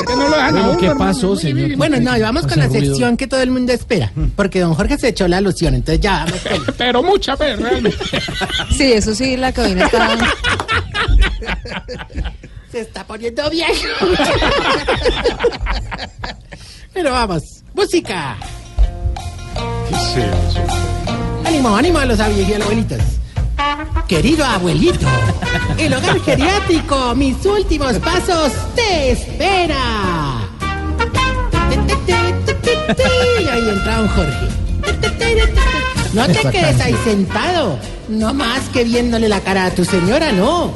qué no ¿qué pasó, señor? Bueno, no, y vamos con la sección que todo el mundo espera. Porque don Jorge se echó la alusión, entonces ya vamos con... Pero mucha, realmente. Sí, eso sí, la cabina está... Se está poniendo viejo. Pero vamos, música. Ánimo, ánimo a los abuelitos y abuelitos. Querido abuelito, el hogar geriátrico, mis últimos pasos, te espera. Y ahí entra un Jorge. No te quedes ahí sentado, no más que viéndole la cara a tu señora, no.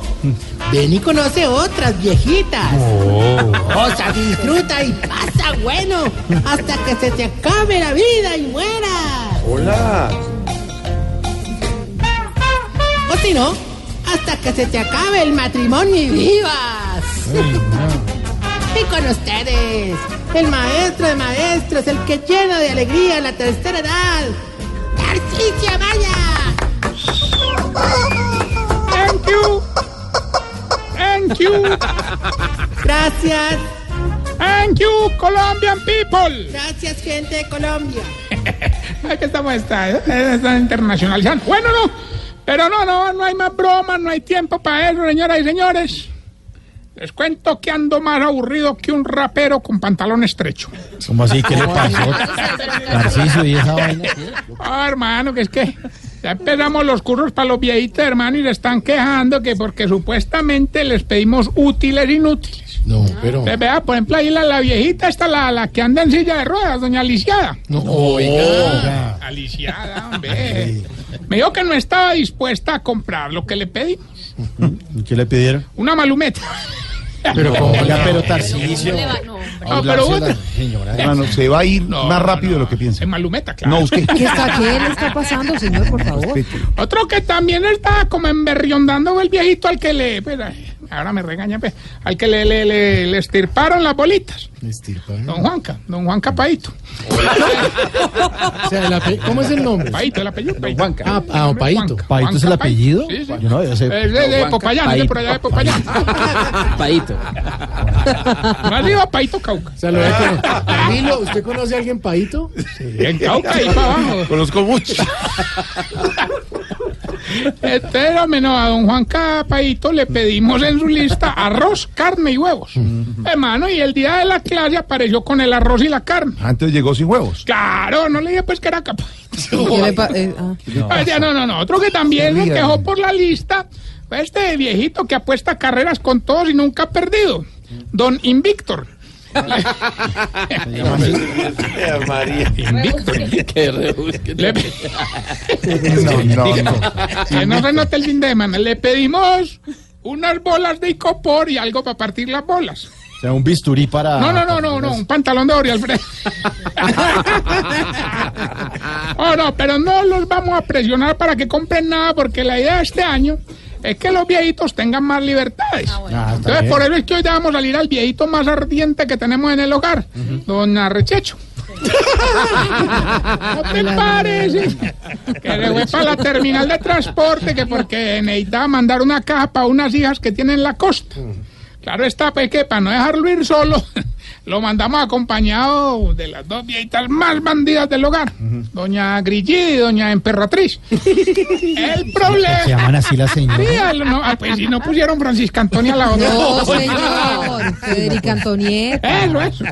Ven y conoce otras viejitas. O sea, disfruta y pasa bueno hasta que se te acabe la vida y mueras. Hola. O si no, hasta que se te acabe el matrimonio y vivas. Y con ustedes, el maestro de maestros, el que llena de alegría la tercera edad, Tarcisio Maya. Thank you. Thank you. Gracias, Thank you, Colombian people. gracias gente de Colombia. Aquí estamos, está, está internacionalizando. Bueno, no, pero no, no, no hay más bromas, no hay tiempo para eso, señoras y señores. Les cuento que ando más aburrido que un rapero con pantalón estrecho. ¿Cómo así? ¿Qué le pasó? Tarcisio y esa vaina. Ah, hermano, que es que ya empezamos los cursos para los viejitos, hermano, y le están quejando que porque supuestamente les pedimos útiles inútiles. No, pero. Entonces, vea, por ejemplo, ahí la, la viejita está la, la que anda en silla de ruedas, doña Aliciada. No, oiga. Aliciada, hombre. Me dijo que no estaba dispuesta a comprar lo que le pedimos. ¿Y qué le pidieron? Una malumeta. Pero como ya, pero Tarcisio. No, pero bueno. Hermano, se va a ir más rápido de lo que piensa. En malumeta, claro. No, usted. ¿Qué, está, ¿Qué le está pasando, señor, por favor? Otro que también está como emberriondando el viejito al que le... pues, ahora me regaña, pues, al que le, le, le, le estirparon las bolitas. Don Juanca, don Juanca Paito. O sea, el ape- ¿Cómo es el nombre? Paito, el apellido. Paito. Ah, ah, Paito. Juanca. ¿Paito es el Juanca apellido? Sí, sí. Yo no, yo sé. Es de, de Popayán, es de por allá de Popayán. Paito. Más iba Paito Cauca. O sea, lo. Danilo, ¿usted conoce a alguien Paito? En Cauca, ahí para abajo. Conozco mucho. Este, hombre, no, a don Juan Capaito le pedimos en su lista arroz, carne y huevos. Hermano, y el día de la clase apareció con el arroz y la carne. Antes llegó sin huevos. Claro, no le dije pues que era Capaito. ¿Qué le pa- eh, ah. Ah, ya, no, no, no. Otro que también se quejó por la lista fue este viejito que apuesta carreras con todos y nunca ha perdido. Don Invictor. María. Invictor. Le- No, no, no. No se note el fin de semana. Le pedimos unas bolas de icopor y algo para partir las bolas. O sea, un bisturí para... No, no, no, no, no, un pantalón de Ori Alfredo. Oh, no, pero no los vamos a presionar para que compren nada porque la idea de este año es que los viejitos tengan más libertades. Ah, está Entonces, bien. por eso es que hoy vamos a salir al viejito más ardiente que tenemos en el hogar, don Arrechecho. ¿No te parece? Que se fue para la terminal de transporte que porque necesitaba mandar una caja para unas hijas que tienen en la costa. Claro está, pues que para no dejarlo ir solo, lo mandamos acompañado de las dos viejitas más bandidas del hogar, doña Grillí y doña Emperatriz. El problema... Se llaman así las señoras. Sí, no, ah, pues si no pusieron Francisca Antonia la otra. No, señor. Federica Antonieta. Eso, eso.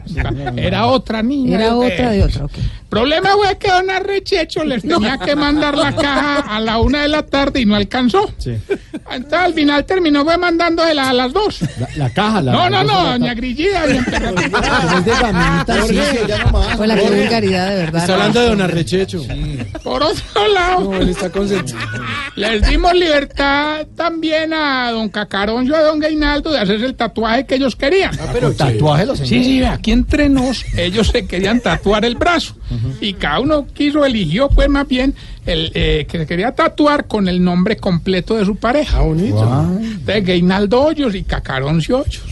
Era otra niña. Era otra de otra, ok. Problema fue que don Arrechecho les tenía que mandar la caja a la una de la tarde y no alcanzó. Sí. Entonces al final terminó fue mandándosela a las dos. La, la caja, la... No, no, no, doña Grillida, doña Emperatriz. Hola, qué vulgaridad, de verdad. Está hablando de Don Arrechecho. Por otro lado, No, él está consentido. les dimos libertad también a don Cacaroncio y a don Gainaldo de hacerse el tatuaje que ellos querían. Pero tatuaje los Sí, sí, aquí entre nos, ellos se querían tatuar el brazo. Y cada uno quiso, eligió, pues más bien, el eh, que se quería tatuar con el nombre completo de su pareja. bonito. De Gainaldo Hoyos y Cacaroncio Hoyos.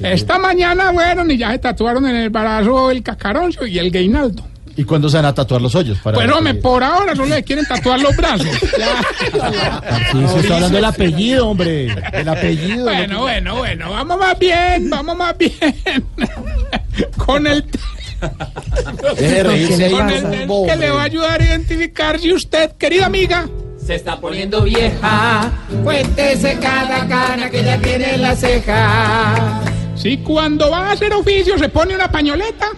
Esta mañana, bueno, y ya se tatuaron en el brazo el Cacaroncio y el Gainaldo. ¿Y cuándo se van a tatuar los hoyos? Para me que- por ahora solo le quieren tatuar los brazos. Ya. Sí, se está hablando del apellido, hombre. El apellido. Bueno, bueno, bueno, vamos más bien, vamos más bien. Con el, Que le va a ayudar a identificar si usted, querida amiga, Se está poniendo vieja. cuéntese cada cana que ya tiene en la ceja. Si cuando va a hacer oficio se pone una pañoleta.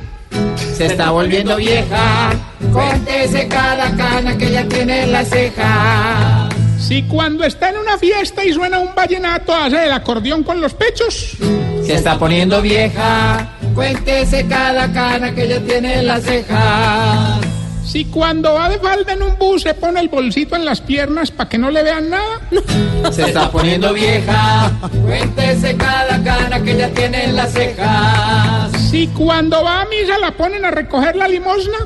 Se está volviendo vieja. Cuéntese cada cana que ya tiene en la ceja. Si cuando está en una fiesta y suena un vallenato hace el acordeón con los pechos. Se está poniendo vieja. Cuéntese cada cana que ya tiene en la ceja. Si cuando va de falda en un bus se pone el bolsito en las piernas para que no le vean nada. Se está poniendo vieja. Cuéntese cada cana que ya tiene en las cejas. Si cuando va a misa la ponen a recoger la limosna.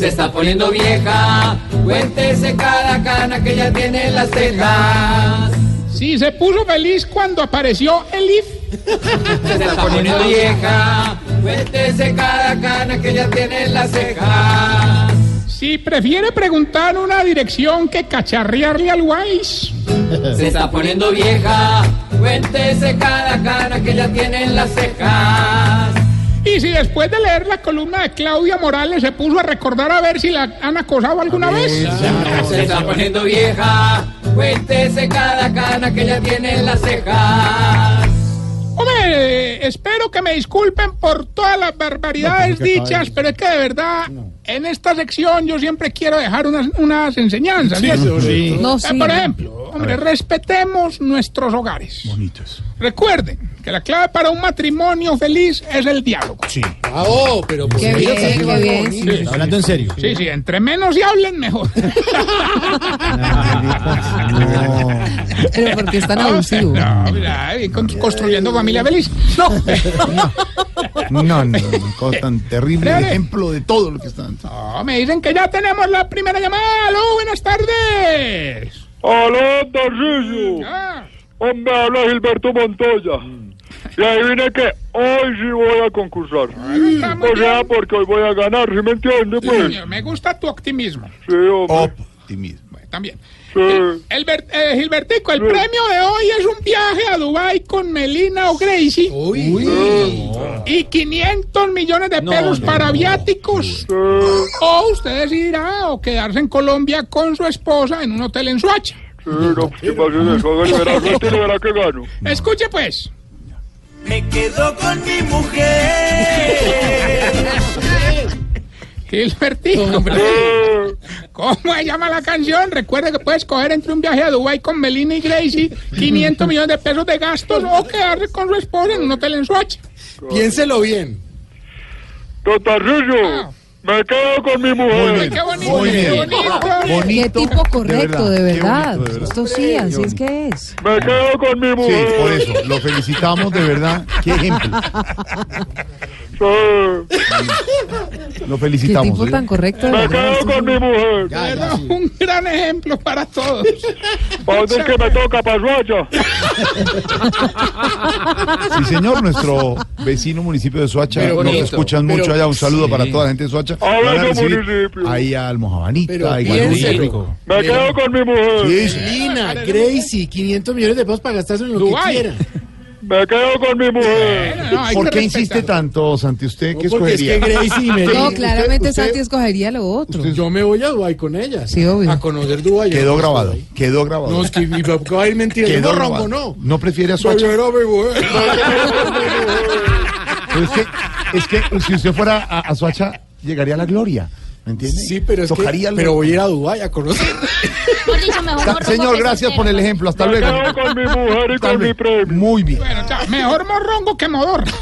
Se está poniendo vieja. Cuéntese cada cana que ya tiene en las cejas. Si se puso feliz cuando apareció el IF. Se está poniendo vieja. Cuéntese cada cana que ya tiene en las cejas. Si prefiere preguntar una dirección que cacharrearle al Wise. Se está poniendo vieja. Cuéntese cada cana que ya tiene en las cejas. Y si después de leer la columna de Claudia Morales se puso a recordar a ver si la han acosado alguna vez. Se está poniendo vieja. Cuéntese cada cana que ya tiene en las cejas. Hombre, espero que me disculpen por todas las barbaridades No, dichas, pero es que de verdad, en esta sección yo siempre quiero dejar unas, unas enseñanzas. Sí, ¿cierto? sí. No, Eh, sí. Por ejemplo, hombre, respetemos nuestros hogares. Bonitos. Recuerden que la clave para un matrimonio feliz es el diálogo. Sí. Bravo, pero pues, Qué bien, qué bien. Sí, Está hablando en serio. Sí, sí, entre menos y hablen mejor. Pero porque es tan abusivo. No, mira, construyendo familia feliz. No. No, no, no, cosa tan terrible Dale. ejemplo de todo lo que están. No, me dicen que ya tenemos la primera llamada. ¡Aló, buenas tardes! Aló, Tarcisio. Ah, Hombre, habla Gilberto Montoya. Y adivine que hoy sí voy a concursar. O sea, porque hoy voy a ganar, ¿sí me entiende? Pues me gusta tu optimismo. sí, hombre. Optimismo. También. Sí. El Ber- eh, Gilbertico, el premio de hoy es un viaje a Dubai con Melina o Gracie. Y 500 millones de pesos para viáticos. O usted decidirá o quedarse en Colombia con su esposa en un hotel en Suacha. Sí, no, pues, ¿qué pasa de eso? Verá, verá que gano. Escuche pues. Me quedo con mi mujer. Gilbertico. ¿Cómo se llama la canción? Recuerde que puede escoger entre un viaje a Dubai con Melina y Gracie, 500 millones de pesos de gastos o quedarse con su esposa en un hotel en Suacha. Piénselo bien. Totarrillo, me quedo con mi mujer. Qué bonito, Muy qué bien. bonito. Qué tipo correcto, de verdad. Bonito, de verdad. Esto sí, así es que es. Me quedo con mi Sí, mujer. por eso, lo felicitamos de verdad. Qué ejemplo. Lo Qué felicitamos. tipo ¿eh? tan correcto, Me quedo con mi mujer. Pero Un gran ejemplo para todos. ¿Para dónde es que me toca? ¿Para Suacha? Sí, señor, nuestro vecino municipio de Soacha. Pero Nos bonito, escuchan pero- mucho allá. Un saludo sí. para toda la gente de Soacha. Van a bueno, recibir municipio. ahí a Almojabanita, Pero a piénselo. Igualú. Me quedo con mi mujer. Sí, sí. Lina, Gracie, 500 millones de pesos para gastarse en lo Dubái. que quiera. Me quedo con mi mujer. No, ¿Por qué respetar. insiste tanto, Santi? ¿Usted qué No, porque es escogería? que Gracie. No, claramente usted- Santi escogería lo otro. Yo me voy a Dubái con ellas. Sí, obvio. A conocer Dubái. Quedó grabado, quedó grabado. No, es que mi papá va a ir mentira. Quedó No, grabado. Rambo, no. ¿No prefiere a Soacha? yo, mi mujer. Pero es que, es que si usted fuera a, a Soacha, llegaría a la gloria. ¿Me entiende? Sí, pero es Tocaría que... lo- Pero voy a ir a Dubái a conocer. Dicho, mejor Señor, gracias por el ejemplo. Hasta Me luego. quedo con mi mujer y Hasta con mi premio. Muy bien. Bueno, ya, mejor morrongo que modor.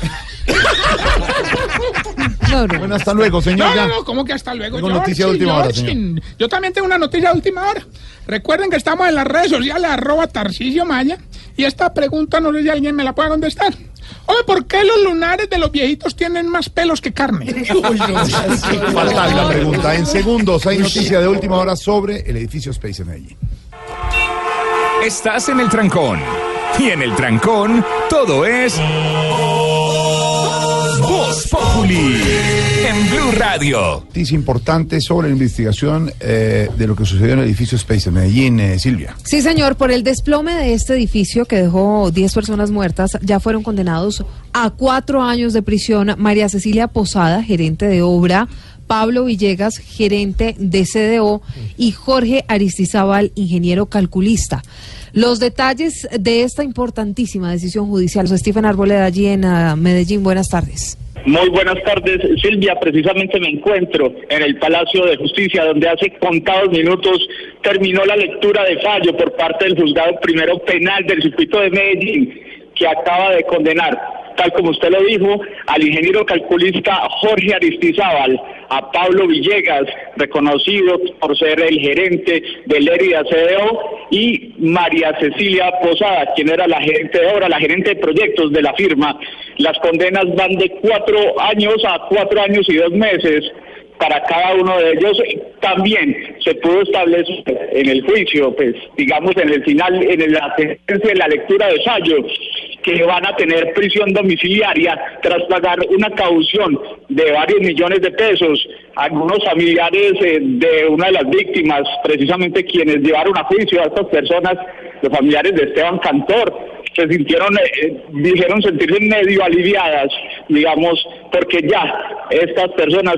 No, no. Bueno, hasta luego, señor. No, ya. no, no, ¿cómo que hasta luego? Tengo noticia de última hora, Georgin. Yo también tengo una noticia de última hora. Recuerden que estamos en las redes sociales, arroba Tarcisio Maya, y esta pregunta no sé si alguien me la puede contestar. Oye, ¿por qué los lunares de los viejitos tienen más pelos que carne? Fatal la pregunta. En segundos hay noticia de última hora sobre el edificio Space en Medellín. Estás en el trancón. Y en el trancón, todo es. Populi. En Blue Radio. Noticia importante sobre la investigación eh, de lo que sucedió en el edificio Space en Medellín, eh, Silvia. Sí, señor, por el desplome de este edificio que dejó 10 personas muertas, ya fueron condenados a cuatro años de prisión María Cecilia Posada, gerente de obra, Pablo Villegas, gerente de CDO, y Jorge Aristizábal, ingeniero calculista. Los detalles de esta importantísima decisión judicial. Stephen Arboleda, allí en ah, Medellín, buenas tardes. Muy buenas tardes, Silvia. Precisamente me encuentro en el Palacio de Justicia, donde hace contados minutos terminó la lectura de fallo por parte del juzgado primero penal del circuito de Medellín, que acaba de condenar, tal como usted lo dijo, al ingeniero calculista Jorge Aristizábal, a Pablo Villegas, reconocido por ser el gerente del Lérida CDO, y María Cecilia Posada, quien era la gerente de obra, la gerente de proyectos de la firma. Las condenas van de cuatro años a cuatro años y dos meses para cada uno de ellos. También se pudo establecer en el juicio, pues digamos en el final, en la sentencia de la lectura de fallo, que van a tener prisión domiciliaria tras pagar una caución de varios millones de pesos. Algunos familiares eh, de una de las víctimas, precisamente quienes llevaron a juicio a estas personas, los familiares de Esteban Cantor, se sintieron, eh, dijeron sentirse medio aliviadas, digamos, porque ya estas personas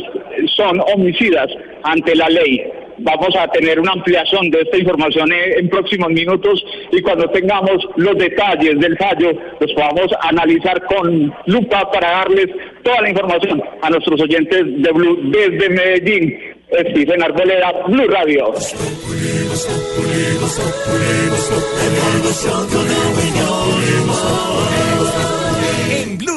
son homicidas ante la ley. Vamos a tener una ampliación de esta información en, próximos minutos y cuando tengamos los detalles del fallo, los podamos analizar con lupa para darles toda la información a nuestros oyentes de Blue desde Medellín. Stephen Arboleda, Blue Radio.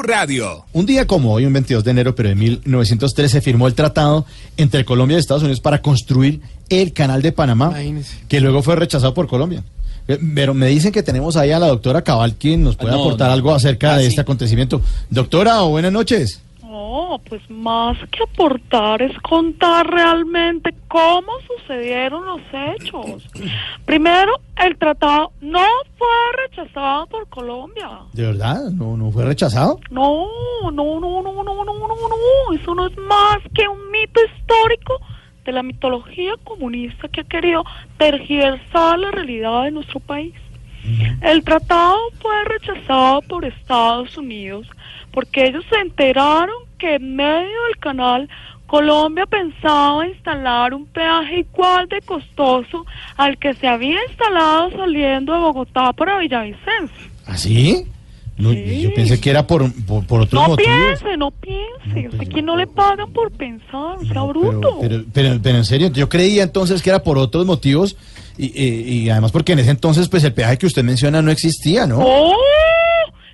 Blue Radio. Un día como hoy, un 22 de enero, pero de 1913, firmó el tratado entre Colombia y Estados Unidos para construir el canal de Panamá, Imagínese. que luego fue rechazado por Colombia. Eh, Pero me dicen que tenemos ahí a la doctora Cabal, quien nos puede No, aportar no. algo acerca Ah, de sí. este acontecimiento. Doctora, buenas noches. No, pues más que aportar es contar realmente cómo sucedieron los hechos. Primero, el tratado no fue rechazado por Colombia. ¿De verdad? ¿No, no fue rechazado? No, no, no, no, no, no, no, no. Eso no es más que un mito histórico de la mitología comunista que ha querido tergiversar la realidad de nuestro país. El tratado fue rechazado por Estados Unidos porque ellos se enteraron que en medio del canal Colombia pensaba instalar un peaje igual de costoso al que se había instalado saliendo de Bogotá para Villavicencio. ¿Así? No, Yo pensé que era por, por, por otros No motivos. piense, no piense. ¿A quién no le pagan por pensar? O sea, bruto. Pero, pero, pero en serio, yo creía entonces que era por otros motivos y, y- y además porque en ese entonces pues el peaje que usted menciona no existía, ¿no? ¡Oh!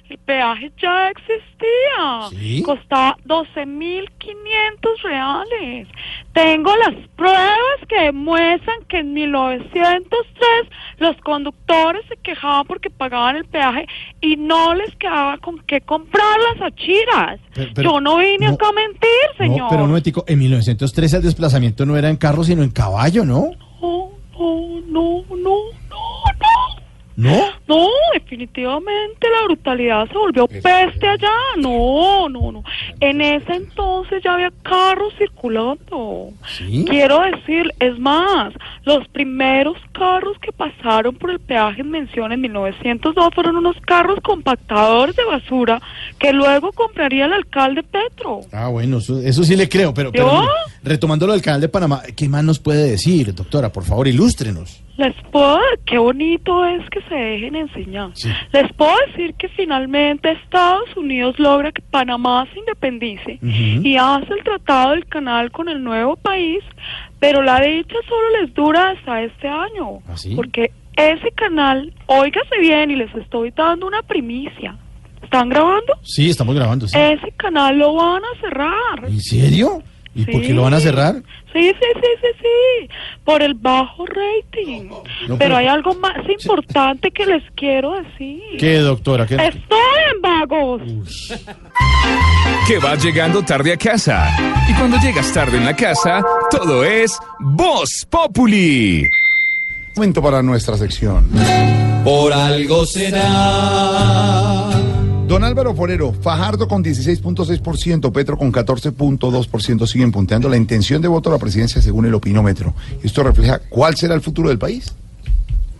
El peaje ya existía. ¿Sí? Costaba 12.500 reales. Tengo las pruebas que demuestran que en 1903 los conductores se quejaban porque pagaban el peaje y no les quedaba con qué comprar las achiras. Pero- pero- Yo no vine no, acá a mentir, señor. No, pero un momentico, en 1913 el desplazamiento no era en carro sino en caballo, ¿no? No, no, no, no, no, no. ¿No? No, definitivamente la brutalidad se volvió peste allá. No, no, no. En ese entonces ya había carros circulando. Quiero decir, es más, los primeros carros que pasaron por el peaje en mención en 1902 fueron unos carros compactadores de basura que luego compraría el alcalde Petro. Ah, bueno, eso, eso sí le creo, pero, pero retomando lo del canal de Panamá, ¿qué más nos puede decir, doctora? Por favor, ilústrenos. Les puedo, qué bonito es que se dejen enseñar. Les puedo decir que finalmente Estados Unidos logra que Panamá se independice y hace el tratado del canal con el nuevo país, pero la dicha solo les dura hasta este año. ¿Ah, Porque ese canal, óigase bien y les estoy dando una primicia. ¿Están grabando? Sí, estamos grabando, sí. Ese canal lo van a cerrar. ¿En serio? ¿Y por qué lo van a cerrar? Sí, sí, sí, sí, sí, por el bajo rating. No, pero, pero- hay algo más importante que les quiero decir. ¿Qué, doctora? ¿Qué? Estoy en vagos. Que vas llegando tarde a casa. Y cuando llegas tarde en la casa, todo es Voz Populi. Momento para nuestra sección. Por algo será. Don Álvaro Forero, Fajardo con 16.6%, Petro con 14.2% siguen punteando la intención de voto a la presidencia según el opinómetro. Esto refleja cuál será el futuro del país.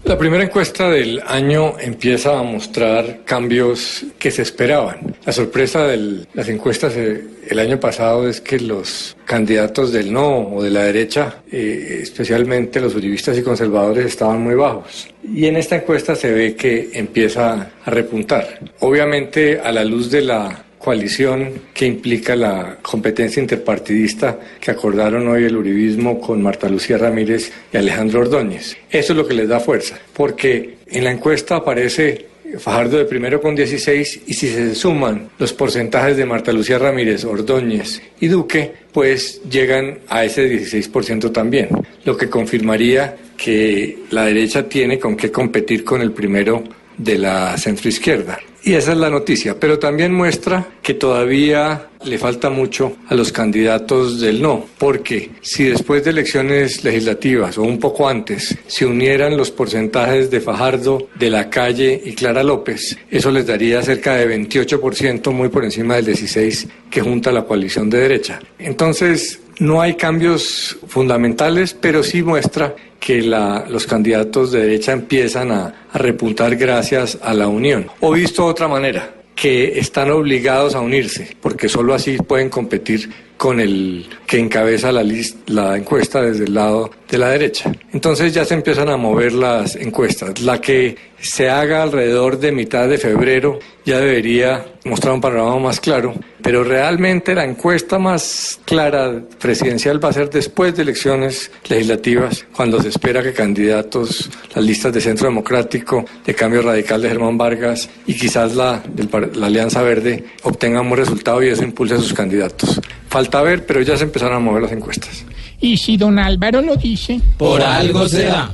La primera encuesta del año empieza a mostrar cambios que se esperaban. La sorpresa de las encuestas eh, el año pasado es que los candidatos del no o de la derecha, eh, especialmente los uribistas y conservadores, estaban muy bajos. Y en esta encuesta se ve que empieza a repuntar. Obviamente a la luz de la coalición que implica la competencia interpartidista que acordaron hoy el Uribismo con Marta Lucía Ramírez y Alejandro Ordóñez. Eso es lo que les da fuerza, porque en la encuesta aparece Fajardo de primero con 16 y si se suman los porcentajes de Marta Lucía Ramírez, Ordóñez y Duque, pues llegan a ese 16% también, lo que confirmaría que la derecha tiene con qué competir con el primero de la centroizquierda. Y esa es la noticia, pero también muestra que todavía le falta mucho a los candidatos del no, porque si después de elecciones legislativas o un poco antes se unieran los porcentajes de Fajardo, de la calle y Clara López, eso les daría cerca de 28%, muy por encima del 16% que junta la coalición de derecha. Entonces, no hay cambios fundamentales, pero sí muestra que la- los candidatos de derecha empiezan a, repuntar gracias a la unión. O visto de otra manera, que están obligados a unirse, porque solo así pueden competir con el que encabeza la, la encuesta desde el lado de la derecha. Entonces ya se empiezan a mover las encuestas. La que se haga alrededor de mitad de febrero ya debería mostrar un panorama más claro, pero realmente la encuesta más clara presidencial va a ser después de elecciones legislativas, cuando se espera que candidatos, las listas de Centro Democrático, de Cambio Radical de Germán Vargas y quizás la, del par- la Alianza Verde obtengan buen resultado y eso impulse a sus candidatos. Falta ver, pero ya se empezaron a mover las encuestas. Y si don Álvaro lo dice. Por algo será.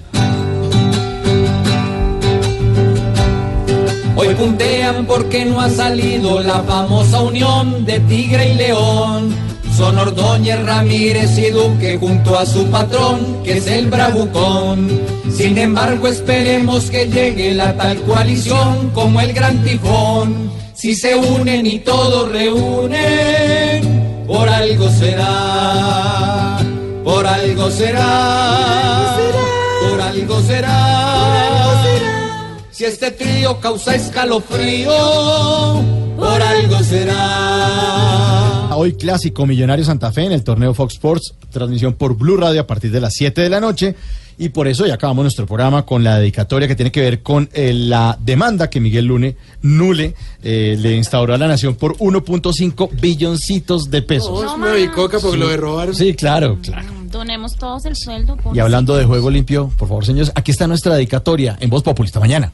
Hoy puntean porque no ha salido la famosa unión de Tigre y León. Son Ordóñez, Ramírez y Duque junto a su patrón, que es el Bravucón. Sin embargo, esperemos que llegue la tal coalición como el gran tifón. Si se unen y todos reúnen, por algo será, por algo será, por algo será. Si este trío causa escalofrío, por algo será. Hoy clásico Millonario Santa Fe en el torneo Fox Sports, transmisión por Blue Radio a partir de las 7 de la noche. Y por eso ya acabamos nuestro programa con la dedicatoria que tiene que ver con eh, la demanda que Miguel Lune, Nule eh, le instauró a la nación por 1.5 billoncitos de pesos. No, me vi coca porque lo de robar. Sí, claro, claro. Donemos todos el sueldo. por Y hablando de juego limpio, por favor, señores, aquí está nuestra dedicatoria en Voz Populista mañana.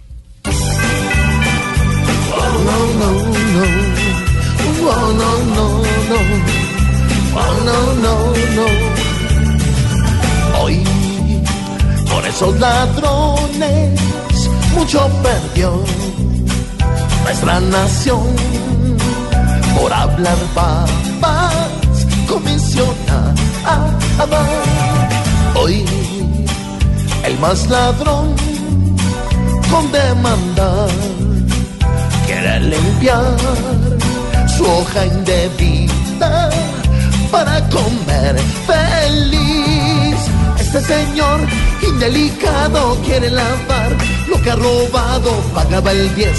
Esos ladrones, mucho perdió nuestra nación. Por hablar papas, comisiona Hoy, el más ladrón, con demandar, quiere limpiar su hoja indebida para comer feliz. Este señor indelicado quiere lavar lo que ha robado, pagaba el 10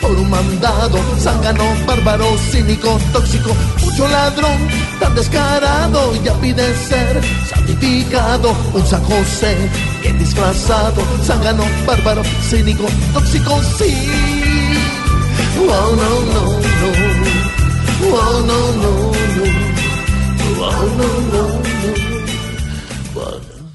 por un mandado, zángano, bárbaro, cínico, tóxico, mucho ladrón, tan descarado, ya pide ser santificado, un San José, bien disfrazado, zángano, bárbaro, cínico, tóxico, sí. Oh, no, no, no. Oh, no, no, no. Oh, no, no, no.